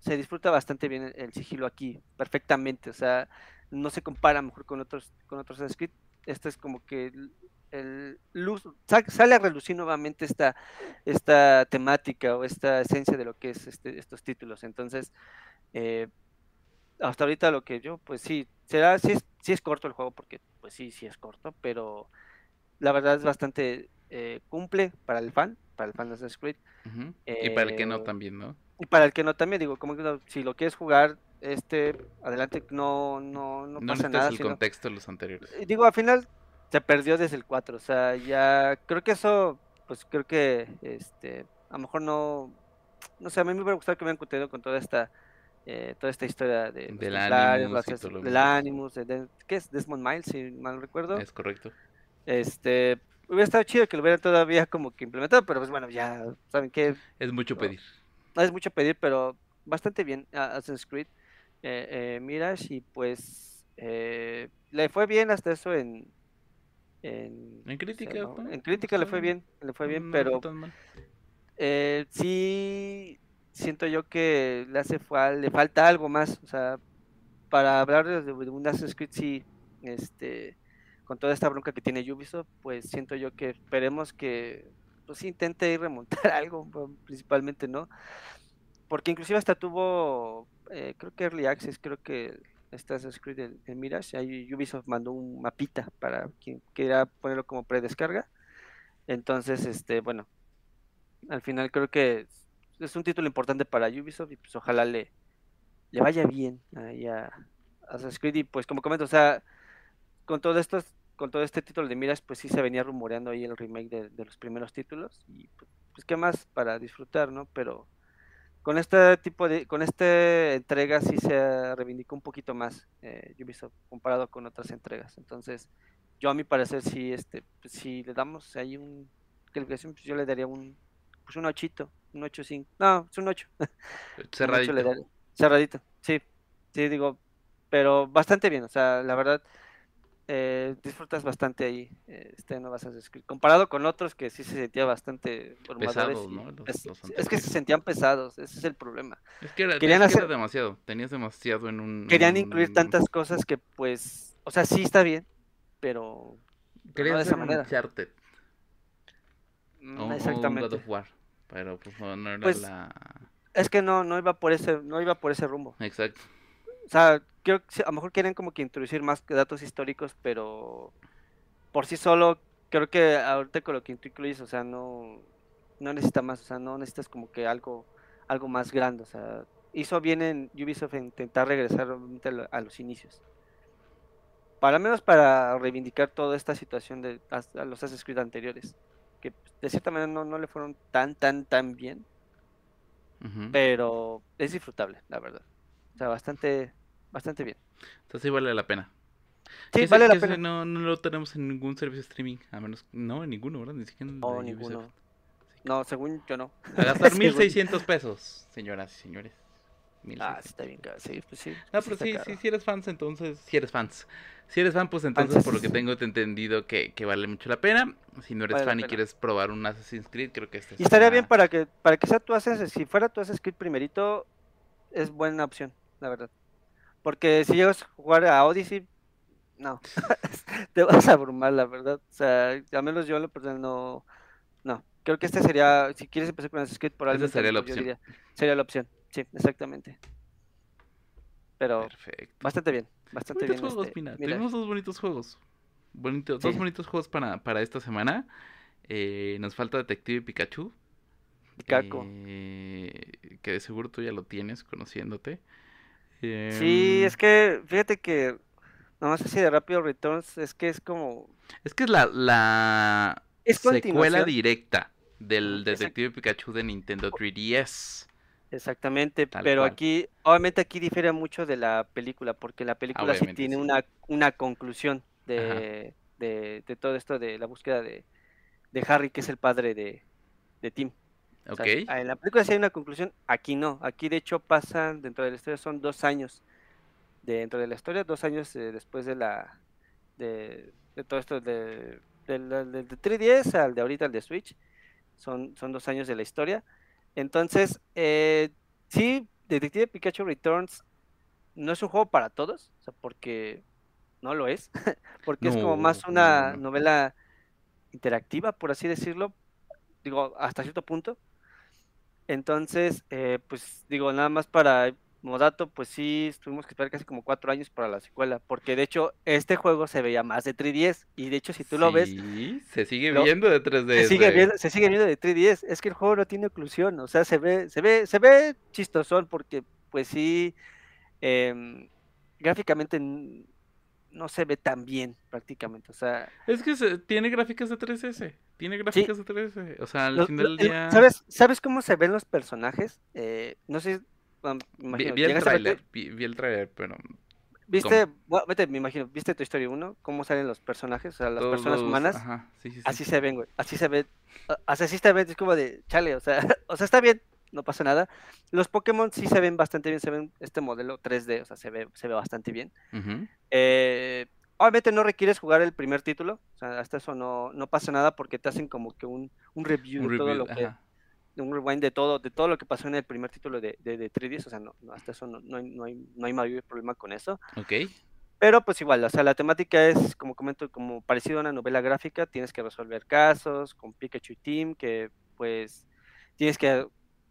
se disfruta bastante bien el, sigilo aquí, perfectamente, o sea, no se compara mejor con otros con otros script. Este es como que el, luz sale a relucir nuevamente esta esta temática o esta esencia de lo que es este, estos títulos. Entonces, eh, hasta ahorita lo que yo, pues sí, será, sí es, sí es corto el juego, porque pues sí, sí es corto, pero la verdad es bastante eh, cumple para el fan, para el fan de Assassin's Creed. y para el que no eh, también, ¿no? Y para el que no también, digo, como que si lo quieres jugar, este, adelante, no, no, no, pasa nada. el contexto de los anteriores. Digo, al final se perdió desde el 4, o sea, ya creo que eso, pues creo que, este, a lo mejor no, no sé, a mí me hubiera gustado que me hubieran contenido con toda esta, eh, toda esta historia de del Animus, del Animus, de, ¿qué es? Desmond Miles, si mal recuerdo. Es correcto. Este, hubiera estado chido que lo hubieran todavía como que implementado, pero pues bueno, ya, ¿saben qué? Es mucho pedir no es mucho pedir, pero bastante bien Assassin's Creed eh, eh, Mirage y pues eh, le fue bien hasta eso en en, crítica en crítica le fue bien le fue bien pero eh, sí siento yo que le hace le falta algo más o sea para hablar de, un Assassin's Creed sí este con toda esta bronca que tiene Ubisoft, pues siento yo que esperemos que pues intente remontar algo, principalmente, ¿no? Porque inclusive hasta tuvo, eh, creo que Early Access, creo que está escrito en, en Mirage, ahí Ubisoft mandó un mapita para quien quiera ponerlo como predescarga. Entonces, este, bueno, al final creo que es un título importante para Ubisoft y pues ojalá le, le vaya bien ahí a Assassin's Creed y pues como comento, o sea, con todo esto, con todo este título de Mirage, pues sí se venía rumoreando ahí el remake de, los primeros títulos y pues, pues, qué más para disfrutar, ¿no? Pero con este tipo de, con esta entrega sí se reivindicó un poquito más eh, Ubisoft comparado con otras entregas, entonces yo a mi parecer sí, este, pues, si le damos ahí un calificación, pues yo le daría un, pues un ochito, un 8.5, no, es un 8. Cerradito. Cerradito, sí, sí, digo, pero bastante bien, o sea, la verdad, eh, disfrutas bastante ahí eh, este no vas a escribir comparado con otros que sí se sentía bastante pesados ¿no? es, que se sentían pesados ese es el problema. Es que era, querían hacer... demasiado tenías demasiado en un querían incluir tantas cosas que pues o sea sí está bien pero querían de esa manera. Uncharted. Mm, exactamente. God of War pero pues no, era pues, la es que no no iba por ese no iba por ese rumbo. Exacto. O sea creo que a lo mejor quieren como que introducir más datos históricos, pero por sí solo, creo que ahorita con lo que incluyes, o sea, no, no necesita más, o sea, no necesitas como que algo, algo más grande, o sea, hizo bien en Ubisoft en intentar regresar a los inicios. Para menos para reivindicar toda esta situación de a los Assassin's Creed anteriores, que de cierta manera no, no le fueron tan, tan, tan bien, pero es disfrutable, la verdad. O sea, bastante, bastante bien. Entonces sí vale la pena. Sí, vale la pena. No, no lo tenemos en ningún servicio streaming, a menos, no, en ninguno, ¿verdad? Ni siquiera en no, ninguno. No, según yo no. A gastar 1600 pesos, señoras y señores. Ah, sí, está bien, sí, pues sí. No, pero sí, sí, si eres fans, entonces, si eres fans. Si eres fan, pues entonces, por lo que tengo entendido, que, que vale mucho la pena. Si no eres fan y quieres probar un Assassin's Creed, creo que este Y estaría bien para que, para que sea tu Assassin's, si fuera tu Assassin's Creed primerito, es buena opción, la verdad. Porque si llegas a jugar a Odyssey, no, te vas a abrumar, la verdad. O sea, al menos yo lo personal no, no. Creo que este sería, si quieres empezar con Assassin's Creed, por algo sería la opción. sería la opción, sí, exactamente. Pero bastante bien, bastante bien. Juegos, este, Tenemos dos bonitos juegos. Bonitos, Dos bonitos juegos para, para esta semana. Eh, nos falta Detective Pikachu. Pikachu. Eh, que de seguro tú ya lo tienes conociéndote. Sí, es que fíjate que nomás así de Rápido Returns es que es como es que es la, la secuela directa del Detective Pikachu de Nintendo 3DS. Exactamente, pero aquí, obviamente aquí difiere mucho de la película, porque la película sí tiene Una, una conclusión de, de, de, todo esto de la búsqueda de, de Harry, que es el padre de, de Tim. En la película sí hay una conclusión, aquí no. Aquí de hecho pasan, dentro de la historia son dos años. Dentro de la historia, dos años eh, después de la de, todo esto de, de, de, 3DS al de ahorita, al de Switch. Son, son dos años de la historia. Entonces, eh, sí, Detective Pikachu Returns no es un juego para todos, o sea, porque no lo es, porque es como más una novela interactiva, por así decirlo, digo, hasta cierto punto. Entonces, eh, pues digo, nada más para Modato, pues sí, tuvimos que esperar casi como cuatro años para la secuela, porque de hecho este juego se veía más de 3DS, y de hecho si tú lo ves... se sigue viendo de 3DS. Se sigue, viendo, se sigue viendo de 3DS, es que el juego no tiene oclusión, o sea, se ve, se ve, se ve chistosón, porque pues sí, em, gráficamente no se ve tan bien prácticamente, o sea... Es que tiene gráficas de 3DS. Tiene gráficas de 3 O sea, al final del día. ¿sabes, ¿Sabes cómo se ven los personajes? Eh, no sé. imagino, vi, el trailer, vi, el trailer, pero. ¿Viste? vete, me imagino, ¿viste tu historia 1? ¿Cómo salen los personajes? O sea, las personas humanas. Ajá, sí, sí, Así se ven, güey. Así se ven. Así se ven, es como de chale, o sea, o sea, está bien, no pasa nada. Los Pokémon sí se ven bastante bien, se ven este modelo 3D, o sea, se ve, se ve bastante bien. eh, Obviamente no requieres jugar el primer título, o sea, hasta eso no, no pasa nada porque te hacen como que un, un review de todo lo que, un rewind de todo, de todo lo que pasó en el primer título de, de, 3DS, o sea, no, hasta eso no, no, hay, no, hay, no hay mayor problema con eso. Ok. Pero pues igual, o sea, la temática es, como comento, como parecido a una novela gráfica, tienes que resolver casos con Pikachu y Team, que pues tienes que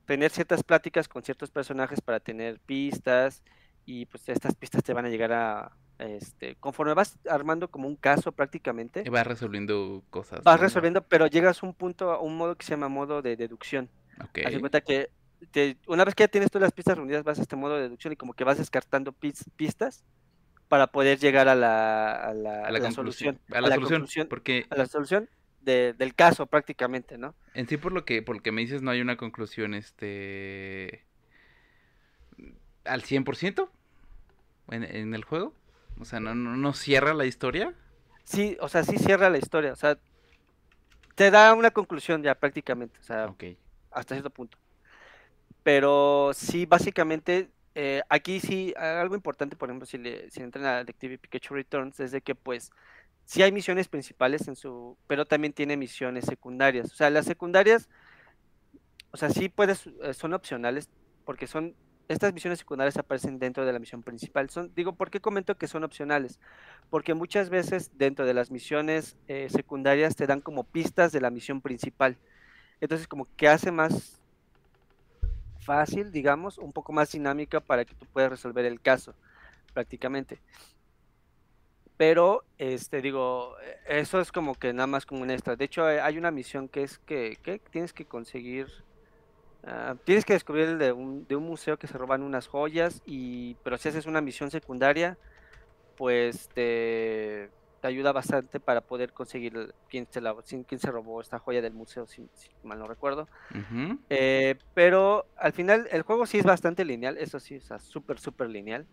tener ciertas pláticas con ciertos personajes para tener pistas y pues estas pistas te van a llegar a, este, conforme vas armando como un caso prácticamente. Y vas resolviendo cosas. Vas resolviendo, pero llegas a un punto, a un modo que se llama modo de deducción. Ok. Haz de cuenta que una vez que ya tienes todas las pistas reunidas, vas a este modo de deducción y como que vas descartando pistas para poder llegar a la, a la, solución. A la, solución, porque... A la solución del caso prácticamente, ¿no? En sí, por lo que, por lo que me dices, no hay una conclusión, este... al 100% en, en el juego. O sea, ¿no, no, no cierra la historia? Sí, o sea, sí cierra la historia. O sea, te da una conclusión ya prácticamente. O sea, hasta cierto punto. Pero sí, básicamente, eh, aquí sí, algo importante, por ejemplo, si, le, si entran a Detective Pikachu Returns, es de que pues sí hay misiones principales en su, pero también tiene misiones secundarias. O sea, las secundarias, o sea, sí puedes, eh, son opcionales, porque son estas misiones secundarias aparecen dentro de la misión principal. Son, digo, ¿por qué comento que son opcionales? Porque muchas veces dentro de las misiones eh, secundarias te dan como pistas de la misión principal. Entonces, como que hace más fácil, digamos, un poco más dinámica para que tú puedas resolver el caso, prácticamente. Pero, este, digo, eso es como que nada más como un extra. De hecho, hay una misión que es que tienes que conseguir Ah, tienes que descubrir de un, de un museo que se roban unas joyas, y pero si haces una misión secundaria, pues te, te ayuda bastante para poder conseguir quién se, la, quién se robó esta joya del museo, si, mal no recuerdo. Eh, pero al final el juego sí es bastante lineal, eso sí, o sea, súper, súper lineal.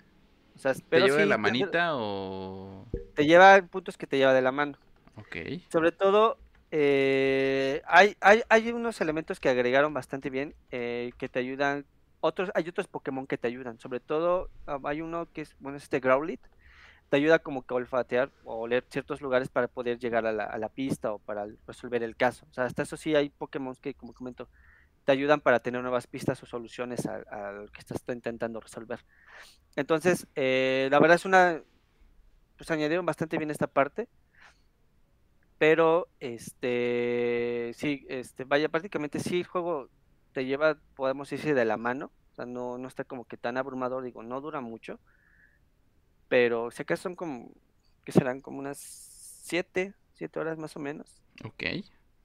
O sea, ¿Te lleva de la manita o...? Te lleva puntos que te lleva de la mano. Ok. Sobre todo eh, hay, hay, hay, unos elementos que agregaron bastante bien eh, que te ayudan. Otros, hay otros Pokémon que te ayudan. Sobre todo ah, hay uno que es, bueno, este Growlithe. Te ayuda como que a olfatear o oler ciertos lugares para poder llegar a la, a la pista o para resolver el caso. O sea, hasta eso sí hay Pokémon que, como comento, te ayudan para tener nuevas pistas o soluciones al que estás intentando resolver. Entonces, eh, la verdad es una, pues añadieron bastante bien esta parte pero este sí, este vaya prácticamente sí el juego te lleva, podemos decir de la mano, o sea, no, no está como que tan abrumador, digo, no dura mucho, pero sé que son como, que serán como unas 7, 7 horas más o menos. Ok.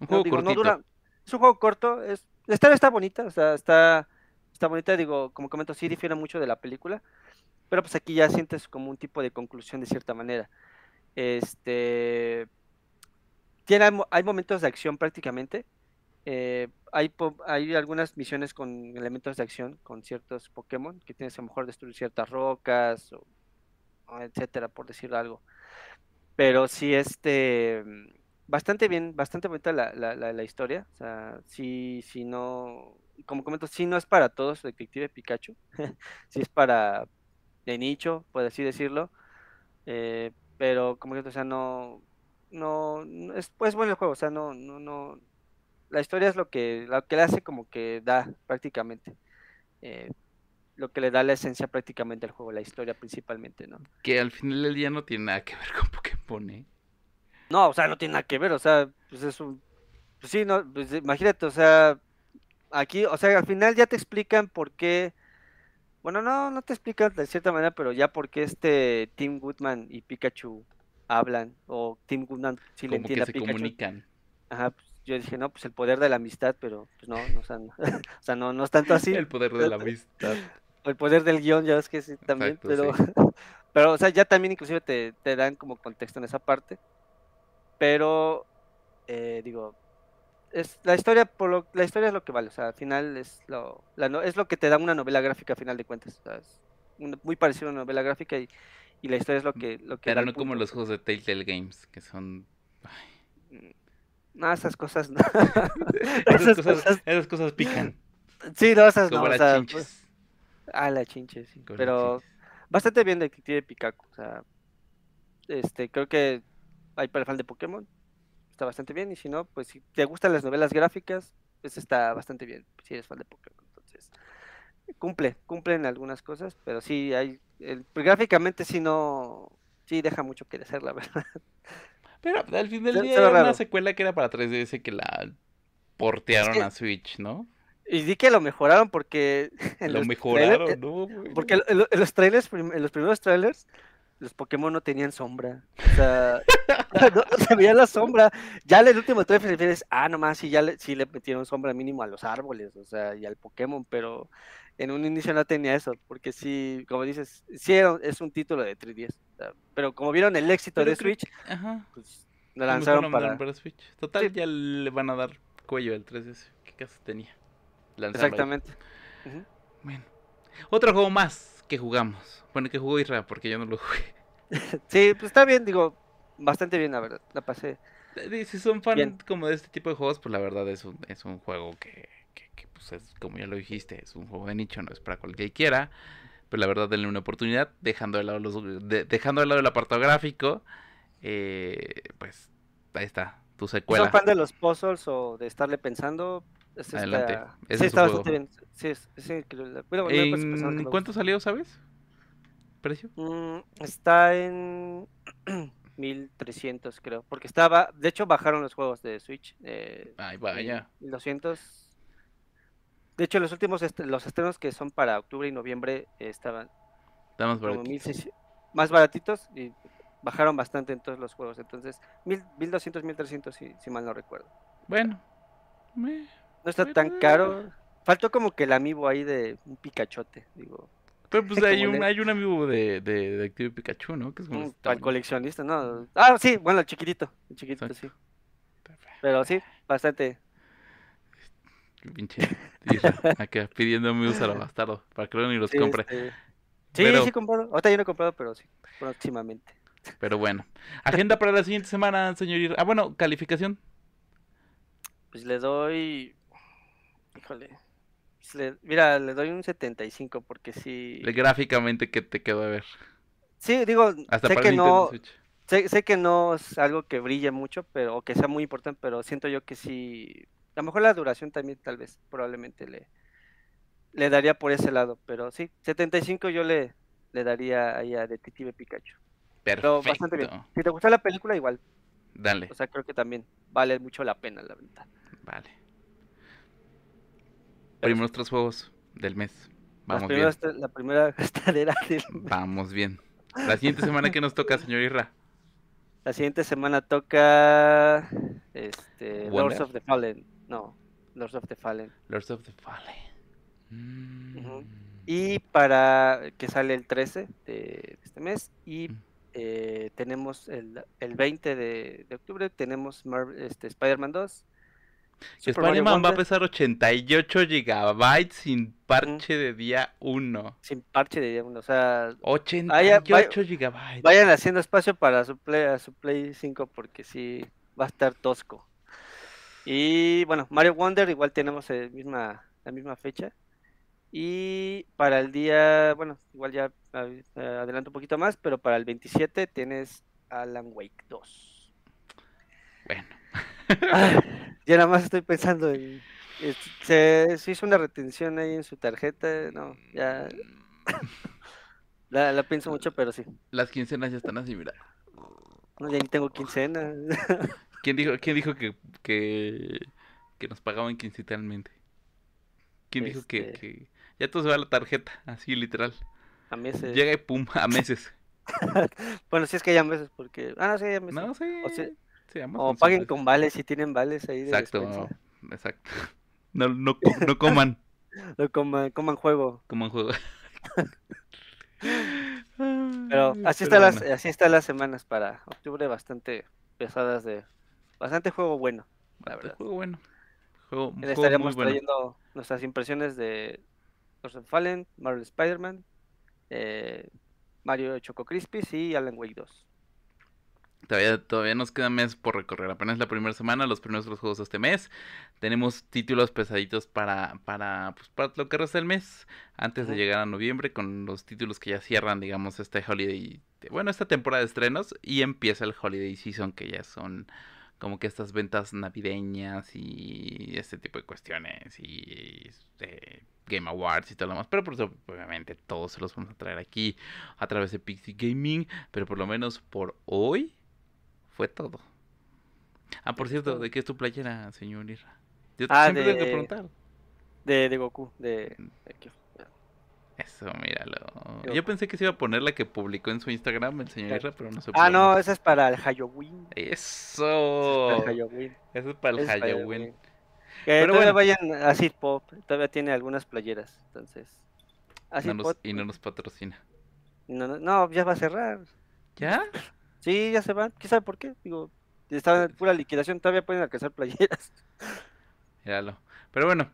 Un juego no, no dura, es un juego corto, es, la historia está bonita, o sea, está, está bonita, digo, como comento, sí difiere mucho de la película, pero pues aquí ya sientes como un tipo de conclusión de cierta manera. Este, tiene, hay momentos de acción prácticamente. Eh, hay, hay algunas misiones con elementos de acción con ciertos Pokémon que tienes a lo mejor destruir ciertas rocas etcétera, por decir algo. Pero sí, este bastante bien, bastante bonita la, la, la, historia. O sea, sí, sí no, como comento, sí no es para todos Detective Pikachu. sí es para de nicho, por así decirlo. Eh, pero como que, o sea, no, no, es pues bueno el juego, o sea, no, no, no, la historia es lo que, lo que le hace como que da prácticamente, eh, lo que le da la esencia prácticamente al juego, la historia principalmente, ¿no? Que al final del día no tiene nada que ver con Pokémon, ¿eh? No, o sea, no tiene nada que ver, o sea, pues es un, pues sí, no, pues imagínate, o sea, aquí, o sea, al final ya te explican por qué, bueno, no, no te explican de cierta manera, pero ya por qué este Tim Goodman y Pikachu hablan o Tim Gunn si le entiende que se comunican. Ajá, pues, yo dije, no, pues el poder de la amistad, pero pues no, no o, sea, no, o sea, no, no es tanto así. El poder de la amistad. El poder del guion, ya ves que sí, también, pero, pero, o sea, ya también inclusive te, te dan como contexto en esa parte, pero, eh, digo, es la historia por lo, la historia es lo que vale, o sea, al final es lo, la, es lo que te da una novela gráfica a final de cuentas, o sea, es muy parecido a una novela gráfica y y la historia es lo que... Lo que Pero no como los juegos de Telltale Games, que son... No, esas cosas no. esas, cosas, esas cosas pican. Sí, no, esas como no. Las chinches. Pues, ah, la chinche, sí. Pero bastante bien Detective Pikachu. O sea, este, creo que hay para el fan de Pokémon. Está bastante bien. Y si no, pues si te gustan las novelas gráficas, pues está bastante bien. Si eres fan de Pokémon. Cumple, cumple en algunas cosas. Pero sí, hay pues, gráficamente sí no, sí deja mucho que desear, la verdad. Pero al fin del Se- día era una secuela que era para 3DS que la portearon que- a Switch, ¿no? Y di que lo mejoraron porque... en Lo los mejoraron, trailers- ¿no? güey? Porque en lo- en los trailers, en los primeros trailers, los Pokémon no tenían sombra. O sea, no, no se veía la sombra. Ya en el último trailer dices, ah, nomás sí, ya le, sí le metieron sombra mínimo a los árboles, o sea, y al Pokémon, pero en un inicio no tenía eso, porque sí, como dices, sí era- es un título de 3DS. o sea, pero como vieron el éxito Pero de Switch, Ajá. pues lo lanzaron lo para... para Switch. Total, Sí. ya le van a dar cuello al 3DS. ¿Qué caso tenía? Lanzarlo. Exactamente. Bueno. Otro juego más que jugamos. Bueno, que jugó Isra, porque yo no lo jugué. Sí, pues está bien, digo, bastante bien, la verdad. La pasé. Eh, Si son fan Bien. como de este tipo de juegos, pues la verdad es un, es un juego que, pues es, como ya lo dijiste, es un juego de nicho, no es para cualquiera quiera. Pero la verdad, denle una oportunidad, dejando de lado, los, de- dejando de lado el apartado gráfico. eh, pues ahí está, tu secuela. son fan de los puzzles o de estarle pensando, Adelante, sí, es está bastante bien. Sí, es, es increíble. Bueno, ¿En cuánto salió, sabes? ¿Precio? Mm, está en 1300, creo. Porque estaba, de hecho, bajaron los juegos de Switch. Eh, Ay, vaya. 1200. De hecho, los últimos est- los estrenos que son para octubre y noviembre eh, estaban por como aquí. 1600, más baratitos y bajaron bastante en todos los juegos. Entonces, 1000 1200, 1300, si, si mal no recuerdo. Bueno. No está Pero, tan eh. caro. Faltó como que el amiibo ahí de un picachote, digo. Pero pues hay un, hay un amigo de, de, de Active Pikachu, ¿no? Que es como este para el tamaño. coleccionista, ¿no? Ah, sí, bueno, el chiquitito. El chiquitito, Exacto. sí. Pero sí, bastante. Pinche acá pidiendo amigos a bastardo para que luego ni los Sí, compre. este, Sí, Pero- sí, comprado. Ahorita yo no he comprado, pero sí, próximamente. Pero bueno. Agenda para la siguiente semana, señor. Ah, bueno, calificación. Pues le doy. Híjole. pues le- Mira, le doy un 75 porque sí. Gráficamente que te quedó a ver. Sí, digo, Hasta sé para que no. Sé, sé que no es algo que brille mucho, pero o que sea muy importante, pero siento yo que sí. A lo mejor la duración también, tal vez, probablemente le, le daría por ese lado, pero sí, 75 yo le, le daría ahí a Detective Pikachu. Pero bastante bien. Perfecto. Si te gustó la película, igual. Dale. O sea, creo que también vale mucho la pena, la verdad. Vale. Pero Primeros tres juegos del mes. Vamos bien. la primera gastadera del Vamos bien. La siguiente semana que nos toca, señor Irra. La siguiente semana toca este, Lords Wonder. of the Fallen. No, Lords of the Fallen. Lords of the Fallen. Mm. Ujú. Y para que sale el 13 de este mes. Y Mm. eh, tenemos el, el 20 de, de octubre, tenemos Marvel- este, Spider-Man 2. Que Super Mario Spider-Man va a pesar 88 gigabytes sin parche de día 1. Sin parche de día uno, O sea, 88 gigabytes. vayan haciendo espacio para su Play, a su Play 5 porque sí va a estar tosco. Y bueno, Mario Wonder igual tenemos el misma, la misma fecha. Y para el día, bueno, igual ya eh, adelanto un poquito más, pero para el 27 tienes Alan Wake 2. Bueno. Ah, ya nada más estoy pensando en... se hizo una retención ahí en su tarjeta, no, ya la, la pienso mucho, pero sí. Las quincenas ya están así, mira. No, ya ni tengo quincena. ¿Quién dijo, quién dijo que, que, que nos pagaban quincenalmente? ¿Quién dijo que, Este- que ya todo se va a la tarjeta? Así literal. A mí ese- Llega y pum, a meses. Bueno, sí es que ya meses, porque... Ah, no, sí, ya meses. No, sí. O sea, sí, ambas O paguen con vales si tienen vales ahí de Exacto, despensa. exacto. No, no, no coman, No coman, coman juego. coman juego. Pero así pero están las, así están las semanas para octubre bastante pesadas de bastante juego bueno, la bastante verdad. Juego bueno. Juego, un juego muy estaremos bueno. trayendo nuestras impresiones de Lords of Fallen, Marvel Spider-Man, eh, Mario Choco Crispies y Alan Wake 2. Todavía, todavía nos queda mes por recorrer. Apenas la primera semana, los primeros dos juegos de este mes. Tenemos títulos pesaditos para, para, pues, para lo que resta del mes. Antes de llegar a noviembre, con los títulos que ya cierran, digamos, este holiday. Bueno, esta temporada de estrenos. Y empieza el holiday season, que ya son como que estas ventas navideñas y este tipo de cuestiones y este, Game Awards y todo lo demás. Pero por eso, obviamente, todos se los vamos a traer aquí a través de Pixie Gaming. Pero por lo menos por hoy fue todo. Ah, por cierto, ¿de qué es tu playera, señor Irra? Yo Ah, siempre tengo que de- preguntar. De, de Goku, de... Mm. de Eso, míralo. Yo- pensé que se iba a poner la que publicó en su Instagram el señor. Irra, pero no se Ah, pudo. no, esa es para el Halloween. Eso. Para el Halloween. Eso es para el Es para el Halloween. Que Pero bueno. vayan a Pop, todavía tiene algunas playeras, entonces. No nos- y no nos patrocina. no, no, no, ya va a cerrar. ¿Ya? Sí, ya se van. ¿Quién sabe por qué? Digo, estaba en pura liquidación, todavía pueden alcanzar playeras. Míralo. Pero bueno,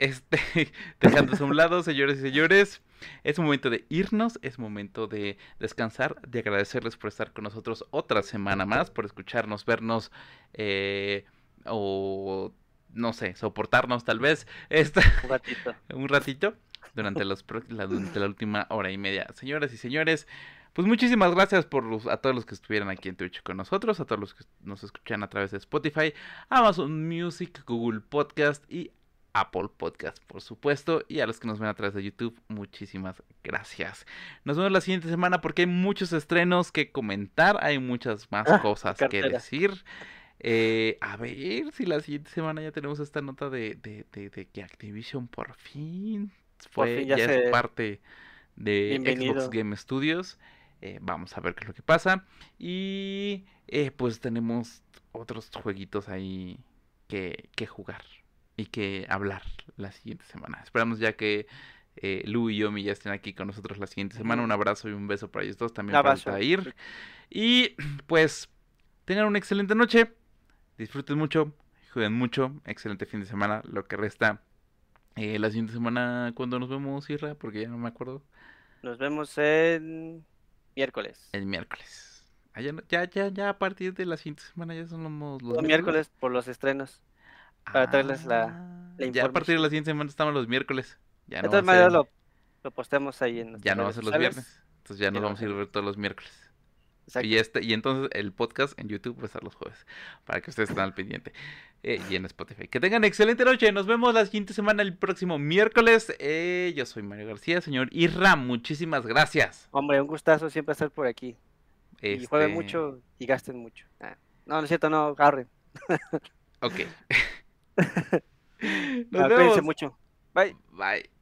este, dejando eso a un lado, señores y señores, es momento de irnos, es momento de descansar, de agradecerles por estar con nosotros otra semana más, por escucharnos, vernos, eh, o no sé, soportarnos tal vez esta, Un ratito. un ratito durante, los, pro- la, durante la última hora y media. Señoras y señores, pues muchísimas gracias por los- a todos los que estuvieron aquí en Twitch con nosotros, a todos los que nos escuchan a través de Spotify, Amazon Music, Google Podcast y Apple Podcast, por supuesto, y a los que nos ven a través de YouTube, muchísimas gracias. Nos vemos la siguiente semana porque hay muchos estrenos que comentar, hay muchas más Ah, cosas que decir. Eh, a ver si la siguiente semana ya tenemos esta nota de, de, de- de que Activision por fin fue, fin ya ya es se- parte de Bienvenido. Xbox Game Studios. Eh, vamos a ver qué es lo que pasa. Y eh, pues tenemos otros jueguitos ahí que, que jugar y que hablar la siguiente semana. Esperamos ya que eh, Lu y Yomi ya estén aquí con nosotros la siguiente semana. Un abrazo y un beso para ellos dos. También Un para. Altair. Y pues tengan una excelente noche. Disfruten mucho. Jueguen mucho. Excelente fin de semana. Lo que resta. Eh, la siguiente semana, cuando nos vemos, Irra? Porque ya no me acuerdo. Nos vemos en miércoles. El miércoles. Ah, ya, ya, ya a partir de la siguiente semana ya son los, los Los miércoles por los estrenos. Para traerles la- Ah, la Ya a partir de la siguiente semana estamos los miércoles. Ya De no va a ser- lo, lo posteamos ahí en ya no va a ser los viernes. Entonces ya nos Ya vamos a ir ver todos los miércoles. Exacto. Y este, y entonces el podcast en YouTube va a estar los jueves. Para que ustedes estén al pendiente. Eh, y en Spotify. Que tengan excelente noche. Nos vemos la siguiente semana, el próximo miércoles. Eh, yo soy Mario García, señor Irra. Muchísimas gracias. Hombre, un gustazo siempre estar por aquí. Y jueguen Este, mucho y gasten mucho. Ah, No, no es cierto, no, agarren. Ok. Ah, Nos cuídense vemos. mucho. Bye. Bye.